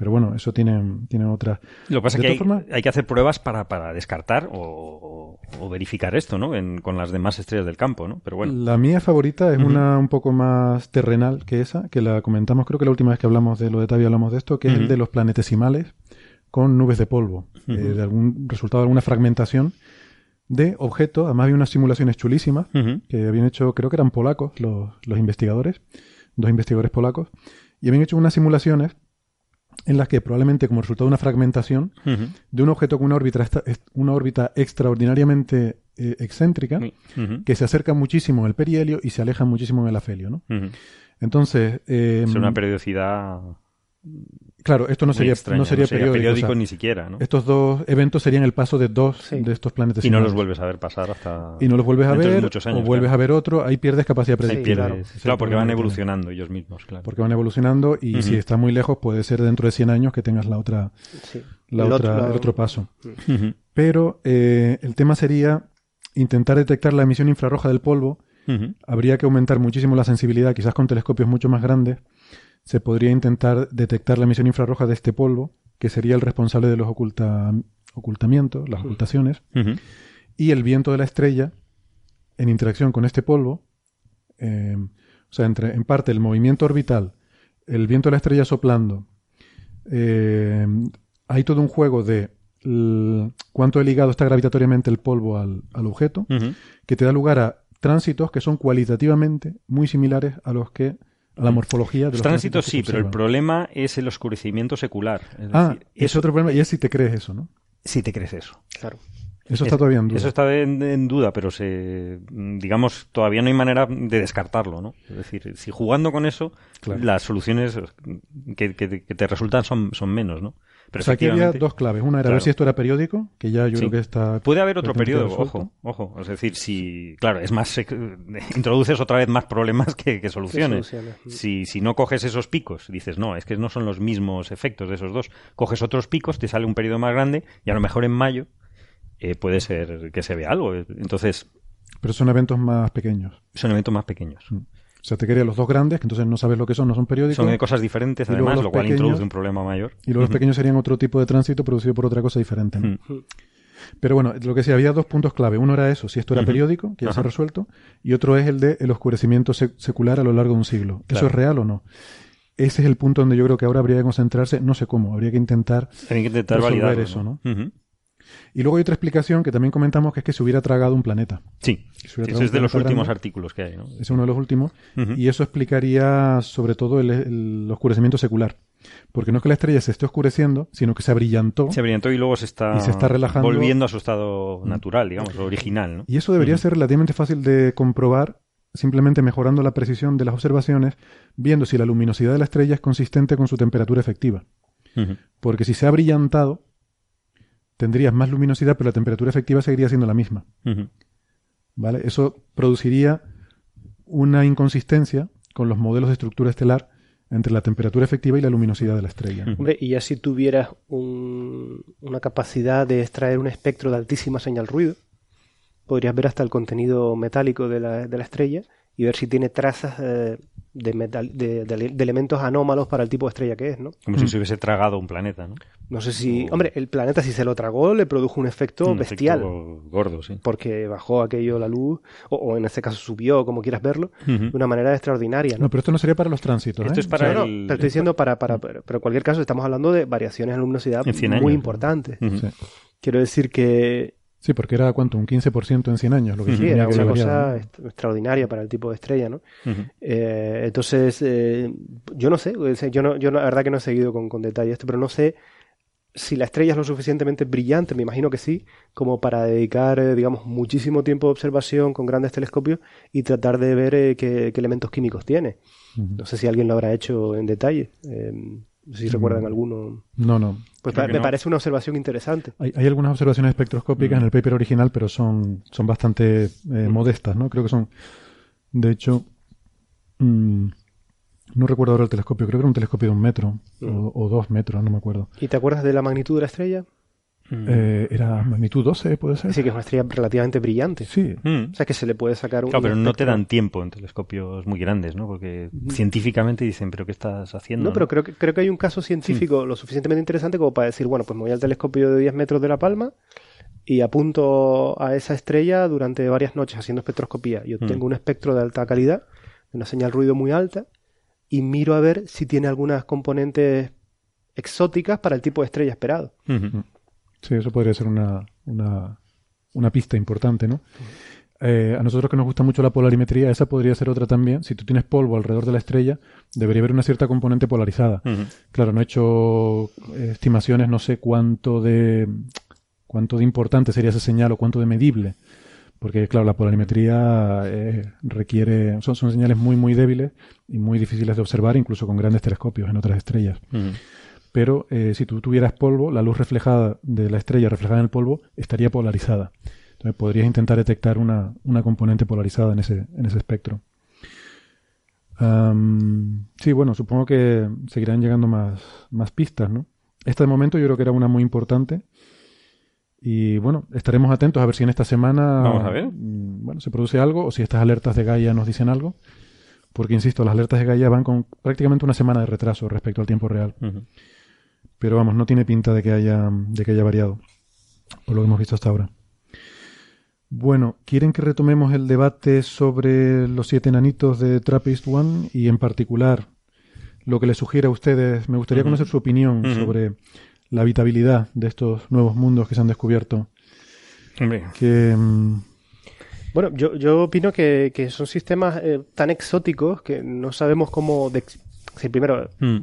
Pero bueno, eso tiene, tiene otra. Lo que pasa es que hay, que hacer pruebas para, para descartar o, verificar esto, ¿no? con las demás estrellas del campo, ¿no? Pero bueno. La mía favorita es una un poco más terrenal que esa, que la comentamos, creo que la última vez que hablamos de lo de Tavi hablamos de esto, que es el de los planetesimales con nubes de polvo, eh, de algún resultado de alguna fragmentación de objetos. Además, había unas simulaciones chulísimas que habían hecho, creo que eran polacos los, los investigadores, dos investigadores polacos y habían hecho unas simulaciones en las que probablemente como resultado de una fragmentación de un objeto con una órbita, una órbita extraordinariamente eh, excéntrica que se acerca muchísimo en el perihelio y se aleja muchísimo en el afelio. ¿no? Entonces, eh, Es una periodicidad claro, esto no sería, extraña, no sería periódico. o sea, ni siquiera, ¿no? Estos dos eventos serían el paso de dos Sí. de estos planetas. Y no los vuelves a ver pasar hasta... y no los vuelves a ver muchos años, o vuelves claro. a ver otro, ahí pierdes capacidad predictiva. claro. Claro, porque van tiene. evolucionando ellos mismos, claro. Porque van evolucionando y si está muy lejos puede ser dentro de 100 años que tengas la otra, Sí. la El otra, otro- el otro paso. Pero eh, el tema sería intentar detectar la emisión infrarroja del polvo. Habría que aumentar muchísimo la sensibilidad, quizás con telescopios mucho más grandes. Se podría intentar detectar la emisión infrarroja de este polvo, que sería el responsable de los oculta- ocultamientos, las ocultaciones. Y el viento de la estrella en interacción con este polvo, eh, o sea, entre, en parte el movimiento orbital, el viento de la estrella soplando, eh, hay todo un juego de cuánto de ligado está gravitatoriamente el polvo al, al objeto, que te da lugar a tránsitos que son cualitativamente muy similares a los que a la morfología de los, Los tránsitos sí, pero el problema es el oscurecimiento secular. Es Ah, decir, es otro problema, y es si te crees eso, ¿no? si te crees eso. Claro. Eso está todavía en duda. Eso está en, en duda, pero se, digamos, todavía no hay manera de descartarlo, ¿no? Es decir, si jugando con eso, Claro. las soluciones que, que- que te resultan son, son menos, ¿no? Pero o sea, aquí había dos claves. Una era Claro. ver si esto era periódico, que ya yo Sí. creo que está. Puede haber otro periodo, resuelto. ojo, ojo. Es decir, si, claro, es más, sec- introduces otra vez más problemas que, que soluciones. soluciones. Si, si no coges esos picos, dices, no, es que no son los mismos efectos de esos dos. Coges otros picos, te sale un periodo más grande y a lo mejor en mayo eh, puede ser que se vea algo. Entonces, Pero son eventos más pequeños. son eventos más pequeños. O sea, te quería los dos grandes, que entonces no sabes lo que son, no son periódicos. Son de cosas diferentes, Y además, lo cual pequeños- introduce un problema mayor. Y luego los Ujú. pequeños serían otro tipo de tránsito producido por otra cosa diferente. Pero bueno, lo que sí, había dos puntos clave. Uno era eso, si esto era periódico, que ya se ha resuelto. Y otro es el de el oscurecimiento sec- secular a lo largo de un siglo. ¿Eso es real o no? Ese es el punto donde yo creo que ahora habría que concentrarse. No sé cómo, habría que intentar Hay que intentar resolver validar eso, ¿no? Y luego hay otra explicación que también comentamos que es que se hubiera tragado un planeta. Sí, Que se hubiera eso tragado es de los últimos grande. artículos que hay, ¿no? Es uno de los últimos. Y eso explicaría sobre todo el, el oscurecimiento secular. Porque no es que la estrella se esté oscureciendo, sino que se abrillantó. Se brillantó y luego se está, Y se está relajando. volviendo a su estado natural, digamos, original, ¿no? Y eso debería ser relativamente fácil de comprobar simplemente mejorando la precisión de las observaciones, viendo si la luminosidad de la estrella es consistente con su temperatura efectiva. Porque si se ha brillantado, tendrías más luminosidad, pero la temperatura efectiva seguiría siendo la misma. ¿Vale? Eso produciría una inconsistencia con los modelos de estructura estelar entre la temperatura efectiva y la luminosidad de la estrella. ¿no? Hombre, y ya si tuvieras un- una capacidad de extraer un espectro de altísima señal ruido, podrías ver hasta el contenido metálico de la, de la estrella y ver si tiene trazas eh, de, metal, de, de- de elementos anómalos para el tipo de estrella que es, ¿no? Como si se hubiese tragado un planeta, ¿no? No sé si... O- Hombre, el planeta si se lo tragó le produjo un efecto Un bestial. efecto gordo, sí. Porque bajó aquello la luz, o, o en este caso subió, como quieras verlo, de una manera extraordinaria, ¿no? No, pero esto no sería para los tránsitos. Esto ¿eh? es para O sea, No, no, el- pero estoy diciendo para, para, pero, pero en cualquier caso estamos hablando de variaciones en luminosidad En 100 muy importantes. Ujú. sí. Quiero decir que Sí, porque era cuánto, un 15% en 100 años. Lo que sí, era que una cosa extraordinaria para el tipo de estrella, ¿no? Eh, entonces, eh, yo no sé, yo, no, yo no- la verdad que no he seguido con, con detalle esto, pero no sé si la estrella es lo suficientemente brillante, me imagino que sí, como para dedicar, eh, digamos, muchísimo tiempo de observación con grandes telescopios y tratar de ver eh, qué, qué elementos químicos tiene. No sé si alguien lo habrá hecho en detalle. eh, no sé si recuerdan alguno. No, no. Pues pa- me no. parece una observación interesante. Hay, hay algunas observaciones espectroscópicas Mm. en el paper original, pero son, son bastante eh, modestas, ¿no? Creo que son, de hecho, mm, no recuerdo ahora el telescopio, creo que era un telescopio de un metro o, o dos metros, no me acuerdo. ¿Y te acuerdas de la magnitud de la estrella? Eh, era magnitud 12, puede ser. Sí, que es una estrella relativamente brillante. Sí, Mm. O sea, que se le puede sacar un. Claro, pero no te dan tiempo en telescopios muy grandes, ¿no? Porque científicamente dicen, ¿pero qué estás haciendo? No, pero creo que, creo que hay un caso científico lo suficientemente interesante como para decir, bueno, pues me voy al telescopio de 10 metros de La Palma y apunto a esa estrella durante varias noches haciendo espectroscopía. Yo Mm. tengo un espectro de alta calidad, de una señal ruido muy alta, y miro a ver si tiene algunas componentes exóticas para el tipo de estrella esperado. Ujú. Sí, eso podría ser una, una, una pista importante, ¿no? eh, a nosotros que nos gusta mucho la polarimetría, esa podría ser otra también. Si tú tienes polvo alrededor de la estrella, debería haber una cierta componente polarizada. Ujú. Claro, no he hecho eh, estimaciones, no sé cuánto de cuánto de importante sería esa señal o cuánto de medible. Porque, claro, la polarimetría eh, requiere. Son, son señales muy, muy débiles y muy difíciles de observar, incluso con grandes telescopios en otras estrellas. Ujú. Pero eh, si tú tuvieras polvo, la luz reflejada de la estrella reflejada en el polvo estaría polarizada. Entonces podrías intentar detectar una, una componente polarizada en ese, en ese espectro. Sí, bueno, supongo que seguirán llegando más, más pistas, ¿no? Esta de momento yo creo que era una muy importante. Y bueno, estaremos atentos a ver si en esta semana Vamos a ver. mm, bueno, se produce algo o si estas alertas de Gaia nos dicen algo. Porque, insisto, las alertas de Gaia van con prácticamente una semana de retraso respecto al tiempo real. Pero vamos, no tiene pinta de que haya, de que haya variado, por lo que hemos visto hasta ahora. Bueno, ¿quieren que retomemos el debate sobre los siete enanitos de Trappist One y en particular lo que les sugiere a ustedes? Me gustaría conocer su opinión sobre la habitabilidad de estos nuevos mundos que se han descubierto. Hombre, Que, mm, Bueno, yo, yo opino que, que son sistemas eh, tan exóticos que no sabemos cómo... De... sí, primero, mm,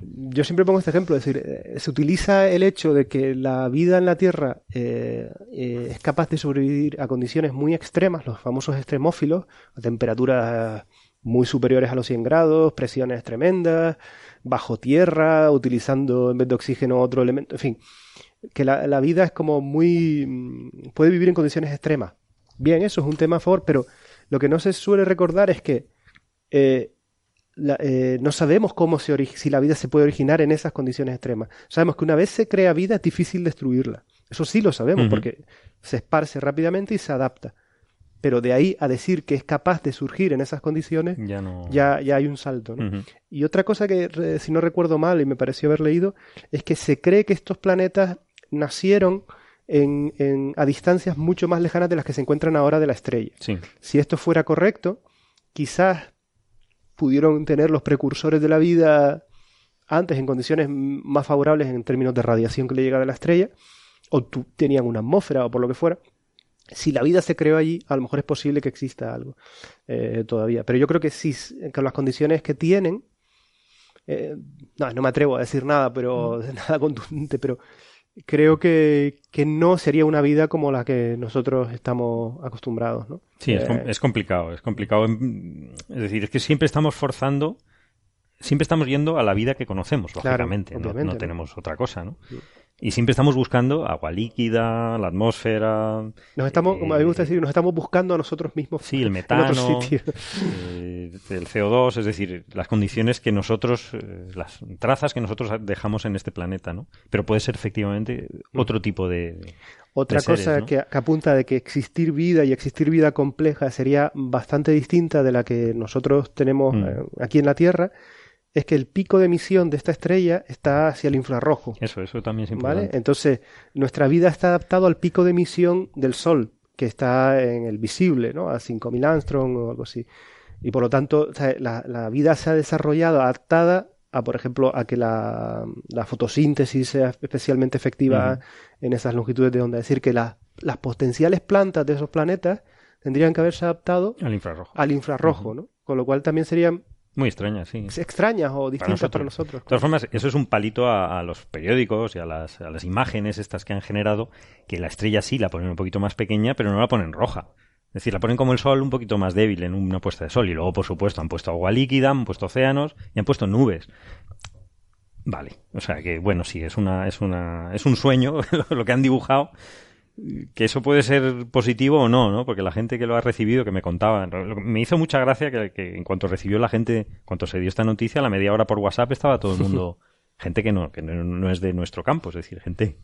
yo siempre pongo este ejemplo, es decir, eh, se utiliza el hecho de que la vida en la Tierra eh, eh, es capaz de sobrevivir a condiciones muy extremas, los famosos extremófilos, a temperaturas muy superiores a los 100 grados, presiones tremendas, bajo tierra, utilizando en vez de oxígeno otro elemento, en fin, que la, la vida es como muy... mm, puede vivir en condiciones extremas. Bien, eso es un tema a favor, pero lo que no se suele recordar es que la- eh, no sabemos cómo se si la vida se puede originar en esas condiciones extremas. Sabemos que una vez se crea vida es difícil destruirla. Eso sí lo sabemos porque se esparce rápidamente y se adapta. Pero de ahí a decir que es capaz de surgir en esas condiciones, ya no. ya, ya hay un salto. ¿no? Y otra cosa que, si no recuerdo mal, y me pareció haber leído, es que se cree que estos planetas nacieron en, en- a distancias mucho más lejanas de las que se encuentran ahora de la estrella. Sí. Si esto fuera correcto, quizás pudieron tener los precursores de la vida antes en condiciones más favorables en términos de radiación que le llega de la estrella, o tenían una atmósfera o por lo que fuera. Si la vida se creó allí, a lo mejor es posible que exista algo eh, todavía. Pero yo creo que sí, con las condiciones que tienen, eh, no, no me atrevo a decir nada, pero nada contundente, pero creo que, que no sería una vida como la que nosotros estamos acostumbrados, ¿no? Sí, es, Eh, es complicado, es complicado. en- Es decir, es que siempre estamos forzando, siempre estamos yendo a la vida que conocemos, lógicamente, no- obviamente, no, ¿no? tenemos otra cosa, ¿no? Sí. Y siempre estamos buscando agua líquida, la atmósfera, Nos estamos, como a mí me gusta Eh, decir, nos estamos buscando a nosotros mismos sí, el metano, eh, el CO2, es decir, las condiciones que nosotros, eh, las trazas que nosotros dejamos en este planeta, ¿no? Pero puede ser efectivamente otro tipo de... Otra de seres, cosa ¿no? que, que apunta de que existir vida y existir vida compleja sería bastante distinta de la que nosotros tenemos Mm. aquí en la Tierra, es que el pico de emisión de esta estrella está hacia el infrarrojo. Eso, eso también es ¿Vale? importante. Entonces, nuestra vida está adaptado al pico de emisión del Sol, que está en el visible, ¿no? A 5000 Armstrong o algo así. Y por lo tanto, la, la vida se ha desarrollado adaptada a, por ejemplo, a que la, la fotosíntesis sea especialmente efectiva en esas longitudes de onda. Es decir, que la- las potenciales plantas de esos planetas tendrían que haberse adaptado Al infrarrojo. al infrarrojo, ¿no? Con lo cual también serían Muy extraña, sí. extrañas o distintas para nosotros. De todas formas, eso es un palito a, a los periódicos y a las, a las imágenes estas que han generado, que la estrella sí la ponen un poquito más pequeña, pero no la ponen roja. Es decir, la ponen como el sol un poquito más débil en una puesta de sol. Y luego, por supuesto, han puesto agua líquida, han puesto océanos y han puesto nubes. Vale. O sea que, bueno, sí, es una, es una, es un sueño lo que han dibujado. Que eso puede ser positivo o no, ¿no? Porque la gente que lo ha recibido, que me contaba, lo que me hizo mucha gracia que, que en cuanto recibió la gente, en cuanto se dio esta noticia, a la media hora por WhatsApp estaba todo el mundo, gente que no, que no, no es de nuestro campo, es decir, gente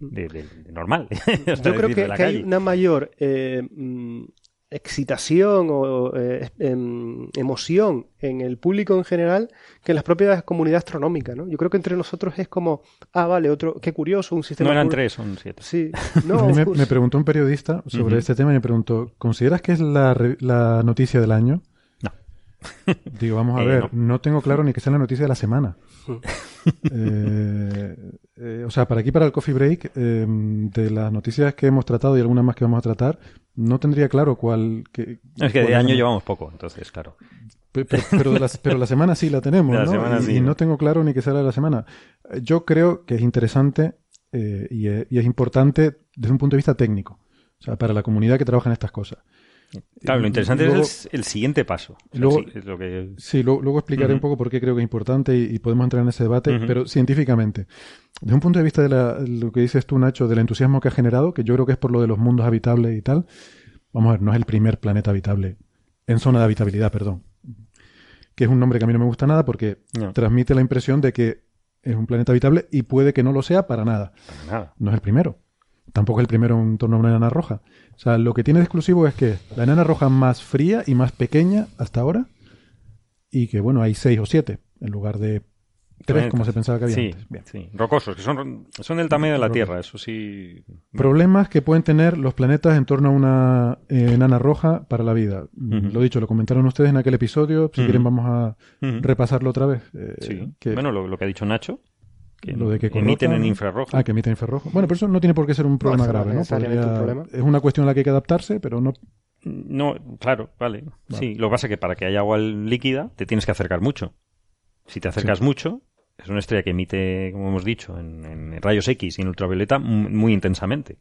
de, de- de normal. Yo creo decir, que, de la que hay una mayor eh, mm, excitación o eh, em, emoción en el público en general que en las propias comunidades astronómicas, ¿no? Yo creo que entre nosotros es como, ah, vale, otro, qué curioso, un sistema... No eran tres, son siete. Sí, a no, mí me, preguntó un periodista sobre este tema y me preguntó, ¿consideras que es la, la noticia del año? No. Digo, vamos a Eh, ver, no. tengo claro ni que sea la noticia de la semana. Eh, eh, o sea, para aquí, para el coffee break, eh, de las noticias que hemos tratado y algunas más que vamos a tratar, no tendría claro cuál. Que, Es que de año llevamos poco, entonces, claro. Pe- Pero, pero, de las- pero la semana sí la tenemos, De la ¿no? semana y, sí, y ¿no? tengo claro ni que sea la de la semana. Yo creo que es interesante eh, y, es, y es importante desde un punto de vista técnico. O sea, para la comunidad que trabaja en estas cosas. Claro, lo Y- interesante luego- es el, el siguiente paso. O sea, luego- sí, lo que... Sí, lo- luego explicaré un poco por qué creo que es importante y, y podemos entrar en ese debate, pero científicamente. Desde un punto de vista de la- lo que dices tú, Nacho, del entusiasmo que ha generado, que yo creo que es por lo de los mundos habitables y tal, vamos a ver, no es el primer planeta habitable, en zona de habitabilidad, perdón. Que es un nombre que a mí no me gusta nada porque No, transmite la impresión de que es un planeta habitable y puede que no lo sea para nada. para nada. No es el primero. Tampoco es el primero en torno a una enana roja. O sea, lo que tiene de exclusivo es que la enana roja más fría y más pequeña hasta ahora, y que bueno, hay seis o siete en lugar de tres como se pensaba que había Sí, antes. Bien. sí. Rocosos, que son, son del tamaño de la Rocosos. Tierra, eso sí. Problemas que pueden tener los planetas en torno a una eh, enana roja para la vida. Lo dicho, lo comentaron ustedes en aquel episodio. Si quieren, vamos a repasarlo otra vez. Eh, Sí. que- Bueno, lo, lo que ha dicho Nacho, que, Lo de que emiten en ¿no? infrarrojo. Ah, que emite infrarrojo. Bueno, pero eso no tiene por qué ser un problema no grave, ¿no? un problema. Es una cuestión a la que hay que adaptarse, pero no. No, claro, vale. Sí, lo que pasa es que para que haya agua líquida te tienes que acercar mucho. Si te acercas mucho, es una estrella que emite, como hemos dicho, en, en rayos X y en ultravioleta muy intensamente,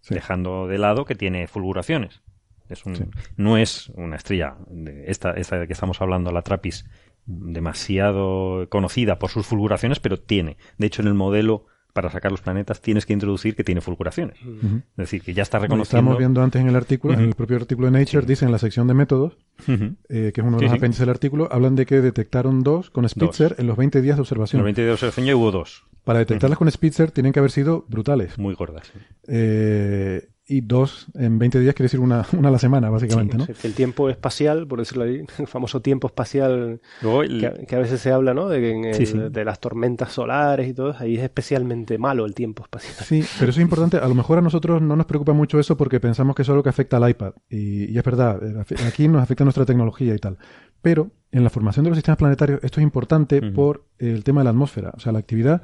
Sí. dejando de lado que tiene fulguraciones. Es un, Sí. No es una estrella, de esta, esta de que estamos hablando, la Trappist, demasiado conocida por sus fulguraciones, pero tiene. De hecho, en el modelo para sacar los planetas tienes que introducir que tiene fulguraciones. Es decir, que ya está reconociendo... Estamos viendo antes en el artículo, en el propio artículo de Nature, dice en la sección de métodos, eh, que es uno de Sí, los sí. apéndices del artículo, hablan de que detectaron dos con Spitzer en los 20 días de En observación. el 20 de observación ya hubo dos, Para detectarlas con Spitzer tienen que haber sido brutales. muy gordas. sí. Eh, y dos en 20 días quiere decir una, una a la semana, básicamente, ¿no? Que el tiempo espacial, por decirlo ahí, el famoso tiempo espacial Luego, el- que, que a veces se habla, ¿no? De, que en el- Sí, sí. de las tormentas solares y todo, ahí es especialmente malo el tiempo espacial. Sí, pero eso es importante. A lo mejor a nosotros no nos preocupa mucho eso porque pensamos que eso es algo que afecta al iPad. Y, y es verdad, eh, aquí nos afecta nuestra tecnología y tal. Pero en la formación de los sistemas planetarios esto es importante por el tema de la atmósfera. O sea, la actividad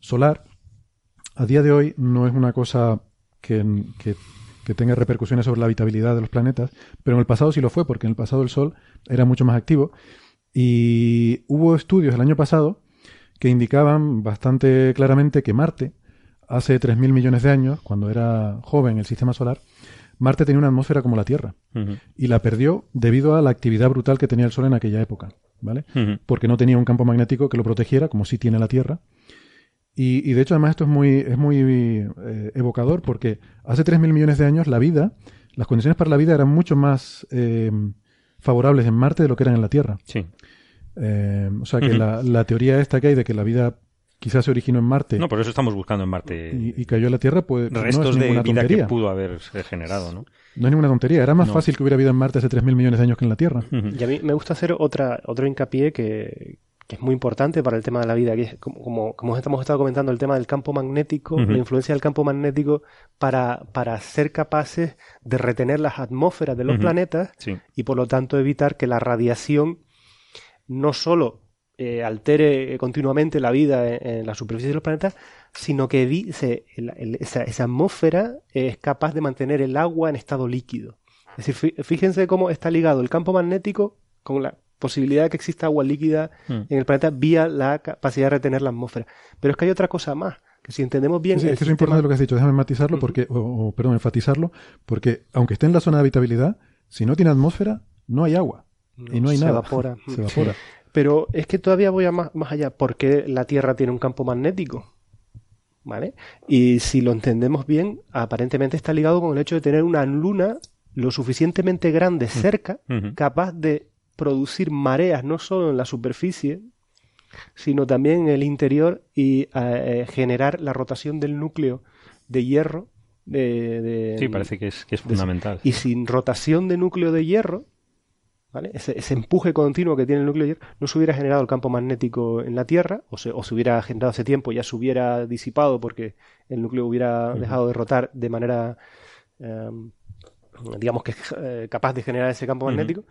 solar a día de hoy no es una cosa que, que- que tenga repercusiones sobre la habitabilidad de los planetas, pero en el pasado sí lo fue, porque en el pasado el Sol era mucho más activo. Y hubo estudios el año pasado que indicaban bastante claramente que Marte, hace 3.000 millones de años, cuando era joven el sistema solar, Marte tenía una atmósfera como la Tierra y la perdió debido a la actividad brutal que tenía el Sol en aquella época, ¿vale? Porque no tenía un campo magnético que lo protegiera, como sí tiene la Tierra. Y, y de hecho, además, esto es muy, es muy eh, evocador porque hace 3.000 millones de años la vida, las condiciones para la vida eran mucho más eh, favorables en Marte de lo que eran en la Tierra. Sí. Eh, o sea que la, la teoría esta que hay de que la vida quizás se originó en Marte No, por eso estamos buscando en Marte y, y cayó a la Tierra, pues no restos es de ninguna vida tontería. que pudo haberse generado, ¿no? No es ninguna tontería. Era más No. fácil que hubiera vida en Marte hace 3.000 millones de años que en la Tierra. Y a mí me gusta hacer otra, otro hincapié que, que es muy importante para el tema de la vida, que es como, como, hemos estado comentando, el tema del campo magnético, la influencia del campo magnético para, para ser capaces de retener las atmósferas de los planetas Sí. y por lo tanto evitar que la radiación no solo eh, altere continuamente la vida en, en la superficie de los planetas, sino que el- el- esa, esa atmósfera es capaz de mantener el agua en estado líquido. Es decir, fí- fíjense cómo está ligado el campo magnético con la posibilidad de que exista agua líquida Mm. en el planeta vía la capacidad de retener la atmósfera. Pero es que hay otra cosa más, que si entendemos bien... Sí, es que es importante lo que has dicho. Déjame matizarlo, porque, o, o, perdón, enfatizarlo, porque aunque esté en la zona de habitabilidad, si no tiene atmósfera, no hay agua. y no hay se nada. evapora. Se evapora. Pero es que todavía voy a más, más allá. ¿Por qué la Tierra tiene un campo magnético? ¿Vale? Y si lo entendemos bien, aparentemente está ligado con el hecho de tener una luna lo suficientemente grande cerca, Ujú. capaz de producir mareas no solo en la superficie, sino también en el interior y eh, generar la rotación del núcleo de hierro. De, de- Sí, parece que es, que es de- fundamental. y sin rotación de núcleo de hierro, ¿vale? Ese, ese empuje continuo que tiene el núcleo de hierro, no se hubiera generado el campo magnético en la Tierra, o se, o se hubiera generado hace tiempo, ya se hubiera disipado porque el núcleo hubiera dejado de rotar de manera, eh, digamos que eh, capaz de generar ese campo magnético.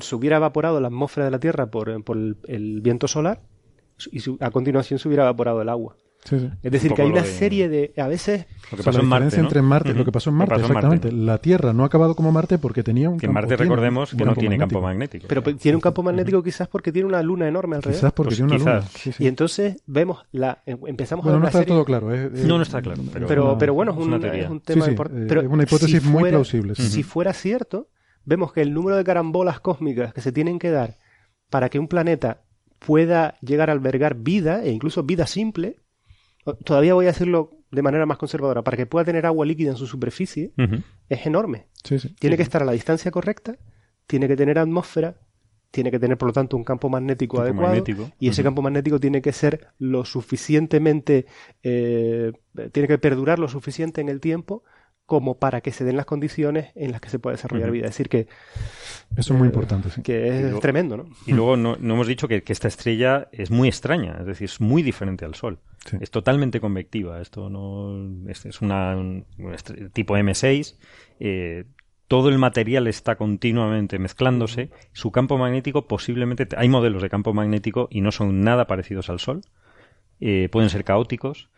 Se hubiera evaporado la atmósfera de la Tierra por, por el, el viento solar y su- a continuación se hubiera evaporado el agua. Sí, sí. Es decir, que hay lo una de- serie de... A veces... Lo que pasó la en Marte, diferencia ¿no? entre Marte, lo Ujú. que pasó en Marte, Lo en exactamente. Marte. La Tierra no ha acabado como Marte porque tenía un Que campo, Marte tiene recordemos que no tiene campo magnético. Pero tiene un campo magnético quizás porque tiene una luna enorme alrededor. Quizás porque Pues tiene una quizás. luna. Sí, sí. Y entonces vemos la... em- Empezamos Bueno, a ver no está serie... todo claro. es- No, no está claro, pero- Pero, una- pero bueno, es un, una teoría. es un tema sí, importante. eh, Pero es una hipótesis si muy plausible. Si fuera cierto, vemos que el número de carambolas cósmicas que se tienen que dar para que un planeta pueda llegar a albergar vida, e incluso vida simple, todavía voy a decirlo de manera más conservadora, para que pueda tener agua líquida en su superficie, es enorme. Sí, sí. Tiene que estar a la distancia correcta, tiene que tener atmósfera, tiene que tener, por lo tanto, un campo magnético Campo adecuado. magnético. Y ese campo magnético tiene que ser lo suficientemente, eh, tiene que perdurar lo suficiente en el tiempo como para que se den las condiciones en las que se pueda desarrollar vida. Es decir, que, Eso es muy eh, importante, sí. que es tremendo, ¿no? Y luego no, no hemos dicho que, que esta estrella es muy extraña, es decir, es muy diferente al Sol. Sí. Es totalmente convectiva. Esto no es, es una un- tipo M6. eh, todo el material está continuamente mezclándose. Su campo magnético posiblemente hay modelos de campo magnético y no son nada parecidos al Sol. Eh, pueden ser caóticos.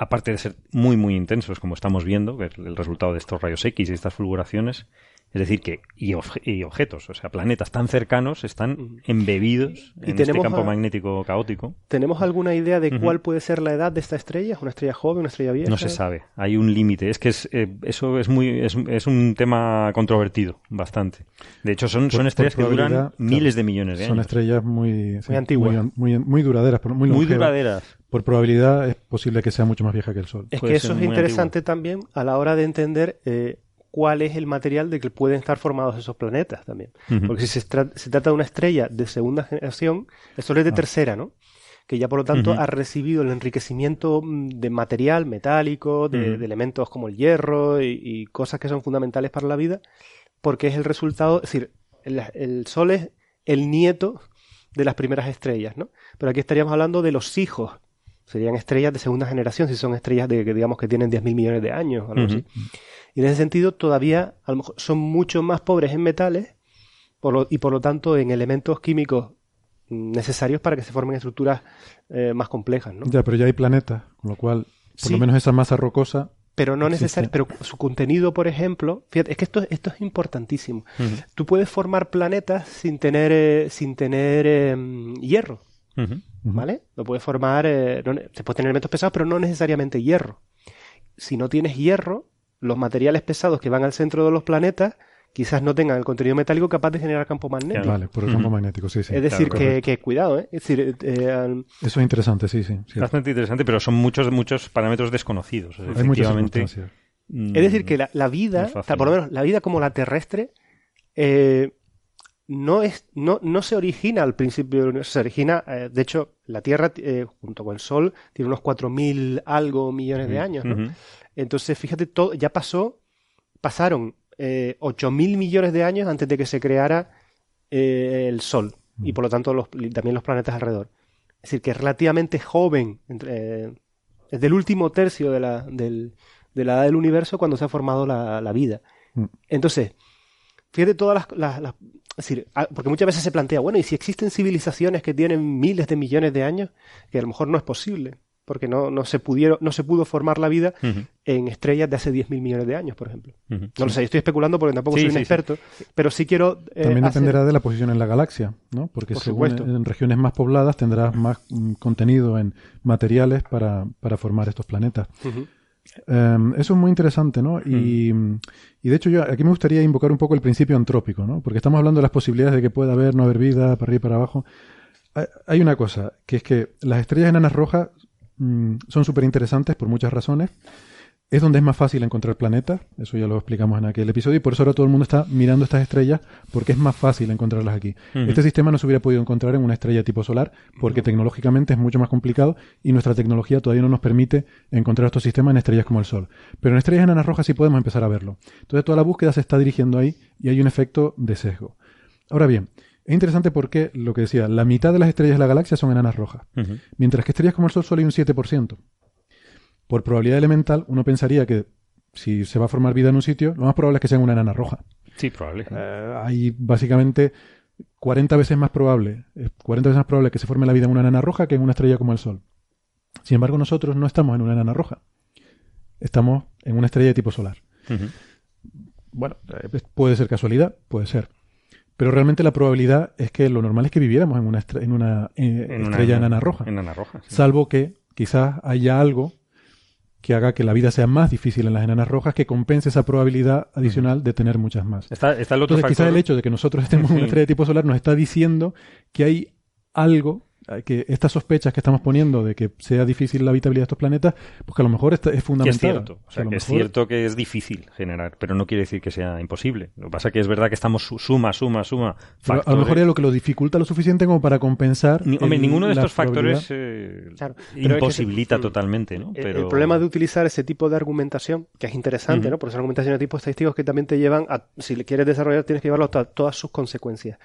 Aparte de ser muy muy intensos, como estamos viendo, que es el resultado de estos rayos X y estas fulguraciones, es decir, que y, obje- y objetos, o sea, planetas tan cercanos están embebidos Y en este tenemos campo a- magnético caótico. ¿Tenemos alguna idea de cuál puede ser la edad de esta estrella? ¿Es una estrella joven, una estrella vieja? No se sabe, hay un límite. Es que es, eh, eso es muy es, es un tema controvertido, bastante. De hecho, son, Por- son por estrellas que duran miles claro, de millones de Son años. estrellas muy, sí, antiguas. Muy, muy, muy duraderas, pero muy, muy duraderas. Por probabilidad es posible que sea mucho más vieja que el Sol. Es Puede que eso es muy interesante también a la hora de entender eh, cuál es el material de que pueden estar formados esos planetas también. Porque si se, tra- se trata de una estrella de segunda generación, el Sol es de Ah. tercera, ¿no? Que ya por lo tanto ha recibido el enriquecimiento mm, de material metálico, de, elementos como el hierro y, y cosas que son fundamentales para la vida, porque es el resultado, es decir, el, el Sol es el nieto de las primeras estrellas, ¿no? Pero aquí estaríamos hablando de los hijos. Serían estrellas de segunda generación, si son estrellas de que digamos que tienen 10.000 millones de años o algo Ujú. así. Y en ese sentido todavía a lo mejor son mucho más pobres en metales por lo- y por lo tanto en elementos químicos necesarios para que se formen estructuras eh, más complejas, ¿no? Ya, pero ya hay planetas, con lo cual, por Sí. lo menos esa masa rocosa. Pero no necesariamente, pero su contenido, por ejemplo, fíjate, es que esto, esto es importantísimo. Tú puedes formar planetas sin tener, eh, sin tener eh, hierro. ¿Vale? Lo puedes formar, eh, no ne- se puede tener elementos pesados, pero no necesariamente hierro. Si no tienes hierro, los materiales pesados que van al centro de los planetas quizás no tengan el contenido metálico capaz de generar campo magnético. Claro. Vale, por el campo magnético, sí, sí. es decir, claro, que, cuidado, ¿eh? Es decir, eh, eh, Eso es interesante, sí, sí. cierto. Bastante interesante, pero son muchos muchos parámetros desconocidos. Hay Efectivamente, mm, Es decir, que la, la vida, o sea, por lo menos la vida como la terrestre, eh, no, es, no, no se origina al principio del universo, se origina, eh, de hecho, la Tierra, eh, junto con el Sol, tiene unos 4.000 algo millones de años. Entonces, fíjate, todo, ya pasó, pasaron eh, 8.000 millones de años antes de que se creara eh, el Sol y por lo tanto los- también los planetas alrededor. Es decir, que es relativamente joven, entre, es del último tercio de la, del- de la edad del universo cuando se ha formado la, la vida. Mm. Entonces, fíjate todas las, las- las- es decir, ah, porque muchas veces se plantea, bueno, ¿y si existen civilizaciones que tienen miles de millones de años? Que a lo mejor no es posible, porque no, no, se, pudieron, no se pudo formar la vida en estrellas de hace 10.000 millones de años, por ejemplo. No lo sé, yo estoy especulando porque tampoco Sí, soy un sí, sí. experto, pero sí quiero... eh, También hacer- dependerá de la posición en la galaxia, ¿no? Porque Por según supuesto. en regiones más pobladas tendrás más mm, contenido en materiales para, para formar estos planetas. Ujú. Em, eso es muy interesante, ¿no? Y, y de hecho yo aquí me gustaría invocar un poco el principio antrópico, ¿no? Porque estamos hablando de las posibilidades de que pueda haber, no haber vida, para arriba y para abajo. Hay- Hay una cosa, que es que las estrellas enanas rojas mm, son súper interesantes por muchas razones. Es donde es más fácil encontrar planetas, eso ya lo explicamos en aquel episodio, y por eso ahora todo el mundo está mirando estas estrellas porque es más fácil encontrarlas aquí. Este sistema no se hubiera podido encontrar en una estrella tipo solar porque tecnológicamente es mucho más complicado y nuestra tecnología todavía no nos permite encontrar estos sistemas en estrellas como el Sol. Pero en estrellas enanas rojas sí podemos empezar a verlo. Entonces toda la búsqueda se está dirigiendo ahí y hay un efecto de sesgo. Ahora bien, es interesante porque, lo que decía, la mitad de las estrellas de la galaxia son enanas rojas, mientras que estrellas como el Sol solo hay un 7%. Por probabilidad elemental, uno pensaría que si se va a formar vida en un sitio, lo más probable es que sea una enana roja. Sí, probable. Eh, hay básicamente 40 veces más probable, 40 veces más probable que se forme la vida en una enana roja que en una estrella como el Sol. Sin embargo, nosotros no estamos en una enana roja. Estamos en una estrella de tipo solar. Bueno, eh, puede ser casualidad, puede ser. Pero realmente la probabilidad es que lo normal es que viviéramos en una, en una eh, estrella enana roja. Enana roja. Salvo que quizás haya algo que haga que la vida sea más difícil en las enanas rojas, que compense esa probabilidad adicional de tener muchas más. Está, el otro Entonces, quizás el hecho de que nosotros estemos en una estrella de tipo solar nos está diciendo que hay algo que estas sospechas que estamos poniendo de que sea difícil la habitabilidad de estos planetas, pues que a lo mejor es fundamental. es cierto, es cierto que es difícil generar, pero no quiere decir que sea imposible. Lo que pasa es que es verdad que estamos suma, suma, suma. a lo mejor es lo que lo dificulta lo suficiente como para compensar. hombre, ninguno de estos factores eh, imposibilita totalmente, ¿no? Pero... El, problema de utilizar ese tipo de argumentación, que es interesante, ¿no? Porque son argumentaciones de tipo estadísticos que también te llevan a, si le quieres desarrollar, tienes que llevarlo a todas sus consecuencias.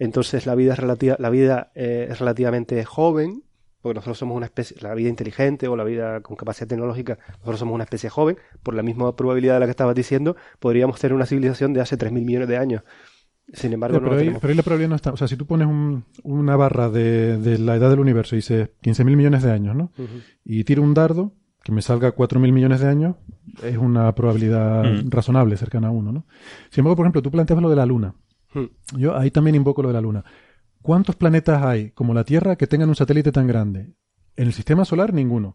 Entonces la vida es, relativa, la vida, eh, es relativamente joven, porque nosotros somos una especie, la vida inteligente o la vida con capacidad tecnológica, nosotros somos una especie joven, por la misma probabilidad de la que estabas diciendo, podríamos tener una civilización de hace 3.000 millones de años. Sin embargo, pero, ahí, la probabilidad no está. O sea, si tú pones una barra de, la edad del universo y dices 15.000 millones de años, ¿no? Y tiro un dardo, que me salga 4.000 millones de años, es una probabilidad mm. razonable, cercana a uno, ¿no? Sin embargo, por ejemplo, tú planteas lo de la Luna. Hmm. Yo ahí también invoco lo de la Luna. ¿Cuántos planetas hay como la Tierra que tengan un satélite tan grande? En el sistema solar, ninguno.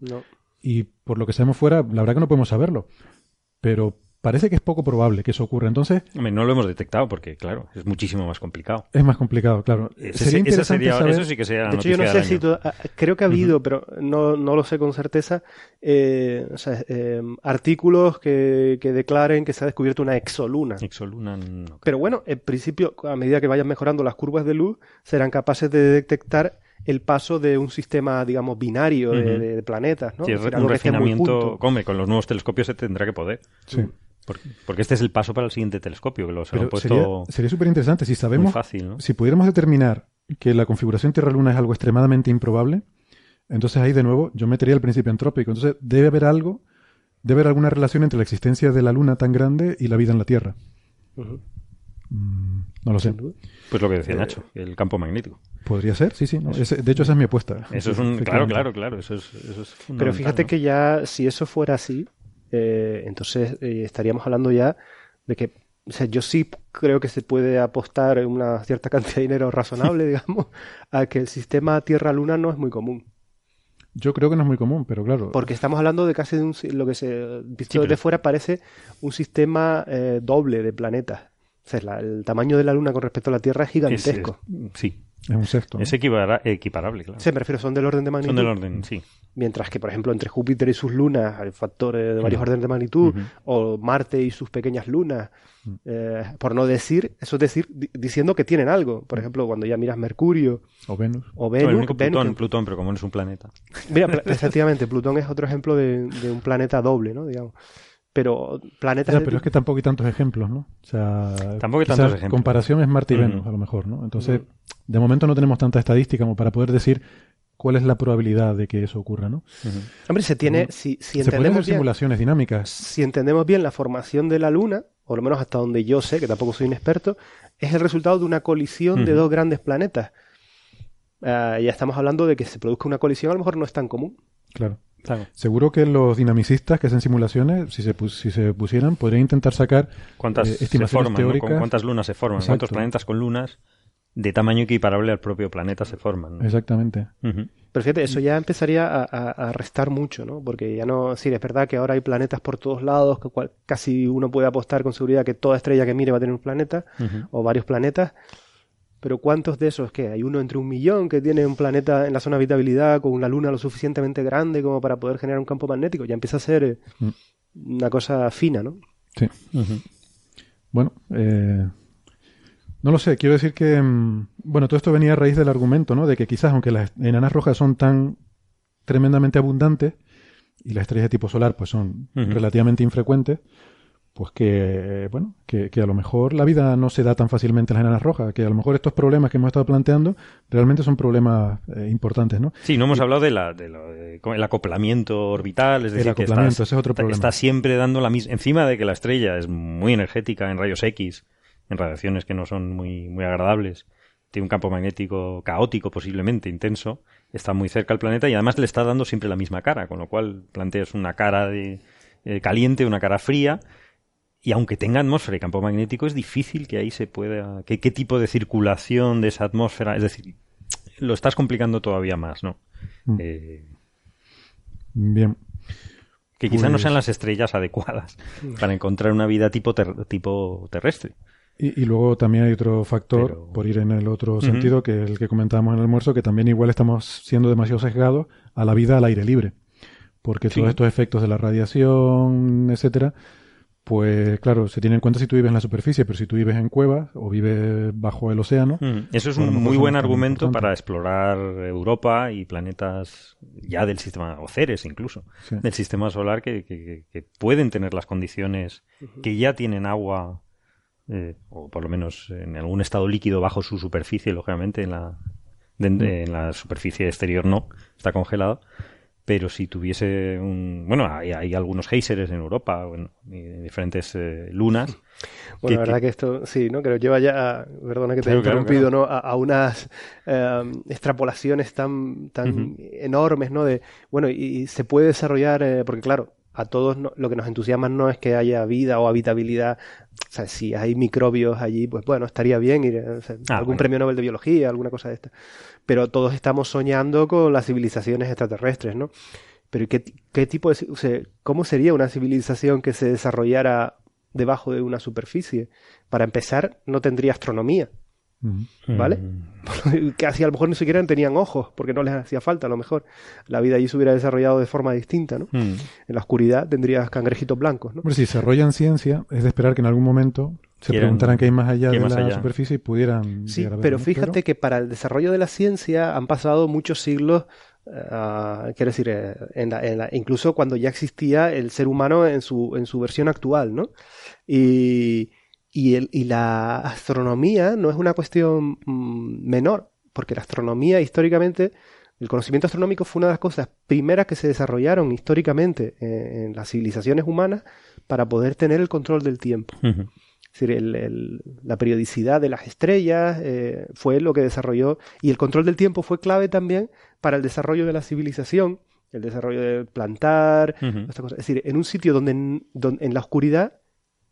Y por lo que sabemos fuera, la verdad que no podemos saberlo. Pero parece que es poco probable que eso ocurra. Entonces. no lo hemos detectado porque, claro, es muchísimo más complicado. Es más complicado, claro. sería interesante saber... Eso sí que sea. De hecho, yo no sé si. Ah, creo que ha habido, pero no, no, lo sé con certeza, eh, o sea, eh, artículos que, que, declaren que se ha descubierto una exoluna. Exoluna no. Pero bueno, en principio, a medida que vayan mejorando las curvas de luz, serán capaces de detectar el paso de un sistema, digamos, binario de, planetas, ¿no? Sí, un refinamiento, come, con los nuevos telescopios se tendrá que poder. Sí. Porque, este es el paso para el siguiente telescopio, que lo puesto. Sería súper interesante si sabemos. Si pudiéramos determinar que la configuración Tierra-Luna es algo extremadamente improbable, entonces ahí de nuevo yo metería el principio antrópico. Entonces debe haber algo, debe haber alguna relación entre la existencia de la Luna tan grande y la vida en la Tierra. Mm, no lo sé. Pues lo que decía eh, Nacho, el campo magnético. Podría ser, sí, sí. de hecho, esa es mi apuesta. Eso es un. Claro, claro, claro. Eso es, Pero fíjate que ya, si eso fuera así, eh, entonces eh, estaríamos hablando ya de que o sea, yo sí creo que se puede apostar una cierta cantidad de dinero razonable, digamos, a que el sistema Tierra-Luna no es muy común. Yo creo que no es muy común, pero claro. Porque estamos hablando de casi de un, lo que se visto desde fuera parece un sistema eh, doble de planetas. O sea, el tamaño de la Luna con respecto a la Tierra es gigantesco. sí, es un sexto. Es equiparable, claro. Sí, me refiero, son del orden de magnitud. Son del orden, sí. Mientras que, por ejemplo, entre Júpiter y sus lunas hay factores de varios órdenes de magnitud, o Marte y sus pequeñas lunas, eh, por no decir, eso es decir, diciendo que tienen algo. Por ejemplo, cuando ya miras Mercurio. O Venus. O Venus. Plutón, Plutón, pero como no es un planeta. Mira, efectivamente, Plutón es otro ejemplo de, de un planeta doble, ¿no? Digamos pero planetas. pero es que tampoco hay tantos ejemplos, ¿no? O sea, tampoco hay tantos ejemplos. Comparación es Marte y Venus, a lo mejor, ¿no? Entonces, de momento no tenemos tanta estadística como para poder decir cuál es la probabilidad de que eso ocurra, ¿no? Hombre, se tiene, si, si entendemos simulaciones dinámicas. Si entendemos bien la formación de la Luna, o lo menos hasta donde yo sé, que tampoco soy un experto, es el resultado de una colisión de dos grandes planetas. Ah, ya estamos hablando de que se produzca una colisión, a lo mejor no es tan común. Claro. Seguro que los dinamicistas que hacen simulaciones, si se, si se pusieran, podrían intentar sacar ¿Cuántas eh, estimaciones teóricas. ¿Cuántas lunas se forman? ¿Cuántos planetas con lunas de tamaño equiparable al propio planeta se forman? Exactamente. Pero fíjate, eso ya empezaría a, restar mucho, ¿no? Porque ya no... Sí, es verdad que ahora hay planetas por todos lados, que casi uno puede apostar con seguridad que toda estrella que mire va a tener un planeta, o varios planetas pero ¿cuántos de esos que hay uno entre un millón que tiene un planeta en la zona de habitabilidad con una luna lo suficientemente grande como para poder generar un campo magnético? Ya empieza a ser eh, mm. una cosa fina, ¿no? Sí. Bueno, eh, no lo sé, quiero decir que, mm, bueno, todo esto venía a raíz del argumento, ¿no? De que quizás aunque las enanas rojas son tan tremendamente abundantes y las estrellas de tipo solar pues son relativamente infrecuentes, pues que, bueno, que, a lo mejor la vida no se da tan fácilmente en las enanas rojas, que a lo mejor estos problemas que hemos estado planteando realmente son problemas eh, importantes, ¿no? Sí, no hemos hablado de la, de el acoplamiento orbital, es decir, el acoplamiento, ese es otro problema. está siempre dando la misma, encima de que la estrella es muy energética en rayos X, en radiaciones que no son muy, muy agradables, tiene un campo magnético caótico, posiblemente intenso, está muy cerca al planeta y además le está dando siempre la misma cara, con lo cual planteas una cara de, eh, caliente, una cara fría, y aunque tenga atmósfera y campo magnético, es difícil que ahí se pueda. ¿Qué, qué tipo de circulación de esa atmósfera? Es decir, lo estás complicando todavía más, ¿no? Mm. Eh, Bien. que quizá no Pues- sean las estrellas adecuadas para encontrar una vida tipo, ter- tipo terrestre. Y, y luego también hay otro factor, Pero- por ir en el otro sentido, que el que comentábamos en el almuerzo, que también igual estamos siendo demasiado sesgados a la vida al aire libre. Porque Sí. todos estos efectos de la radiación, etcétera, pues claro, se tiene en cuenta si tú vives en la superficie, pero si tú vives en cuevas o vives bajo el océano, Mm, Eso es Bueno, un pues muy buen argumento para explorar Europa y planetas ya del sistema, o Ceres incluso, Sí. del sistema solar que, que- que pueden tener las condiciones, que ya tienen agua, eh, o por lo menos en algún estado líquido bajo su superficie, lógicamente en la, de- en la superficie exterior no, está congelado. Pero si tuviese un... Bueno, hay, hay algunos géiseres en Europa, bueno, y diferentes eh, lunas. Bueno, que- la verdad que esto, sí, ¿no? Que nos lleva ya, a- perdona que te Claro, he claro, interrumpido, ¿no? A, a unas eh, extrapolaciones tan, tan enormes, ¿no? De, bueno, y, y se puede desarrollar, eh, porque claro, a todos no- lo que nos entusiasma no es que haya vida o habitabilidad. O sea, si hay microbios allí, pues bueno, estaría bien ir, eh, o sea, Ah, algún bueno. premio Nobel de biología, alguna cosa de esta. Pero todos estamos soñando con las civilizaciones extraterrestres, ¿no? Pero ¿qué, qué tipo de, o sea, cómo sería una civilización que se desarrollara debajo de una superficie? Para empezar, no tendría astronomía. ¿Vale? Mm, Casi a lo mejor ni siquiera tenían ojos, porque no les hacía falta, a lo mejor. La vida allí se hubiera desarrollado de forma distinta, ¿no? mm. En la oscuridad tendrías cangrejitos blancos, ¿no? Hombre, si desarrollan ciencia, es de esperar que en algún momento se preguntaran qué hay más allá de más la allá. superficie y pudieran. Sí, llegar a ver, pero ¿no? fíjate que para el desarrollo de la ciencia han pasado muchos siglos, ah, quiero decir, eh, en la- en la- incluso cuando ya existía el ser humano en su, en su versión actual, ¿no? Y, y, el- y la astronomía no es una cuestión mm, menor, porque la astronomía históricamente, el conocimiento astronómico fue una de las cosas primeras que se desarrollaron históricamente eh, en las civilizaciones humanas para poder tener el control del tiempo. Es decir, el- el- la periodicidad de las estrellas eh, fue lo que desarrolló y el control del tiempo fue clave también para el desarrollo de la civilización, el desarrollo de plantar, Ujú. estas cosas. Es decir, en un sitio donde, en- don- en la oscuridad,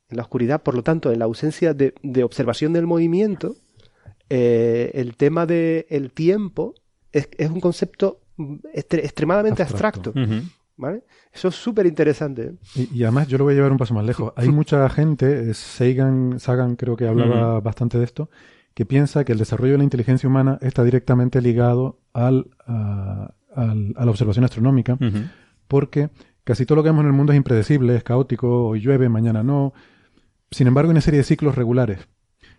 en la oscuridad, por lo tanto, en la ausencia de, de observación del movimiento, eh, el tema del tiempo es, es un concepto mm, estre- extremadamente Abstracto. ¿vale? Eso es súper interesante. ¿eh? Y, y además yo lo voy a llevar un paso más lejos. Hay mucha gente, eh, Sagan, Sagan creo que hablaba bastante de esto, que piensa que el desarrollo de la inteligencia humana está directamente ligado al, a, al- a la observación astronómica, porque casi todo lo que vemos en el mundo es impredecible, es caótico, hoy llueve, mañana no. Sin embargo, hay una serie de ciclos regulares.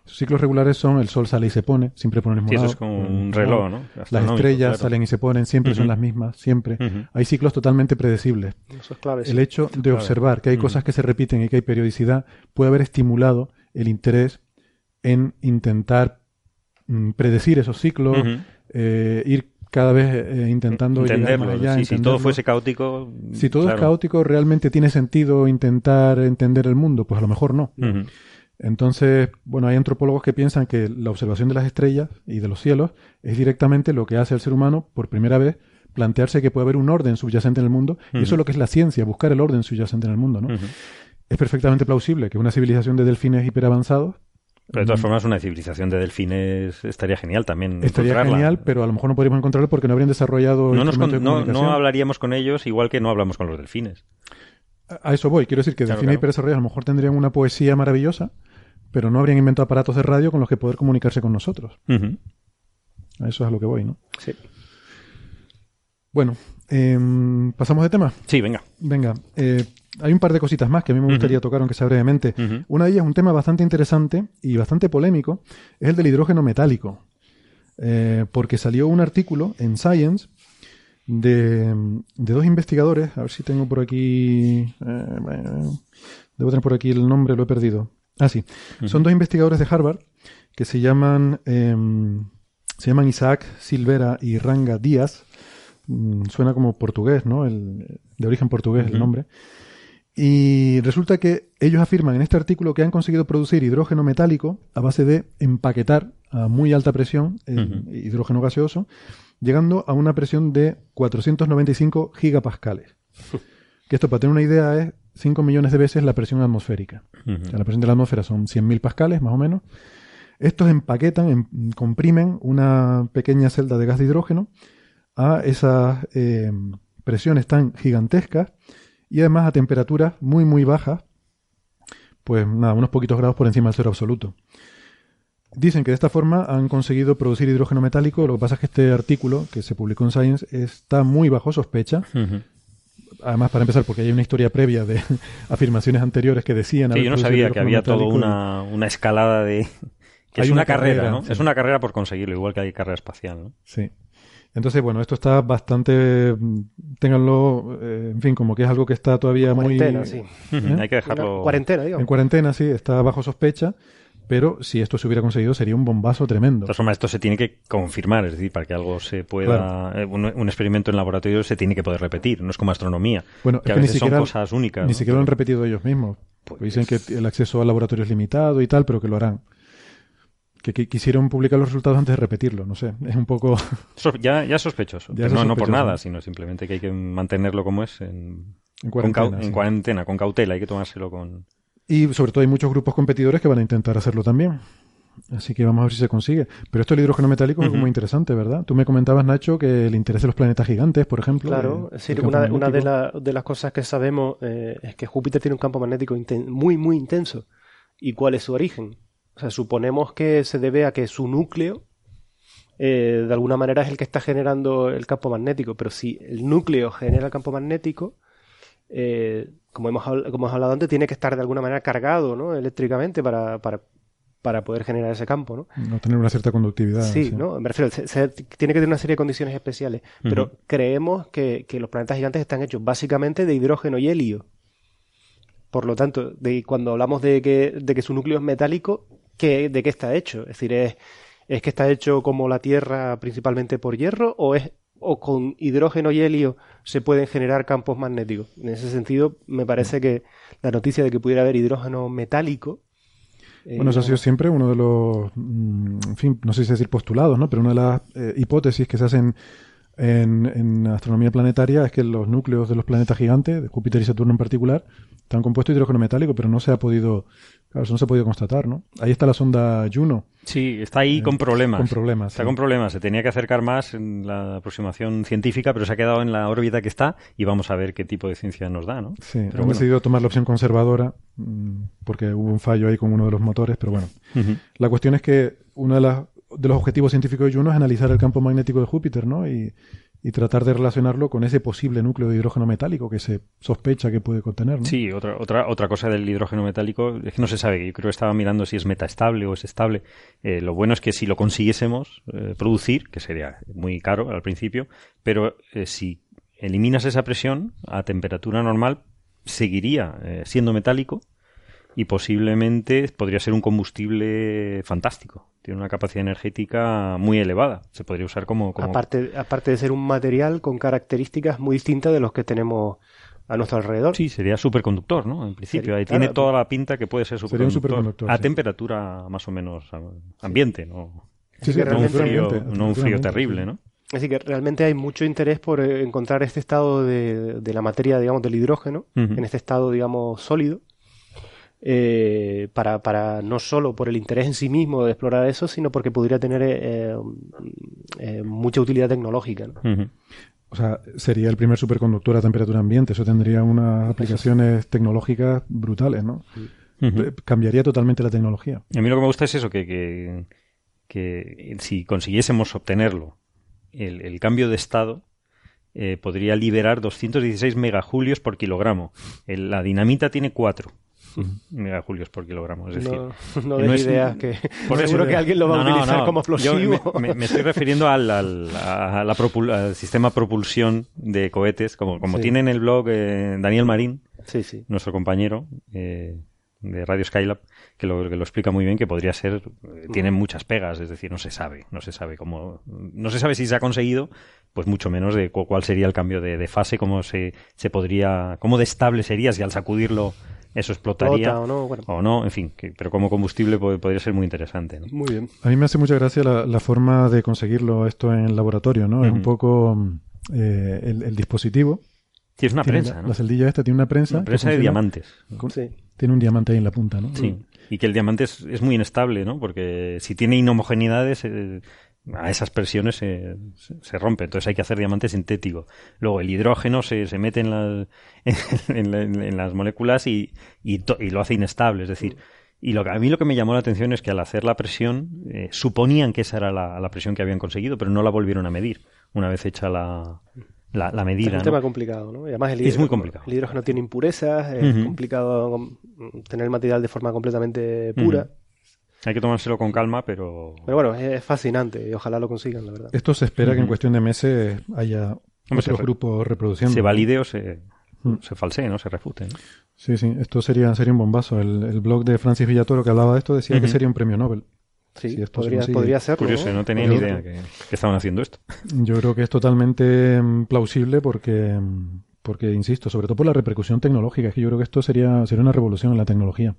Esos ciclos regulares son el sol sale y se pone, siempre pone el mismo Sí, eso es como un reloj. ¿no? Las estrellas claro. salen y se ponen, siempre son las mismas, siempre. Hay ciclos totalmente predecibles. Eso es clave. El sí. hecho de observar que hay cosas que se repiten y que hay periodicidad puede haber estimulado el interés en intentar mm, predecir esos ciclos, eh, ir cada vez eh, intentando llegar entenderlo. más allá, sí, si todo fuese caótico. Si todo es caótico, ¿realmente tiene sentido intentar entender el mundo? Pues a lo mejor no. Entonces, bueno, hay antropólogos que piensan que la observación de las estrellas y de los cielos es directamente lo que hace al ser humano, por primera vez, plantearse que puede haber un orden subyacente en el mundo. Y eso es lo que es la ciencia, buscar el orden subyacente en el mundo, ¿no? Es perfectamente plausible que una civilización de delfines hiperavanzados Pero de todas formas, una civilización de delfines estaría genial también. estaría encontrarla. genial, pero a lo mejor no podríamos encontrarlo porque no habrían desarrollado No, nos instrumentos con- de no, hablaríamos con ellos igual que no hablamos con los delfines. A eso voy. Quiero decir que Claro, delfines claro. hiperdesarrollados a lo mejor tendrían una poesía maravillosa, pero no habrían inventado aparatos de radio con los que poder comunicarse con nosotros. A eso es a lo que voy, ¿no? Sí. Bueno, em, pasamos de tema. Sí, venga. Venga, eh, hay un par de cositas más que a mí me gustaría tocar, aunque sea brevemente. Una de ellas, un tema bastante interesante y bastante polémico, es el del hidrógeno metálico. Eh, porque salió un artículo en Science de, de dos investigadores, a ver si tengo por aquí, eh, bueno, debo tener por aquí el nombre, lo he perdido. Ah, sí, son dos investigadores de Harvard que se llaman, em, se llaman Isaac Silvera y Ranga Díaz. Mm, suena como portugués, ¿no? El, de origen portugués el nombre. Y resulta que ellos afirman en este artículo que han conseguido producir hidrógeno metálico a base de empaquetar a muy alta presión el hidrógeno gaseoso, llegando a una presión de 495 gigapascales. que esto, para tener una idea, es 5 millones de veces la presión atmosférica. O sea, la presión de la atmósfera son 100.000 pascales, más o menos. Estos empaquetan, em- comprimen una pequeña celda de gas de hidrógeno a esas eh, presiones tan gigantescas y además a temperaturas muy, muy bajas, pues nada, unos poquitos grados por encima del cero absoluto. Dicen que de esta forma han conseguido producir hidrógeno metálico. Lo que pasa es que este artículo, que se publicó en Science, está muy bajo sospecha. Además, para empezar, porque hay una historia previa de afirmaciones anteriores que decían... Sí, yo no sabía que había toda una, una escalada de... Que Hay es una, una carrera, carrera, ¿no? sí. Es una carrera por conseguirlo, igual que hay carrera espacial, ¿no? Sí. Entonces, bueno, esto está bastante... mm, Ténganlo, eh, en fin, como que es algo que está todavía muy... Cuarentena, sí. Ujú, Hay que dejarlo... Una cuarentena, digo. En cuarentena, sí, está bajo sospecha, pero si esto se hubiera conseguido sería un bombazo tremendo. De todas formas, esto se tiene que confirmar, es decir, para que algo se pueda... eh, Un, un experimento en laboratorio se tiene que poder repetir, no es como astronomía, Bueno, que es a que ni veces siquiera, son cosas únicas. ni ¿no? siquiera lo han repetido ellos mismos. Pues- Dicen que el acceso al laboratorio es limitado y tal, pero que lo harán. Que, que quisieron publicar los resultados antes de repetirlo, no sé. Es un poco... Ya, ya es sospechoso. Ya no, no por nada, sino simplemente que hay que mantenerlo como es, en, En con cuarentena, en cuarentena, con cautela, hay que tomárselo con... Y sobre todo hay muchos grupos competidores que van a intentar hacerlo también. Así que vamos a ver si se consigue. Pero esto del hidrógeno metálico es muy interesante, ¿verdad? Tú me comentabas, Nacho, que el interés de los planetas gigantes, por ejemplo. Claro, es decir, una, una de, magnético. la- de las cosas que sabemos eh, es que Júpiter tiene un campo magnético muy, muy intenso. ¿Y cuál es su origen? O sea, suponemos que se debe a que su núcleo, eh, de alguna manera, es el que está generando el campo magnético. Pero si el núcleo genera el campo magnético, eh, como, hemos, habl- como hemos hablado antes, tiene que estar de alguna manera cargado ¿no? eléctricamente para, para, para poder generar ese campo, ¿no? No tener una cierta conductividad. Sí, ¿no? Me refiero, se- se- tiene que tener una serie de condiciones especiales. Pero creemos que, que los planetas gigantes están hechos básicamente de hidrógeno y helio. Por lo tanto, de, cuando hablamos de que, de que su núcleo es metálico, ¿qué, ¿de qué está hecho? Es decir, ¿es, ¿es que está hecho como la Tierra principalmente por hierro o es o con hidrógeno y helio se pueden generar campos magnéticos? En ese sentido, me parece que la noticia de que pudiera haber hidrógeno metálico eh, Bueno, eso ha sido siempre uno de los, mm, en fin, no sé si decir postulados, ¿no? Pero una de las eh, hipótesis que se hacen en, en astronomía planetaria es que los núcleos de los planetas gigantes, de Júpiter y Saturno en particular, están compuestos de hidrógeno metálico, pero no se ha podido, claro, eso no se ha podido constatar, ¿no? Ahí está la sonda Juno, Sí, está ahí con problemas. con problemas. Está sí. con problemas. Se tenía que acercar más en la aproximación científica, pero se ha quedado en la órbita que está y vamos a ver qué tipo de ciencia nos da, ¿no? Sí, Pero han bueno. decidido tomar la opción conservadora mm, porque hubo un fallo ahí con uno de los motores, pero bueno. La cuestión es que uno de, las- de los objetivos científicos de Juno es analizar el campo magnético de Júpiter, ¿no? Y, tratar de relacionarlo con ese posible núcleo de hidrógeno metálico que se sospecha que puede contener, ¿no? Sí, otra, otra, otra cosa del hidrógeno metálico es que no se sabe. Yo creo que estaba mirando si es metaestable o es estable. Eh, lo bueno es que si lo consiguiésemos eh, producir, que sería muy caro al principio, pero eh, si eliminas esa presión a temperatura normal, seguiría siendo metálico y posiblemente podría ser un combustible fantástico. Tiene una capacidad energética muy elevada. Se podría usar como... como... Aparte, aparte de ser un material con características muy distintas de los que tenemos a nuestro alrededor. Sí, sería superconductor, ¿no? En principio. Sería- Ahí claro. tiene toda la pinta que puede ser Sería un superconductor. superconductor, a sí. temperatura más o menos ambiente, ¿no? Sí, sí, que No un frío, no un frío terrible, sí. ¿no? Así que realmente hay mucho interés por eh, encontrar este estado de, de la materia, digamos, del hidrógeno, en este estado, digamos, sólido, eh, para, para no solo por el interés en sí mismo de explorar eso, sino porque podría tener eh, eh, mucha utilidad tecnológica. O sea, sería el primer superconductor a temperatura ambiente. Eso tendría unas aplicaciones tecnológicas brutales, ¿no? Cambiaría totalmente la tecnología. Y a mí lo que me gusta es eso, que, que, que si consiguiésemos obtenerlo, el, el cambio de estado eh, podría liberar 216 megajulios por kilogramo. El- la dinamita tiene 4 megajulios por kilogramo. Es decir, no no es- ideas que por eso- seguro que alguien lo va No, a utilizar como Yo explosivo. me, me- me estoy refiriendo al, al, a la propul- al sistema propulsión de cohetes, como, como Sí. tiene en el blog eh, Daniel Marín, sí, sí. nuestro compañero eh, de Radio Skylab, que lo, que lo explica muy bien, que podría ser, eh, tiene muchas pegas, es decir, no se sabe, no se sabe cómo, no se sabe si se ha conseguido, pues mucho menos de cuál sería el cambio de, fase, cómo se, se podría, cómo de estable sería si al sacudirlo eso explotaría o, no, o no, en fin, pero como combustible podría ser muy interesante. Muy bien. A mí me hace mucha gracia la, forma de conseguirlo esto en el laboratorio, ¿no? Es un poco eh, el, dispositivo. Sí, es una prensa, la, ¿no? La celdilla esta tiene una prensa. Una prensa de diamantes. sí. Tiene un diamante ahí en la punta, ¿no? Sí. Y que el diamante es, muy inestable, ¿no? Porque si tiene inhomogeneidades, eh, a esas presiones se, se, rompe. Entonces hay que hacer diamante sintético. Luego el hidrógeno se, se mete en las, en, las moléculas y, y, lo hace inestable. Es decir, y lo que, a mí lo que me llamó la atención es que al hacer la presión, eh, suponían que esa era la, la, presión que habían conseguido, pero no la volvieron a medir una vez hecha la, la, medida. Es un tema complicado, ¿no? además el es muy complicado. El hidrógeno tiene impurezas, es complicado tener el material de forma completamente pura. Hay que tomárselo con calma, pero... Pero bueno, es fascinante y ojalá lo consigan, la verdad. Esto se espera que en cuestión de meses haya otros grupos reproduciendo. Se valide o se, se falsee, ¿no? Se refute. Sí, sí, esto sería, sería un bombazo. El, blog de Francis Villatoro que hablaba de esto decía que sería un premio Nobel. Sí, podría, podría ser. Curioso, no, tenía ni idea que, estaban haciendo esto. Yo creo que es totalmente mm, plausible porque, mm, porque, insisto, sobre todo por la repercusión tecnológica, es que yo creo que esto sería, sería una revolución en la tecnología.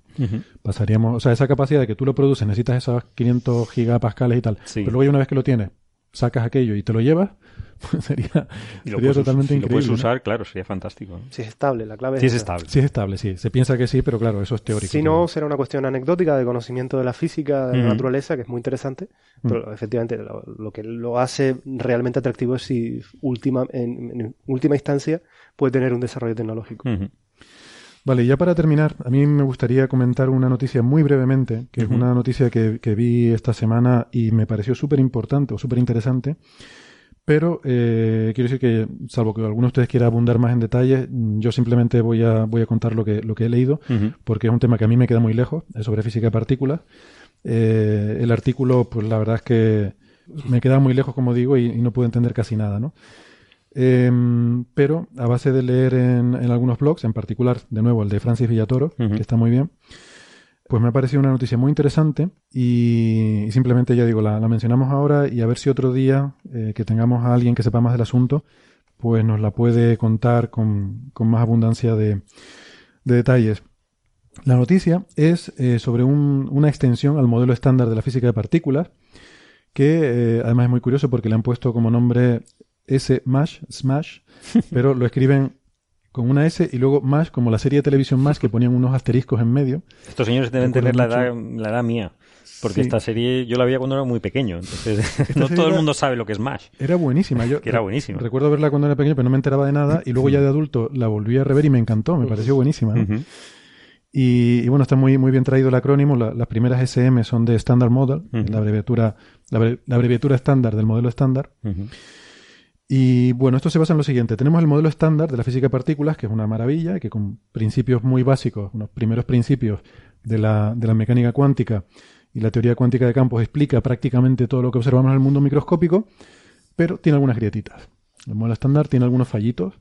Pasaríamos, o sea, esa capacidad de que tú lo produces, necesitas esos 500 gigapascales y tal, pero luego una vez que lo tienes, sacas aquello y te lo llevas, pues sería, sería totalmente increíble. Si lo puedes usar, claro, sería fantástico. Si es estable, la clave es, estable. Si es estable, sí. Se piensa que sí, pero claro, eso es teórico. Si no, será una cuestión anecdótica de conocimiento de la física, de la naturaleza, que es muy interesante, pero efectivamente lo, que lo hace realmente atractivo es si última, en, última instancia puede tener un desarrollo tecnológico. Vale, ya para terminar, a mí me gustaría comentar una noticia muy brevemente, que es una noticia que, que, vi esta semana y me pareció súper importante o súper interesante. Pero eh, quiero decir que, salvo que alguno de ustedes quiera abundar más en detalles, yo simplemente voy a, voy a contar lo que, lo que he leído, porque es un tema que a mí me queda muy lejos, es sobre física de partículas. Eh, el artículo, pues la verdad es que me queda muy lejos, como digo, y, no puedo entender casi nada, ¿no? Em, pero a base de leer en, en, algunos blogs, en particular, de nuevo, el de Francis Villatoro, que está muy bien, pues me ha parecido una noticia muy interesante y, simplemente ya digo, la, mencionamos ahora y a ver si otro día eh, que tengamos a alguien que sepa más del asunto, pues nos la puede contar con, más abundancia de, detalles. La noticia es eh, sobre una extensión al modelo estándar de la física de partículas, que eh, además es muy curioso porque le han puesto como nombre S-MASH, Smash, pero lo escriben con una S y luego más, como la serie de televisión más, que ponían unos asteriscos en medio. Estos señores deben tener la edad, la edad mía. Porque esta serie yo la veía cuando era muy pequeño, entonces no todo el mundo sabe lo que es MASH. Era buenísima, yo era buenísima. Recuerdo verla cuando era pequeño, pero no me enteraba de nada y luego ya de adulto la volví a rever y me encantó, me pareció buenísima. y, bueno, está muy, muy bien traído el acrónimo. las primeras SM son de Standard Model, la abreviatura la, abreviatura estándar del modelo estándar. Y bueno, esto se basa en lo siguiente. Tenemos el modelo estándar de la física de partículas, que es una maravilla, que con principios muy básicos, unos primeros principios de la, de la mecánica cuántica y la teoría cuántica de campos explica prácticamente todo lo que observamos en el mundo microscópico, pero tiene algunas grietitas. El modelo estándar tiene algunos fallitos,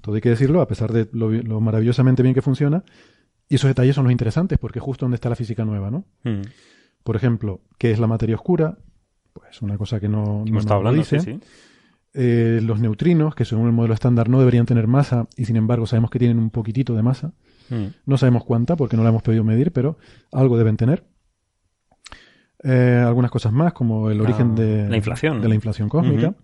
todo hay que decirlo, a pesar de lo, maravillosamente bien que funciona. Y esos detalles son los interesantes, porque es justo donde está la física nueva, ¿no? Mm. Por ejemplo, ¿qué es la materia oscura? Pues una cosa que no, no está hablando, dice. Sí, sí. Eh, los neutrinos, que según el modelo estándar no deberían tener masa, y sin embargo sabemos que tienen un poquitito de masa. Hmm. No sabemos cuánta, porque no la hemos podido medir, pero algo deben tener. Eh, algunas cosas más, como el origen de la inflación, de la inflación cósmica.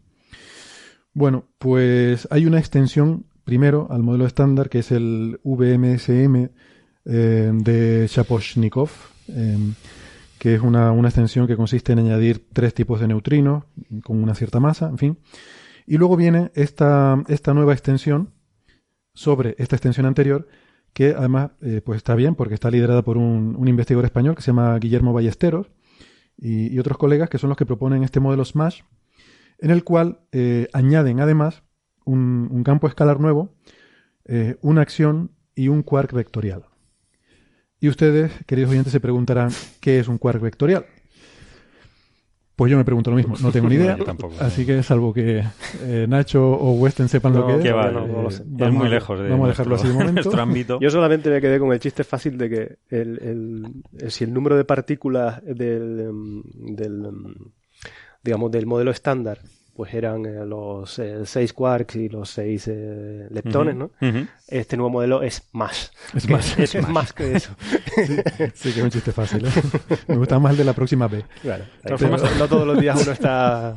Bueno, pues hay una extensión primero al modelo estándar, que es el VMSM eh, de Shaposhnikov, que es una, una, extensión que consiste en añadir tres tipos de neutrinos con una cierta masa, en fin. Y luego viene esta, esta nueva extensión sobre esta extensión anterior, que además eh, pues está bien porque está liderada por un, investigador español que se llama Guillermo Ballesteros y, otros colegas que son los que proponen este modelo SMASH, en el cual eh, añaden además un, campo escalar nuevo, eh, una acción y un quark vectorial. Y ustedes, queridos oyentes, se preguntarán qué es un quark vectorial. Pues yo me pregunto lo mismo, no tengo ni idea. así que salvo que eh, Nacho o Weston sepan lo que es. es muy lejos de vamos a dejarlo así de momento. Yo solamente me quedé con el chiste fácil de que el, si el número de partículas del, em, del em, digamos del modelo estándar pues eran eh, los 6 quarks y los 6 leptones, ¿no? Este nuevo modelo es más. Es más. Es, más que eso. Sí, que es un chiste fácil. Me gusta más el de la próxima B. Claro. De todas formas, no todos los días uno está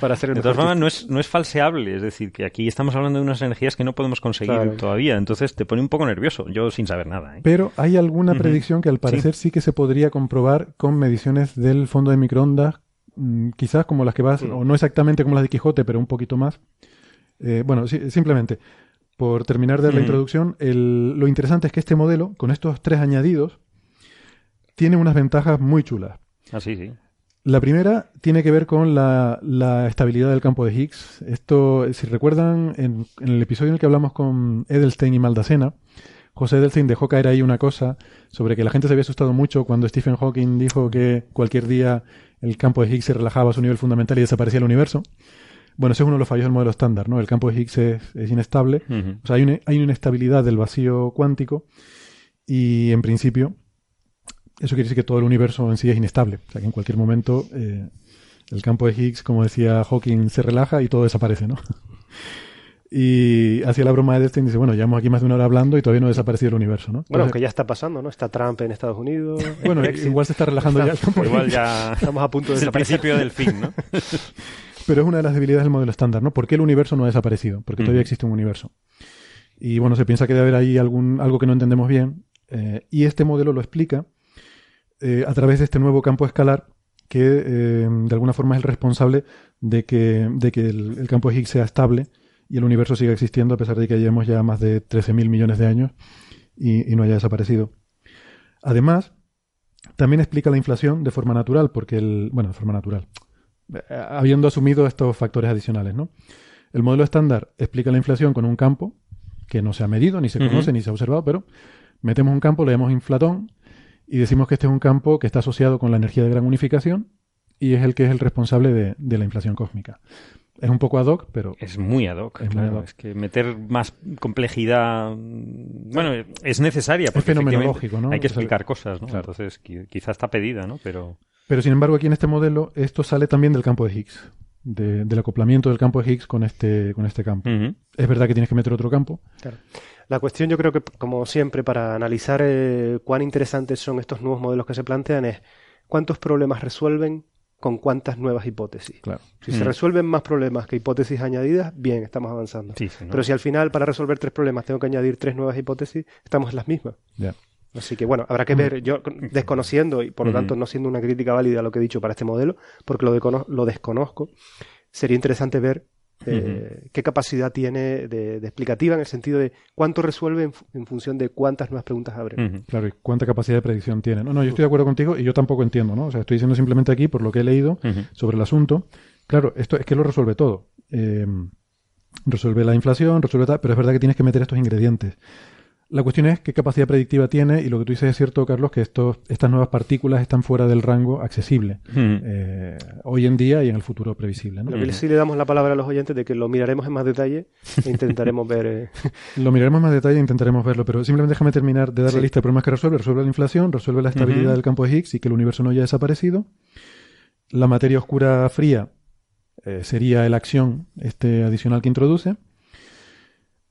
para hacer el De todas formas, no es, no es falseable. Es decir, que aquí estamos hablando de unas energías que no podemos conseguir todavía. Entonces te pone un poco nervioso. Yo sin saber nada. Pero hay alguna predicción que al parecer sí. que se podría comprobar con mediciones del fondo de microondas quizás como las que vas, o no exactamente como las de Quijote, pero un poquito más. Eh, bueno, simplemente, por terminar de la introducción, lo interesante es que este modelo, con estos tres añadidos, tiene unas ventajas muy chulas. Ah, sí, sí. La primera tiene que ver con la, estabilidad del campo de Higgs. Esto, si recuerdan, en, en, el episodio en el que hablamos con Edelstein y Maldacena, José Edelstein dejó caer ahí una cosa sobre que la gente se había asustado mucho cuando Stephen Hawking dijo que cualquier día el campo de Higgs se relajaba a su nivel fundamental y desaparecía el universo. Bueno, ese es uno de los fallos del modelo estándar, ¿no? El campo de Higgs es, inestable, o sea, hay una, hay una inestabilidad del vacío cuántico y en principio eso quiere decir que todo el universo en sí es inestable, o sea, que en cualquier momento eh, el campo de Higgs, como decía Hawking, se relaja y todo desaparece, ¿no? Y hacía la broma de Destiny y dice, bueno, llevamos aquí más de una hora hablando y todavía no ha desaparecido el universo, ¿no? bueno, que ya está pasando, ¿no? Está Trump en Estados Unidos. Bueno, igual se está relajando ya. Igual ya estamos a punto de es el principio del fin, ¿no? Pero es una de las debilidades del modelo estándar, ¿no? ¿Por qué el universo no ha desaparecido? Porque todavía existe un universo. Y bueno, se piensa que debe haber ahí algún, algo que no entendemos bien. Eh, y este modelo lo explica eh, a través de este nuevo campo escalar que eh, de alguna forma es el responsable de que, de que el, el campo de Higgs sea estable y el universo sigue existiendo a pesar de que llevemos ya más de 13.000 millones de años y, no haya desaparecido. Además, también explica la inflación de forma natural, porque el, bueno, de forma natural, eh, habiendo asumido estos factores adicionales, ¿no? El modelo estándar explica la inflación con un campo que no se ha medido, ni se conoce, ni se ha observado, pero metemos un campo, le llamamos inflatón y decimos que este es un campo que está asociado con la energía de gran unificación y es el que es el responsable de la inflación cósmica. Es un poco ad hoc, pero... Es muy ad hoc, es claro. Es que meter más complejidad... Bueno, es necesaria. Porque es fenomenológico, ¿no? Hay que explicar cosas, ¿no? Entonces, quizás está pedida, ¿no? Pero... Pero, sin embargo, aquí en este modelo, esto sale también del campo de Higgs. del acoplamiento del campo de Higgs con este, con este campo. Es verdad que tienes que meter otro campo. Claro. La cuestión yo creo que, como siempre, para analizar eh, cuán interesantes son estos nuevos modelos que se plantean es cuántos problemas resuelven con cuántas nuevas hipótesis. Claro. Si se mm. resuelven más problemas que hipótesis añadidas, bien, estamos avanzando. Pero si al final para resolver tres problemas tengo que añadir tres nuevas hipótesis, estamos en las mismas. Así que bueno, habrá que ver, mm. yo desconociendo y por lo tanto no siendo una crítica válida a lo que he dicho para este modelo, porque lo, lo desconozco, sería interesante ver eh, qué capacidad tiene de, explicativa en el sentido de cuánto resuelve en, función de cuántas nuevas preguntas abre. Claro, y cuánta capacidad de predicción tiene. No, no, yo estoy de acuerdo contigo y yo tampoco entiendo, ¿no? O sea, estoy diciendo simplemente aquí, por lo que he leído sobre el asunto, claro, esto es que lo resuelve todo. Eh, resuelve la inflación, resuelve tal, pero es verdad que tienes que meter estos ingredientes. La cuestión es qué capacidad predictiva tiene y lo que tú dices es cierto, Carlos, que estos, estas nuevas partículas están fuera del rango accesible eh, hoy en día y en el futuro previsible. ¿no? Lo sí le damos la palabra a los oyentes de que lo miraremos en más detalle e intentaremos ver... Eh. Lo miraremos en más detalle e intentaremos verlo, pero simplemente déjame terminar de dar la lista de problemas que resuelve. Resuelve la inflación, resuelve la estabilidad del campo de Higgs y que el universo no haya desaparecido. La materia oscura fría eh, sería la acción este adicional que introduce.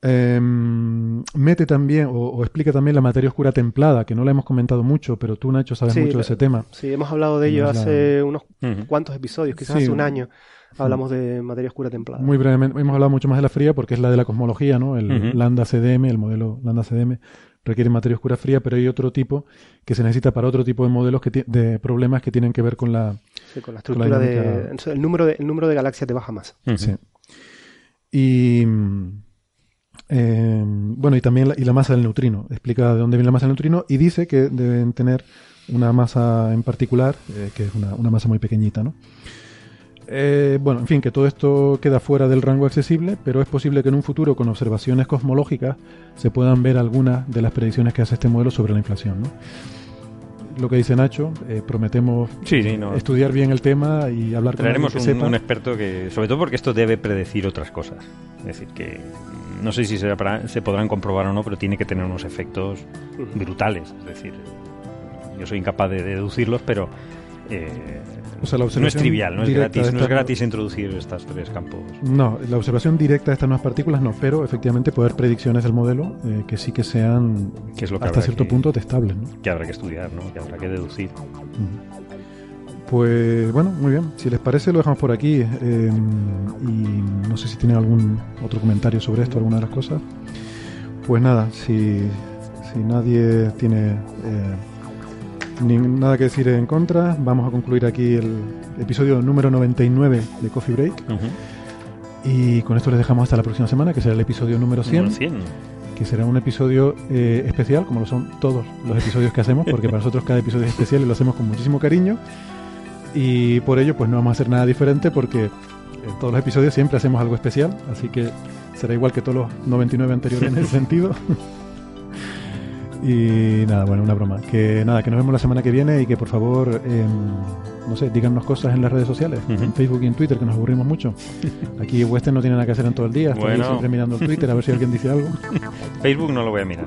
Em, mete también o, explica también la materia oscura templada, que no la hemos comentado mucho, pero tú, Nacho, sabes mucho de ese tema. Sí, hemos hablado de ello hace unos cuantos episodios, quizás hace un año hablamos de materia oscura templada. Muy brevemente, hemos hablado mucho más de la fría porque es la de la cosmología, ¿no? El lambda CDM, el modelo lambda CDM requiere materia oscura fría, pero hay otro tipo que se necesita para otro tipo de modelos que de problemas que tienen que ver con la, con la estructura de, el número de el número de galaxias te baja más. Sí. Y eh, bueno, y también la, y la masa del neutrino. Explica de dónde viene la masa del neutrino y dice que deben tener una masa en particular, eh, que es una, masa muy pequeñita, ¿no? Eh, bueno, en fin, que todo esto queda fuera del rango accesible, pero es posible que en un futuro, con observaciones cosmológicas, se puedan ver algunas de las predicciones que hace este modelo sobre la inflación, ¿no? lo que dice Nacho. prometemos estudiar bien el tema y hablar con Traeremos un, un, experto que, sobre todo porque esto debe predecir otras cosas. Es decir, que no sé si se, se podrán comprobar o no, pero tiene que tener unos efectos brutales. Es decir, yo soy incapaz de deducirlos, pero eh, O sea, la no es trivial, no es gratis, no es esta- gratis introducir estos tres campos. No, la observación directa de estas nuevas partículas no, pero efectivamente poder predicciones del modelo eh, que sí que sean Que es lo que hasta cierto que- punto testables. ¿no? Que habrá que estudiar, ¿no? Que habrá que deducir. Pues bueno, muy bien. Si les parece, lo dejamos por aquí. eh, y no sé si tienen algún otro comentario sobre esto, alguna de las cosas. Pues nada, si, si nadie tiene eh, ni nada que decir en contra, vamos a concluir aquí el episodio número 99 de Coffee Break. Y con esto les dejamos hasta la próxima semana, que será el episodio número 100. Número 100. que será un episodio eh, especial, como lo son todos los episodios que hacemos, porque para nosotros cada episodio es especial y lo hacemos con muchísimo cariño. Y por ello, pues no vamos a hacer nada diferente, porque en todos los episodios siempre hacemos algo especial, así que será igual que todos los 99 anteriores en ese sentido. y nada, bueno, una broma. Que nada, que nos vemos la semana que viene y que por favor, em, no sé, díganos cosas en las redes sociales, en Facebook y en Twitter, que nos aburrimos mucho. Aquí Western no tiene nada que hacer en todo el día, ahí Bueno. siempre mirando el Twitter a ver si alguien dice algo. Facebook no lo voy a mirar.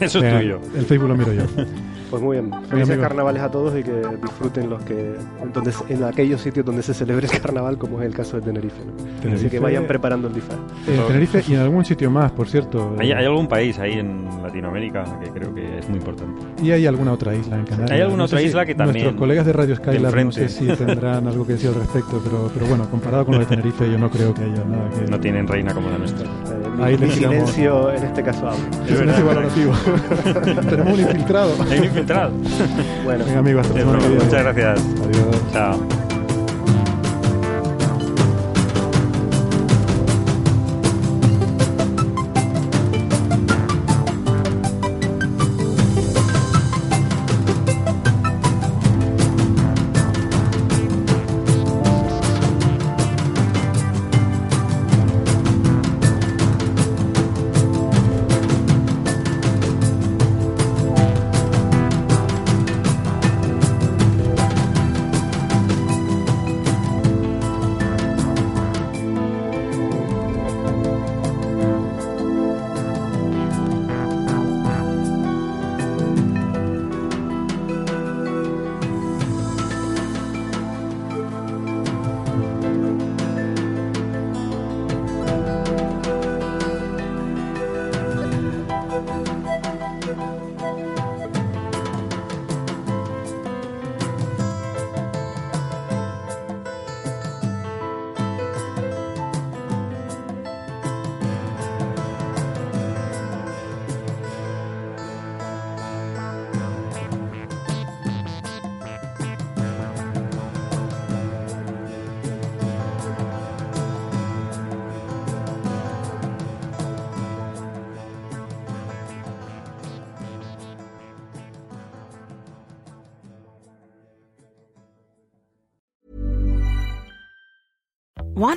Eso es tuyo. El Facebook lo miro yo. Pues muy bien. Felices amigo. carnavales a todos y que disfruten los que donde, en aquellos sitios donde se celebre el carnaval, como es el caso de Tenerife. ¿no? Así Tenerife- que vayan preparando el disfraz. En Tenerife y en algún sitio más, por cierto. Hay, hay algún país ahí en Latinoamérica que creo que es muy importante. Y hay alguna otra isla en Canarias. Hay alguna No otra si isla que también- Nuestros colegas de Radio Skylab no sé si tendrán algo que decir al respecto, pero, pero bueno, comparado con lo de Tenerife, yo no creo que haya nada que. No tienen reina como la nuestra. Eh, mi, Ahí mi tiramos- silencio en este caso habla. Es silencio valorativo. Tenemos un infiltrado. Bueno, Venga, amigos, hasta. Muchas gracias. Adiós. Chao.